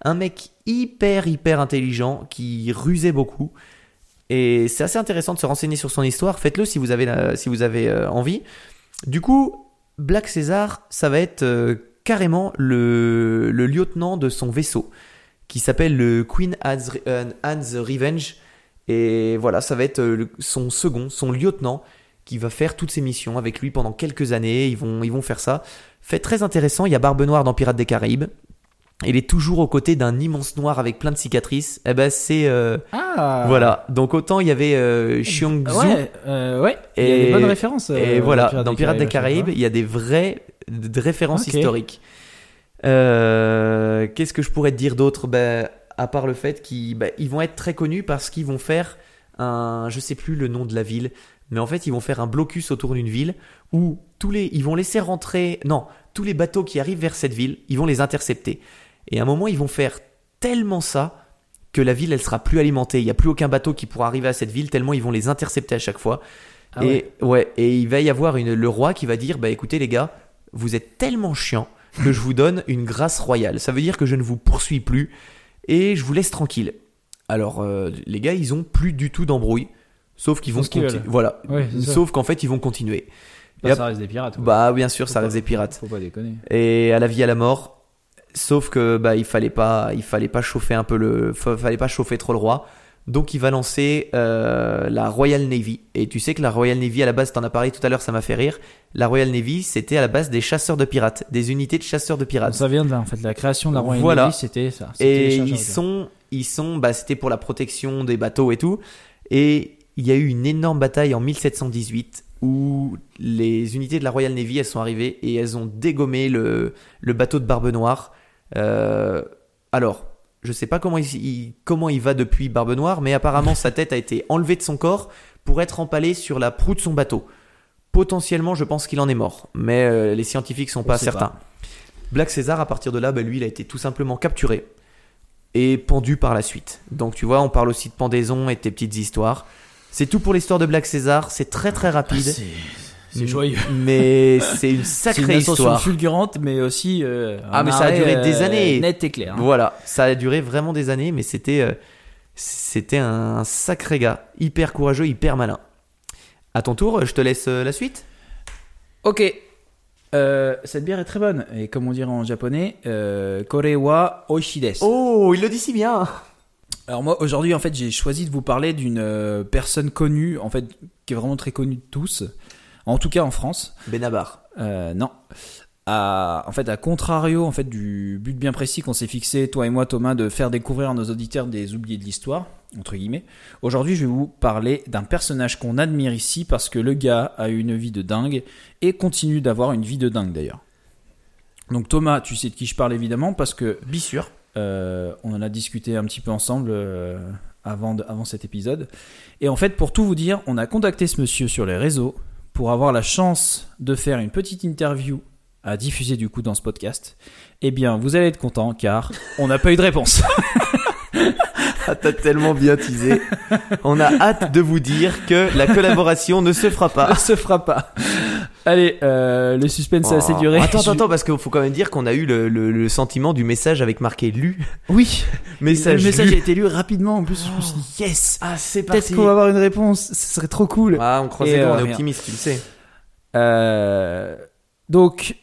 un mec hyper hyper intelligent qui rusait beaucoup. Et c'est assez intéressant de se renseigner sur son histoire. Faites-le si vous avez, la- si vous avez euh, envie. Du coup, Black César, ça va être euh, carrément le, le lieutenant de son vaisseau, qui s'appelle le Queen Anne's, euh, Revenge. Et voilà, ça va être son second, son lieutenant, qui va faire toutes ses missions avec lui pendant quelques années. Ils vont, ils vont faire ça. Fait très intéressant, il y a Barbe Noire dans Pirates des Caraïbes. Il est toujours aux côtés d'un immense noir avec plein de cicatrices. Eh ben c'est euh, Ah voilà. Donc autant il y avait euh, Xiongzu Ouais, euh, ouais. Il y a Et- des bonnes références. et euh, voilà, dans Pirates des Caraïbes, il y a des vraies références historiques. Euh, Qu'est-ce que je pourrais te dire d'autre? Ben, À part le fait qu'ils ben, ils vont être très connus parce qu'ils vont faire un, je sais plus le nom de la ville, mais en fait ils vont faire un blocus autour d'une ville où tous les, ils vont laisser rentrer, non, tous les bateaux qui arrivent vers cette ville, ils vont les intercepter. Et à un moment ils vont faire tellement ça que la ville elle sera plus alimentée. Il n'y a plus aucun bateau qui pourra arriver à cette ville tellement ils vont les intercepter à chaque fois. Ah et ouais. et il va y avoir une, le roi qui va dire bah écoutez les gars, vous êtes tellement chiants que je vous donne une grâce royale. Ça veut dire que je ne vous poursuis plus et je vous laisse tranquille. Alors euh, les gars, ils ont plus du tout d'embrouille, sauf qu'ils vont continuer. Voilà. Ouais, sauf qu'en fait, ils vont continuer. Bah, ça reste des pirates. Bah bien sûr, Faut ça pas- reste des pirates. Faut pas déconner. Et à la vie à la mort. Sauf que bah il fallait pas, il fallait pas chauffer un peu le, fa- fallait pas chauffer trop le roi. Donc il va lancer euh, la Royal Navy. Et tu sais que la Royal Navy à la base, t'en as parlé tout à l'heure, ça m'a fait rire. La Royal Navy, c'était à la base des chasseurs de pirates, des unités de chasseurs de pirates. Ça vient de là, en fait. La création de la Royal Voilà. Navy, c'était ça. Et ils sont, ils sont, bah, c'était pour la protection des bateaux et tout. Et il y a eu une énorme bataille en 1718 où les unités de la Royal Navy, elles sont arrivées et elles ont dégommé le, le bateau de Barbe Noire. Euh, alors, je sais pas comment il, il- comment il va depuis Barbe Noire, mais apparemment sa tête a été enlevée de son corps pour être empalée sur la proue de son bateau. Potentiellement, je pense qu'il en est mort, mais euh, les scientifiques sont On pas certains. pas. Black César, à partir de là, bah, lui, il a été tout simplement capturé et pendu par la suite. Donc tu vois, on parle aussi de pendaison et de tes petites histoires. C'est tout pour l'histoire de Black César. C'est très très rapide. C'est- C'est joyeux. Mais c'est une une sacrée ascension histoire. fulgurante, mais aussi. euh, Ah, mais ça a duré des euh, années. Net et clair. hein. Voilà, ça a duré vraiment des années, mais c'était euh, c'était un sacré gars, hyper courageux, hyper malin. À ton tour, je te laisse la suite. Ok. Euh, cette bière est très bonne. Et comme on dirait en japonais, euh, Korewa Oishides. Oh, il le dit si bien. Alors moi aujourd'hui en fait j'ai choisi de vous parler d'une personne connue en fait qui est vraiment très connue de tous, en tout cas en France. Benabar. Euh, non. À, en fait, à contrario en fait du but bien précis qu'on s'est fixé toi et moi Thomas de faire découvrir à nos auditeurs des oubliés de l'histoire entre guillemets. Aujourd'hui, je vais vous parler d'un personnage qu'on admire ici parce que le gars a eu une vie de dingue et continue d'avoir une vie de dingue d'ailleurs. Donc Thomas, tu sais de qui je parle évidemment parce que Bissure. euh, on en a discuté un petit peu ensemble euh, avant, de- avant cet épisode. Et en fait, pour tout vous dire, on a contacté ce monsieur sur les réseaux pour avoir la chance de faire une petite interview à diffuser du coup dans ce podcast. Eh bien, vous allez être content car on n'a pas eu de réponse. Ah, t'as tellement bien teasé. On a hâte de vous dire que la collaboration ne se fera pas. Ça se fera pas. Allez, euh, le suspense a assez Oh. duré. Attends, attends, attends, parce qu'il faut quand même dire qu'on a eu le, le- le sentiment du message avec marqué lu. Oui, Message, le message lu. a été lu rapidement. En plus, je me suis dit yes. Ah, c'est Peut-être qu'on va avoir une réponse. Ce serait trop cool. Ah, on croise les doigts, euh, on est rien. optimiste, tu le sais. Euh, donc,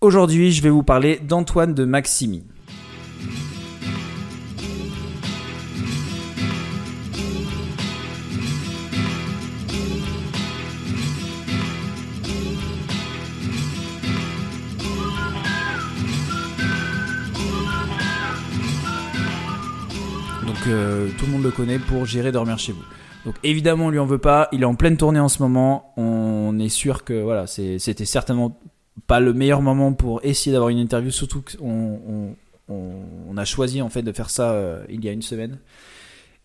aujourd'hui, je vais vous parler d'Antoine de Maximi. Euh, tout le monde le connaît pour gérer dormir chez vous. Donc évidemment, on lui en veut pas. Il est en pleine tournée en ce moment. On est sûr que voilà, c'était certainement pas le meilleur moment pour essayer d'avoir une interview. Surtout qu'on on, on- on a choisi en fait de faire ça euh, il y a une semaine.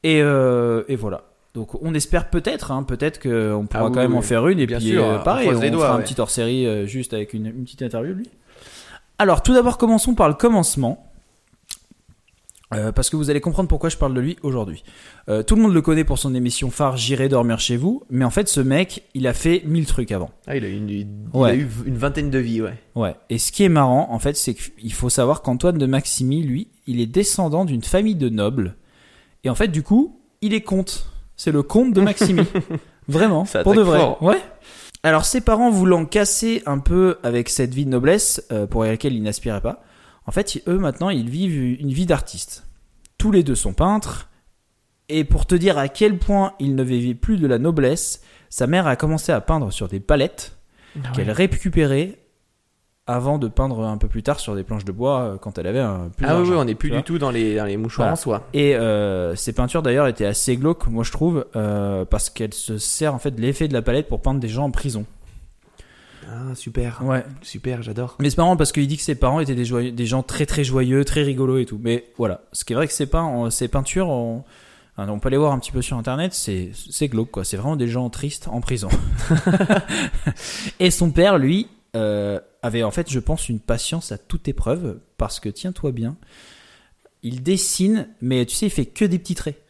Et, euh, et voilà. Donc on espère peut-être, hein, peut-être qu'on pourra Ah oui, quand même oui, en faire une. Et bien puis sûr, euh, on pareil, on, les doigts, fera un ouais. petit hors série juste avec une, une petite interview lui. Alors tout d'abord, commençons par le commencement. Euh, parce que vous allez comprendre pourquoi je parle de lui aujourd'hui. Euh, tout le monde le connaît pour son émission phare J'irai dormir chez vous, mais en fait ce mec, il a fait mille trucs avant. Ah, il a, eu une, il Ouais. a eu une vingtaine de vies, ouais. Ouais. Et ce qui est marrant, en fait, c'est qu'il faut savoir qu'Antoine de Maximi, lui, il est descendant d'une famille de nobles. Et en fait, du coup, il est comte. C'est le comte de Maximi. Vraiment, Ça pour de vrai. fort. Ouais. Alors, ses parents voulant casser un peu avec cette vie de noblesse euh, pour laquelle il n'aspirait pas, en fait, eux, maintenant, ils vivent une vie d'artiste. Tous les deux sont peintres. Et pour te dire à quel point ils ne vivaient plus de la noblesse, sa mère a commencé à peindre sur des palettes qu'elle récupérait avant de peindre un peu plus tard sur des planches de bois euh, quand elle avait un plus Ah oui, on n'est plus du tout dans les, dans les mouchoirs Voilà. en soie. Et euh, ces peintures d'ailleurs étaient assez glauques, moi je trouve, euh, parce qu'elle se sert en fait de l'effet de la palette pour peindre des gens en prison. Ah, super. Ouais. Super, j'adore. Mais c'est marrant parce qu'il dit que ses parents étaient des, joyeux- des gens très très joyeux, très rigolos et tout. Mais voilà, ce qui est vrai que ces, peint, ces peintures, on- on peut aller voir un petit peu sur internet, c'est c'est glauque quoi. C'est vraiment des gens tristes en prison. et son père, lui, euh, avait en fait, je pense, une patience à toute épreuve parce que tiens-toi bien, il dessine, mais tu sais, il fait que des petits traits.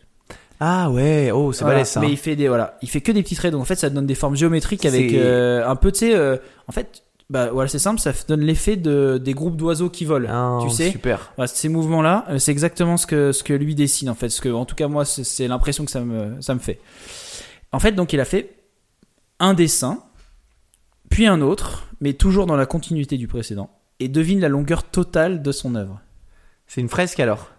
Ah ouais, oh, c'est Voilà, balèze ça. Mais il fait des voilà, il fait que des petits traits, donc en fait, ça donne des formes géométriques avec euh, un peu, tu sais, euh, en fait, bah voilà, c'est simple, ça donne l'effet de des groupes d'oiseaux qui volent. Ah, tu sais, Super. Voilà, ces mouvements-là, euh, c'est exactement ce que, ce que lui dessine, en fait. Ce que, en tout cas, moi, c'est- c'est l'impression que ça me, ça me fait. En fait, donc, il a fait un dessin, puis un autre, mais toujours dans la continuité du précédent, et devine la longueur totale de son œuvre. C'est une fresque alors?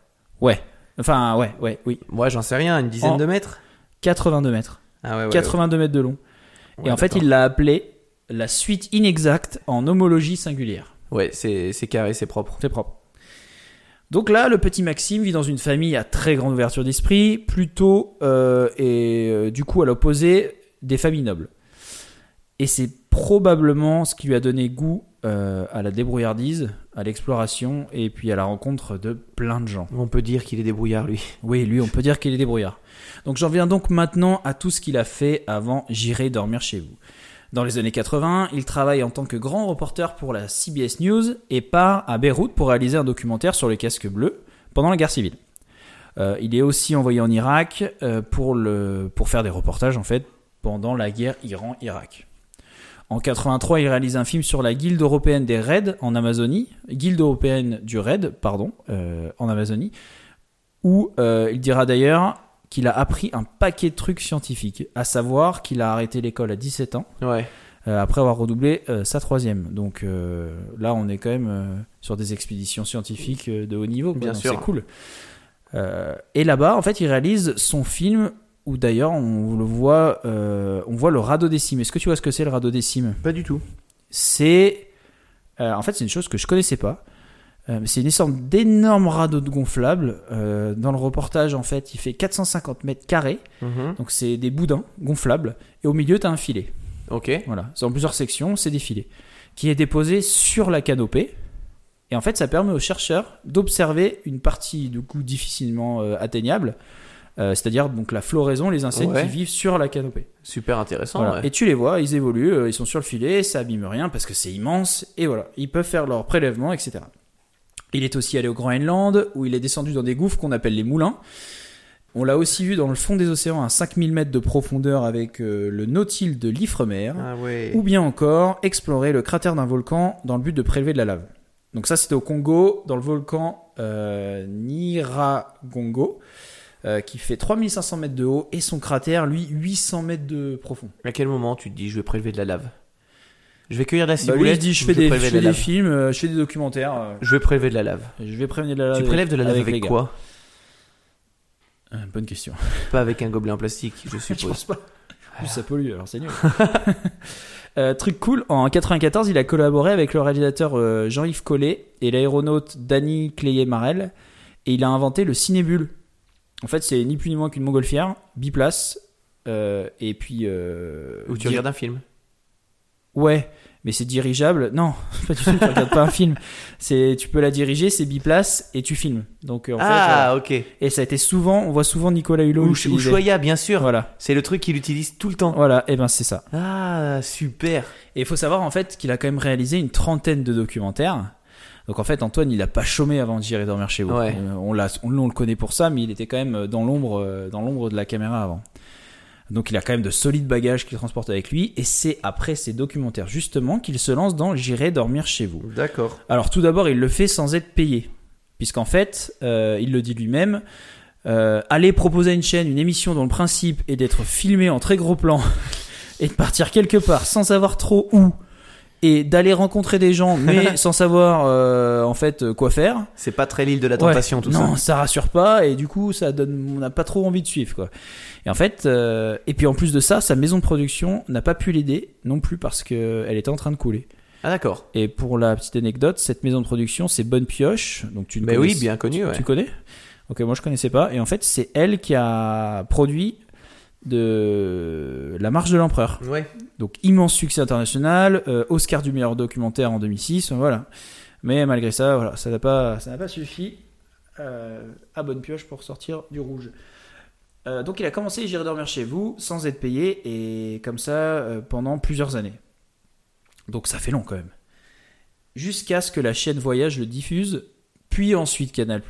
Ouais. Enfin, ouais, ouais, oui. Moi, j'en sais rien, une dizaine En- de mètres 82 mètres. Ah ouais, ouais. 82 mètres de long. et en fait, il l'a appelé la suite inexacte en homologie singulière. Ouais, c'est c'est carré, c'est propre. C'est propre. Donc là, le petit Maxime vit dans une famille à très grande ouverture d'esprit, plutôt euh, et euh, du coup à l'opposé des familles nobles. Et c'est probablement ce qui lui a donné goût euh, à la débrouillardise, à l'exploration et puis à la rencontre de plein de gens. On peut dire qu'il est débrouillard, lui. Oui, lui, on peut dire qu'il est débrouillard. Donc j'en viens donc maintenant à tout ce qu'il a fait avant J'irai dormir chez vous. Dans les années 80, il travaille en tant que grand reporter pour la CBS News et part à Beyrouth pour réaliser un documentaire sur les casques bleus pendant la guerre civile. Euh, il est aussi envoyé en Irak euh, pour, le, pour faire des reportages en fait pendant la guerre Iran-Irak. En 83, il réalise un film sur la Guilde européenne des raids en Amazonie, Guilde européenne du raid, pardon, euh, en Amazonie, où euh, il dira d'ailleurs qu'il a appris un paquet de trucs scientifiques, à savoir qu'il a arrêté l'école à 17 ans, Ouais. euh, après avoir redoublé euh, sa troisième. Donc euh, là, on est quand même sur des expéditions scientifiques de haut niveau. quoi. Bien Donc sûr. C'est cool. Et là-bas, en fait, il réalise son film où d'ailleurs on le voit, euh, on voit le radeau décime. Est-ce que tu vois ce que c'est le radeau décime Pas du tout. c'est euh, en fait c'est une chose que je connaissais pas. Euh, c'est une sorte d'énorme radeau de gonflable. Dans le reportage en fait il fait 450 mètres carrés. Mhm. donc c'est des boudins gonflables. Et au milieu tu as un filet. Ok. voilà. C'est en plusieurs sections c'est des filets. Qui est déposé sur la canopée. Et en fait ça permet aux chercheurs d'observer une partie du coup difficilement atteignable euh, c'est-à-dire donc la floraison les insectes Ouais. qui vivent sur la canopée Super intéressant. voilà. ouais. Et tu les vois, ils évoluent, euh, ils sont sur le filet, ça abîme rien parce que c'est immense, et voilà, ils peuvent faire leur prélèvement, etc. Il est aussi allé au Groenland, où il est descendu dans des gouffres qu'on appelle les moulins. On l'a aussi vu dans le fond des océans à 5000 mètres de profondeur avec euh, le nautile de l'Ifremer, Ah ouais. ou bien encore explorer le cratère d'un volcan dans le but de prélever de la lave. Donc ça c'était au Congo, dans le volcan euh, Niragongo, euh, qui fait 3500 mètres de haut, et son cratère, lui, 800 mètres de profond. À quel moment tu te dis je vais prélever de la lave? Je vais cueillir de la Bah, lui, ciboulette. je fais des, je prélever fais de des films, euh, je fais des documentaires. euh, Je vais prélever de la lave. je vais prévenir de la lave. tu prélèves de la lave avec, quoi? Bonne question. Pas avec un gobelet en plastique, je Je suppose. pense pas. Plus, ça pollue, alors c'est nul. Euh, truc cool, en 94, il a collaboré avec le réalisateur euh, Jean-Yves Collet et l'aéronaute Danny Cléé-Marel et il a inventé le cinébule. En fait, c'est ni plus ni moins qu'une montgolfière, biplace, euh, et puis. Euh, Ou tu dir- regardes un film. Ouais, mais c'est dirigeable. Non, pas du tout, tu regardes pas un film. C'est, tu peux la diriger, c'est biplace et tu filmes. Donc euh, en fait, ah, euh, ok. et ça a été souvent, on voit souvent Nicolas Hulot Ou, bien sûr. Voilà, C'est le truc qu'il utilise tout le temps. voilà, et ben c'est ça. Ah, super. Et il faut savoir en fait qu'il a quand même réalisé une trentaine de documentaires. Donc en fait Antoine il a pas chômé avant d'y dormir chez vous. Ouais. Euh, on, l'a, on, nous, on le connaît pour ça, mais il était quand même dans l'ombre, euh, dans l'ombre de la caméra avant. Donc il a quand même de solides bagages qu'il transporte avec lui, et c'est après ces documentaires justement qu'il se lance dans J'irai dormir chez vous. D'accord. Alors tout d'abord, il le fait sans être payé, puisqu'en fait, euh, il le dit lui-même, euh, aller proposer à une chaîne une émission dont le principe est d'être filmé en très gros plan et de partir quelque part sans savoir trop où et d'aller rencontrer des gens mais sans savoir euh, en fait euh, quoi faire. C'est pas très l'île de la tentation, Ouais. tout non, ça. ça rassure pas et du coup ça donne, on n'a pas trop envie de suivre quoi. Et en fait, euh, et puis en plus de ça, sa maison de production n'a pas pu l'aider non plus parce que elle était en train de couler. Ah, d'accord. Et pour la petite anecdote, cette maison de production, c'est Bonne Pioche. Donc tu ne Mais oui, bien connu, ouais. Tu connais? Ok, moi je connaissais pas. Et en fait, c'est elle qui a produit de La Marche de l'Empereur. Ouais. Donc immense succès international, euh, Oscar du meilleur documentaire en 2006, voilà. Mais malgré ça, voilà, ça n'a pas, ça n'a pas suffi euh, à Bonne Pioche pour sortir du rouge. Euh, donc il a commencé J'irai dormir chez vous sans être payé et comme ça euh, pendant plusieurs années. Donc ça fait long quand même. Jusqu'à ce que la chaîne Voyage le diffuse, puis ensuite Canal+,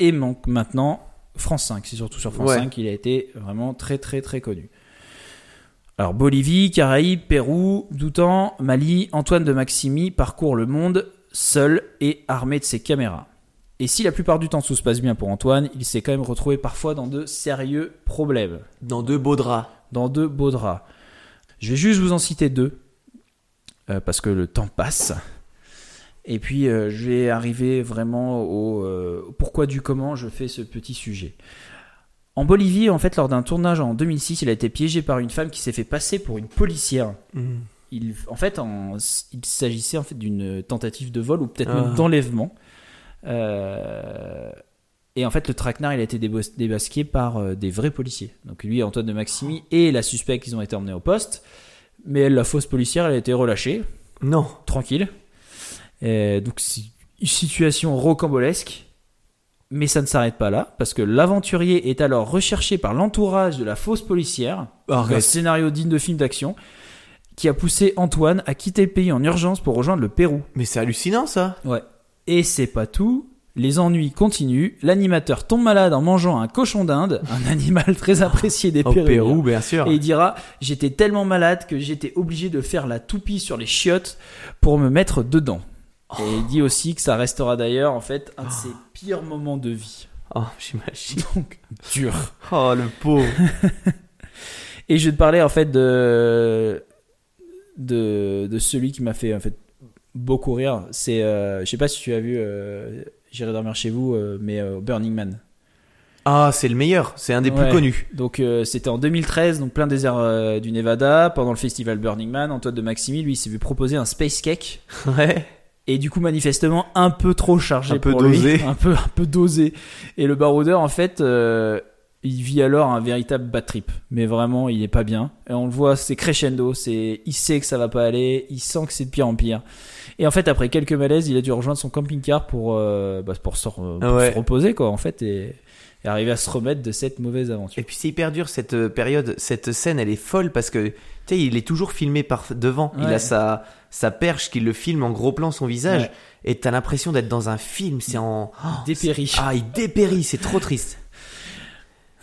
et man- maintenant France 5. C'est surtout sur France Ouais. 5 qu'il a été vraiment très très très connu. Alors Bolivie, Caraïbes, Pérou, Bhoutan, Mali, Antoine de Maximi parcourt le monde seul et armé de ses caméras. Et si la plupart du temps tout se passe bien pour Antoine, il s'est quand même retrouvé parfois dans de sérieux problèmes, Dans deux beaux draps. dans de beaux draps. Je vais juste vous en citer deux, euh, parce que le temps passe. Et puis euh, je vais arriver vraiment au euh, pourquoi du comment je fais ce petit sujet. En Bolivie, en fait, lors d'un tournage en 2006, il a été piégé par une femme qui s'est fait passer pour une policière. Il, en fait, en- il s'agissait en fait d'une tentative de vol ou peut-être Ah. même d'enlèvement. Euh, et en fait, le traquenard, il a été débasqué par euh, des vrais policiers. Donc lui, Antoine de Maximi et la suspecte, ils ont été emmenés au poste. Mais la fausse policière, elle a été relâchée, Non. tranquille. Et donc, c'est une situation rocambolesque. Mais ça ne s'arrête pas là, parce que l'aventurier est alors recherché par l'entourage de la fausse policière. Un scénario digne de film d'action qui a poussé Antoine à quitter le pays en urgence pour rejoindre le Pérou. Mais c'est hallucinant ça. Ouais. Et c'est pas tout. Les ennuis continuent. L'animateur tombe malade en mangeant un cochon d'Inde, un animal très apprécié des Au Péruviens. Pérou, bien sûr. Et il dira J'étais tellement malade que j'étais obligé de faire la toupie sur les chiottes pour me mettre dedans. Et il dit aussi que ça restera d'ailleurs en fait un de ses pires moments de vie. Oh, j'imagine. Donc, dur. Oh, le pauvre. Et je vais te parler en fait de de, de celui qui m'a fait en fait beaucoup rire. C'est euh, je sais pas si tu as vu euh, J'irai dormir chez vous, euh, mais Burning Man. Ah, c'est le meilleur. C'est un des Ouais. plus connus. Donc euh, c'était en 2013, donc plein désert euh, du Nevada, pendant le festival Burning Man. Antoine de Maximi, lui, il s'est vu proposer un space cake. Ouais. Et du coup, manifestement, un peu trop chargé Un peu pour lui. dosé. Un peu, un peu dosé. Et le baroudeur, en fait, euh, il vit alors un véritable bad trip. Mais vraiment, il est pas bien. Et on le voit, c'est crescendo. C'est, il sait que ça va pas aller. Il sent que c'est de pire en pire. Et en fait, après quelques malaises, il a dû rejoindre son camping-car pour, euh, bah, pour, se, pour Ouais. se reposer, quoi, en fait, et, et arriver à se remettre de cette mauvaise aventure. Et puis c'est hyper dur cette euh, période, cette scène, elle est folle parce que tu sais, il est toujours filmé par devant. Il a sa sa perche qui le filme en gros plan son visage Ouais. et t'as l'impression d'être dans un film. C'est en oh, Ah, il dépérit, c'est trop triste.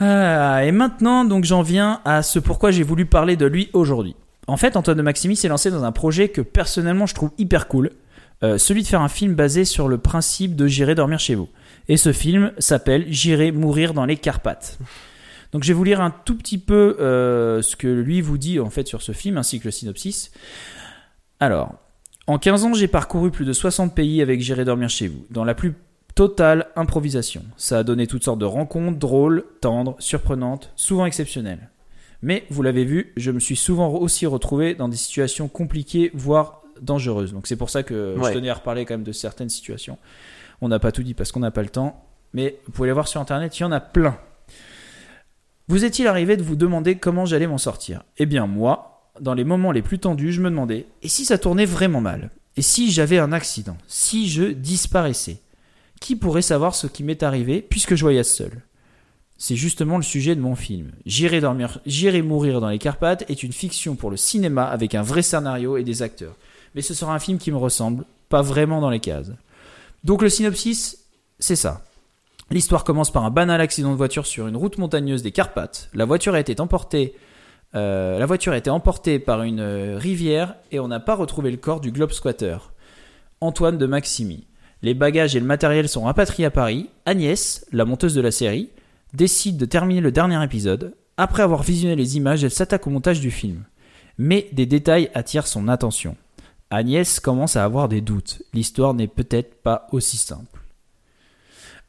Ah, et maintenant, donc, j'en viens à ce pourquoi j'ai voulu parler de lui aujourd'hui. En fait, Antoine de Maximi s'est lancé dans un projet que personnellement je trouve hyper cool, euh, celui de faire un film basé sur le principe de J'irai dormir chez vous. Et ce film s'appelle J'irai mourir dans les Carpates. Donc, je vais vous lire un tout petit peu euh, ce que lui vous dit en fait sur ce film ainsi que le synopsis. Alors, en 15 ans, j'ai parcouru plus de 60 pays avec J'irai dormir chez vous, dans la plus totale improvisation. Ça a donné toutes sortes de rencontres drôles, tendres, surprenantes, souvent exceptionnelles. Mais vous l'avez vu, je me suis souvent aussi retrouvé dans des situations compliquées, voire dangereuses. Donc c'est pour ça que je tenais à reparler quand même de certaines situations. On n'a pas tout dit parce qu'on n'a pas le temps, mais vous pouvez les voir sur internet, il y en a plein. Vous est-il arrivé de vous demander comment j'allais m'en sortir? Eh bien moi, dans les moments les plus tendus, je me demandais, et si ça tournait vraiment mal? Et si j'avais un accident? Si je disparaissais? Qui pourrait savoir ce qui m'est arrivé puisque je voyage seul? C'est justement le sujet de mon film. J'irai j'irai mourir dans les Carpates est une fiction pour le cinéma avec un vrai scénario et des acteurs. Mais ce sera un film qui me ressemble, pas vraiment dans les cases. Donc le synopsis, c'est ça. L'histoire commence par un banal accident de voiture sur une route montagneuse des Carpates. La voiture a été emportée, euh, la voiture a été emportée par une euh, rivière et on n'a pas retrouvé le corps du globe squatter. Antoine de Maximi. Les bagages et le matériel sont rapatriés à Paris. Agnès, la monteuse de la série, décide de terminer le dernier épisode. Après avoir visionné les images, elle s'attaque au montage du film. Mais des détails attirent son attention. Agnès commence à avoir des doutes. L'histoire n'est peut-être pas aussi simple.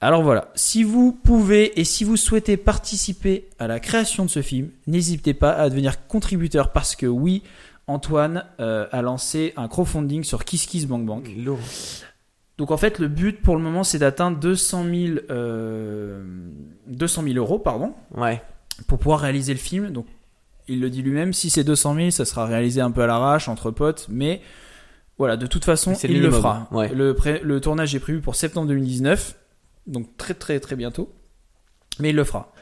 Alors voilà, si vous pouvez et si vous souhaitez participer à la création de ce film, n'hésitez pas à devenir contributeur parce que oui, Antoine euh, a lancé un crowdfunding sur KissKissBankBank. Lourd. Donc en fait, le but pour le moment, c'est d'atteindre 200 000, euh, 200 000 euros pardon, Ouais. pour pouvoir réaliser le film. Donc il le dit lui-même, si c'est 200 000, ça sera réalisé un peu à l'arrache, entre potes, mais voilà, de toute façon, C'est il le fera. ouais. Le, tournage est prévu pour septembre 2019, donc très très très bientôt, mais il le fera.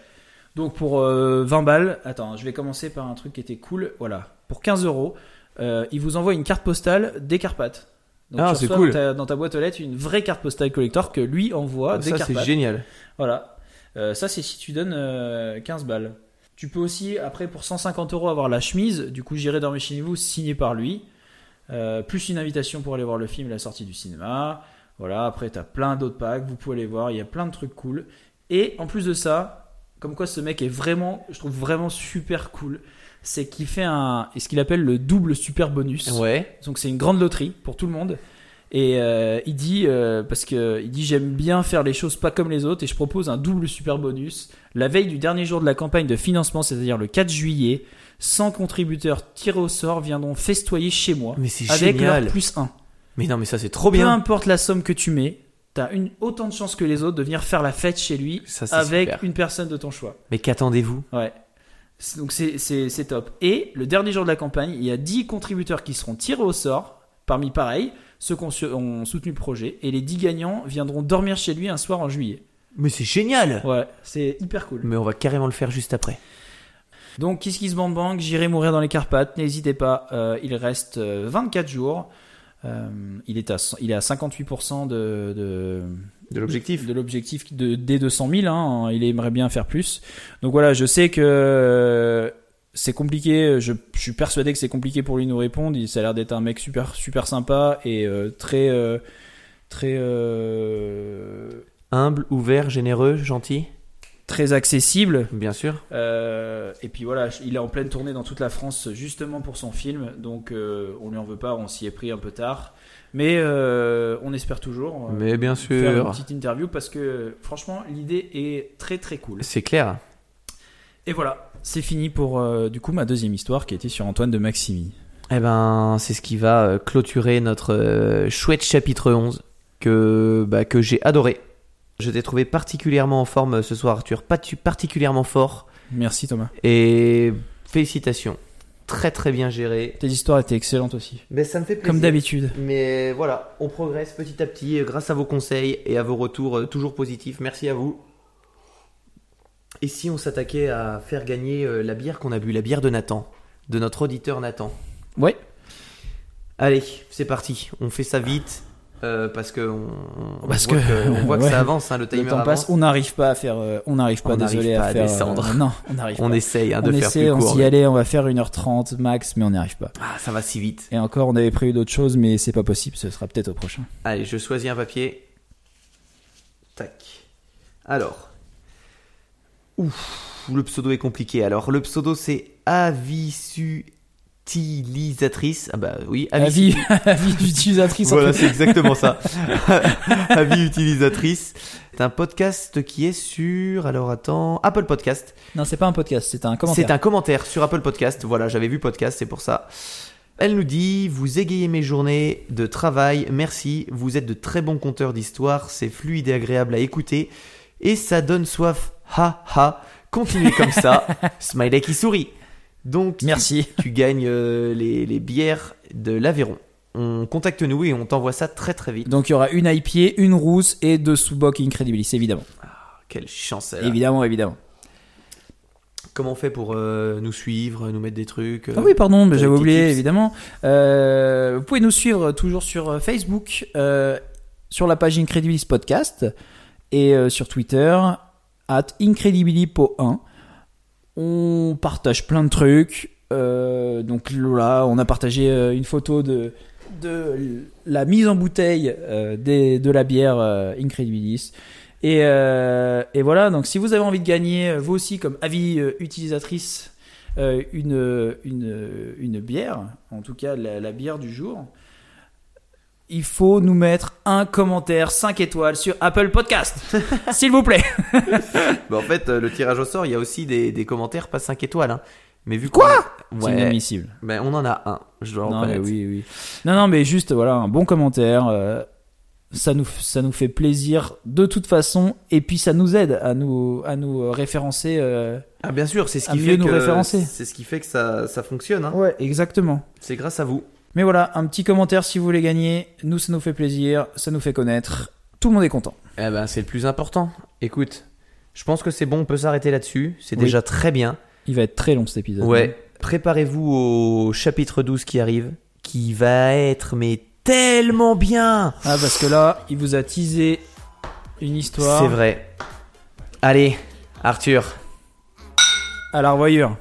Donc pour euh, 20 balles, attends, je vais commencer par un truc qui était cool. Voilà, pour 15 euros, euh, il vous envoie une carte postale des Carpates. Donc Ah, tu c'est cool. Dans ta, dans ta boîte aux lettres, une vraie carte postale collector que lui envoie des ça, c'est Carpates. génial. Voilà. Euh, ça, c'est si tu donnes euh, 15 balles. Tu peux aussi, après, pour 150 euros, avoir la chemise. Du coup, j'irai dormir chez vous, signée par lui. Euh, plus une invitation pour aller voir le film et la sortie du cinéma. Voilà. Après, t'as plein d'autres packs. Vous pouvez aller voir. Il y a plein de trucs cool. Et en plus de ça, comme quoi ce mec est vraiment, je trouve vraiment super cool. C'est qu'il fait un, et ce qu'il appelle le double super bonus. Ouais. Donc c'est une grande loterie pour tout le monde. Et euh, il dit euh, parce que il dit j'aime bien faire les choses pas comme les autres et je propose un double super bonus la veille du dernier jour de la campagne de financement, c'est-à-dire le 4 juillet. 100 contributeurs tirés au sort viendront festoyer chez moi Mais c'est avec génial. leur plus 1. Mais non, mais ça, c'est trop Peu bien. importe la somme que tu mets, t'as une autant de chances que les autres de venir faire la fête chez lui Ça, avec super. une personne de ton choix. Mais qu'attendez-vous? Ouais. Donc c'est- top. Et le dernier jour de la campagne, il y a 10 contributeurs qui seront tirés au sort, parmi pareil, ceux qui ont soutenu le projet, et les 10 gagnants viendront dormir chez lui un soir en juillet. Mais c'est génial. Ouais, c'est hyper cool. Mais on va carrément le faire juste après. Donc Kiss Kiss Bang Bang, j'irai mourir dans les Carpates, n'hésitez pas, euh, il reste euh, 24 jours. Euh, il, est à, il est à 58% de, de, De l'objectif. de l'objectif de, des 200 000. hein. il aimerait bien faire plus. Donc voilà, je sais que euh, c'est compliqué. Je, je suis persuadé que c'est compliqué pour lui de nous répondre. Il ça a l'air d'être un mec super super sympa et euh, très euh, très euh, Humble, ouvert, généreux, gentil. Très accessible. Bien sûr. Euh, et puis voilà, il est en pleine tournée dans toute la France justement pour son film. Donc euh, on lui en veut pas. On s'y est pris un peu tard. Mais euh, on espère toujours euh, Mais bien faire une sûr. petite interview parce que franchement l'idée est très très cool. C'est clair. Et voilà, c'est fini pour du coup ma deuxième histoire qui était sur Antoine de Maximi. Eh ben, c'est ce qui va clôturer notre chouette chapitre 11 que, bah, que j'ai adoré. Je t'ai trouvé particulièrement en forme ce soir, Arthur. Pas particulièrement fort. Merci Thomas. Et félicitations. Très très bien géré. Tes histoires étaient excellentes aussi. Mais ça me fait plaisir. Comme d'habitude. Mais voilà, on progresse petit à petit euh, grâce à vos conseils et à vos retours euh, toujours positifs. Merci à vous. Et si on s'attaquait à faire gagner euh, la bière qu'on a bu, la bière de Nathan, de notre auditeur Nathan? Ouais. Allez, c'est parti. On fait ça vite euh, parce que on, on voit que- on voit que ouais. ça avance, hein, le timer Le temps avance. passe. On n'arrive pas à faire. euh, on n'arrive pas, On désolé, pas à à faire. euh, descendre. non, on n'arrive pas. On essaye hein, de on faire essaie, plus on court. s'y mais- allait, on va faire 1h30 max, mais on n'y arrive pas. Ah, ça va si vite. Et encore, on avait prévu d'autres choses, mais c'est pas possible, ce sera peut-être au prochain. Allez, je choisis un papier. Tac. Alors. Ouf, le pseudo est compliqué. Alors, le pseudo c'est avisutilisatrice. Ah bah oui, Avis, avis d'utilisatrice. en Voilà, c'est exactement ça. Avis utilisatrice. C'est un podcast qui est sur. Alors attends. Apple Podcast. Non, c'est pas un podcast, c'est un commentaire. C'est un commentaire sur Apple Podcast. Voilà, j'avais vu podcast, c'est pour ça. Elle nous dit Vous égayez mes journées de travail, merci. Vous êtes de très bons conteurs d'histoires, c'est fluide et agréable à écouter. Et ça donne soif. Ha ha. Continuez comme ça. Smiley qui sourit. Donc, tu- Merci. tu gagnes euh, les, les bières de l'Aveyron. On contacte nous et on t'envoie ça très très vite. Donc il y aura une IPA, une rousse et deux sous-boc Incredibilis, évidemment. Quelle chance elle a. Évidemment, évidemment. Comment on fait pour euh, nous suivre, nous mettre des trucs euh, Ah oui, pardon, mais j'avais oublié, tips évidemment. Euh, vous pouvez nous suivre toujours sur Facebook, sur la page Incredibilis Podcast et sur Twitter, at Incredibilipo1. On partage plein de trucs. Euh, donc là, on a partagé euh, une photo de, la mise en bouteille euh, de la bière Incredibilis. Et, voilà, donc si vous avez envie de gagner, vous aussi, comme avis utilisatrice, une, bière, en tout cas la bière du jour, il faut nous mettre un commentaire 5 étoiles sur Apple Podcast. S'il vous plaît. Bah, en fait, euh, le tirage au sort, il y a aussi des, des commentaires pas 5 étoiles. hein. Mais vu Quoi qu'on- C'est inadmissible. Ben, on en a un, je dois Non, mais oui, oui. Non, non, mais juste, voilà, un bon commentaire. euh, ça, nous, ça nous fait plaisir de toute façon. Et puis, ça nous aide à nous, à nous référencer. euh, Ah bien sûr, c'est ce qui fait nous que c'est ce qui fait que ça, ça fonctionne. hein. Ouais, exactement. C'est grâce à vous. Mais voilà, un petit commentaire si vous voulez gagner. Nous, ça nous fait plaisir. Ça nous fait connaître. Tout le monde est content. Eh ben, c'est le plus important. Écoute, Je pense que c'est bon, on peut s'arrêter là-dessus. C'est Oui. déjà très bien. Il va être très long cet épisode. Ouais. Préparez-vous au chapitre 12 qui arrive, qui va être mais tellement bien. Ah, parce que là, il vous a teasé une histoire C'est vrai. Allez, Arthur. à la revoyure.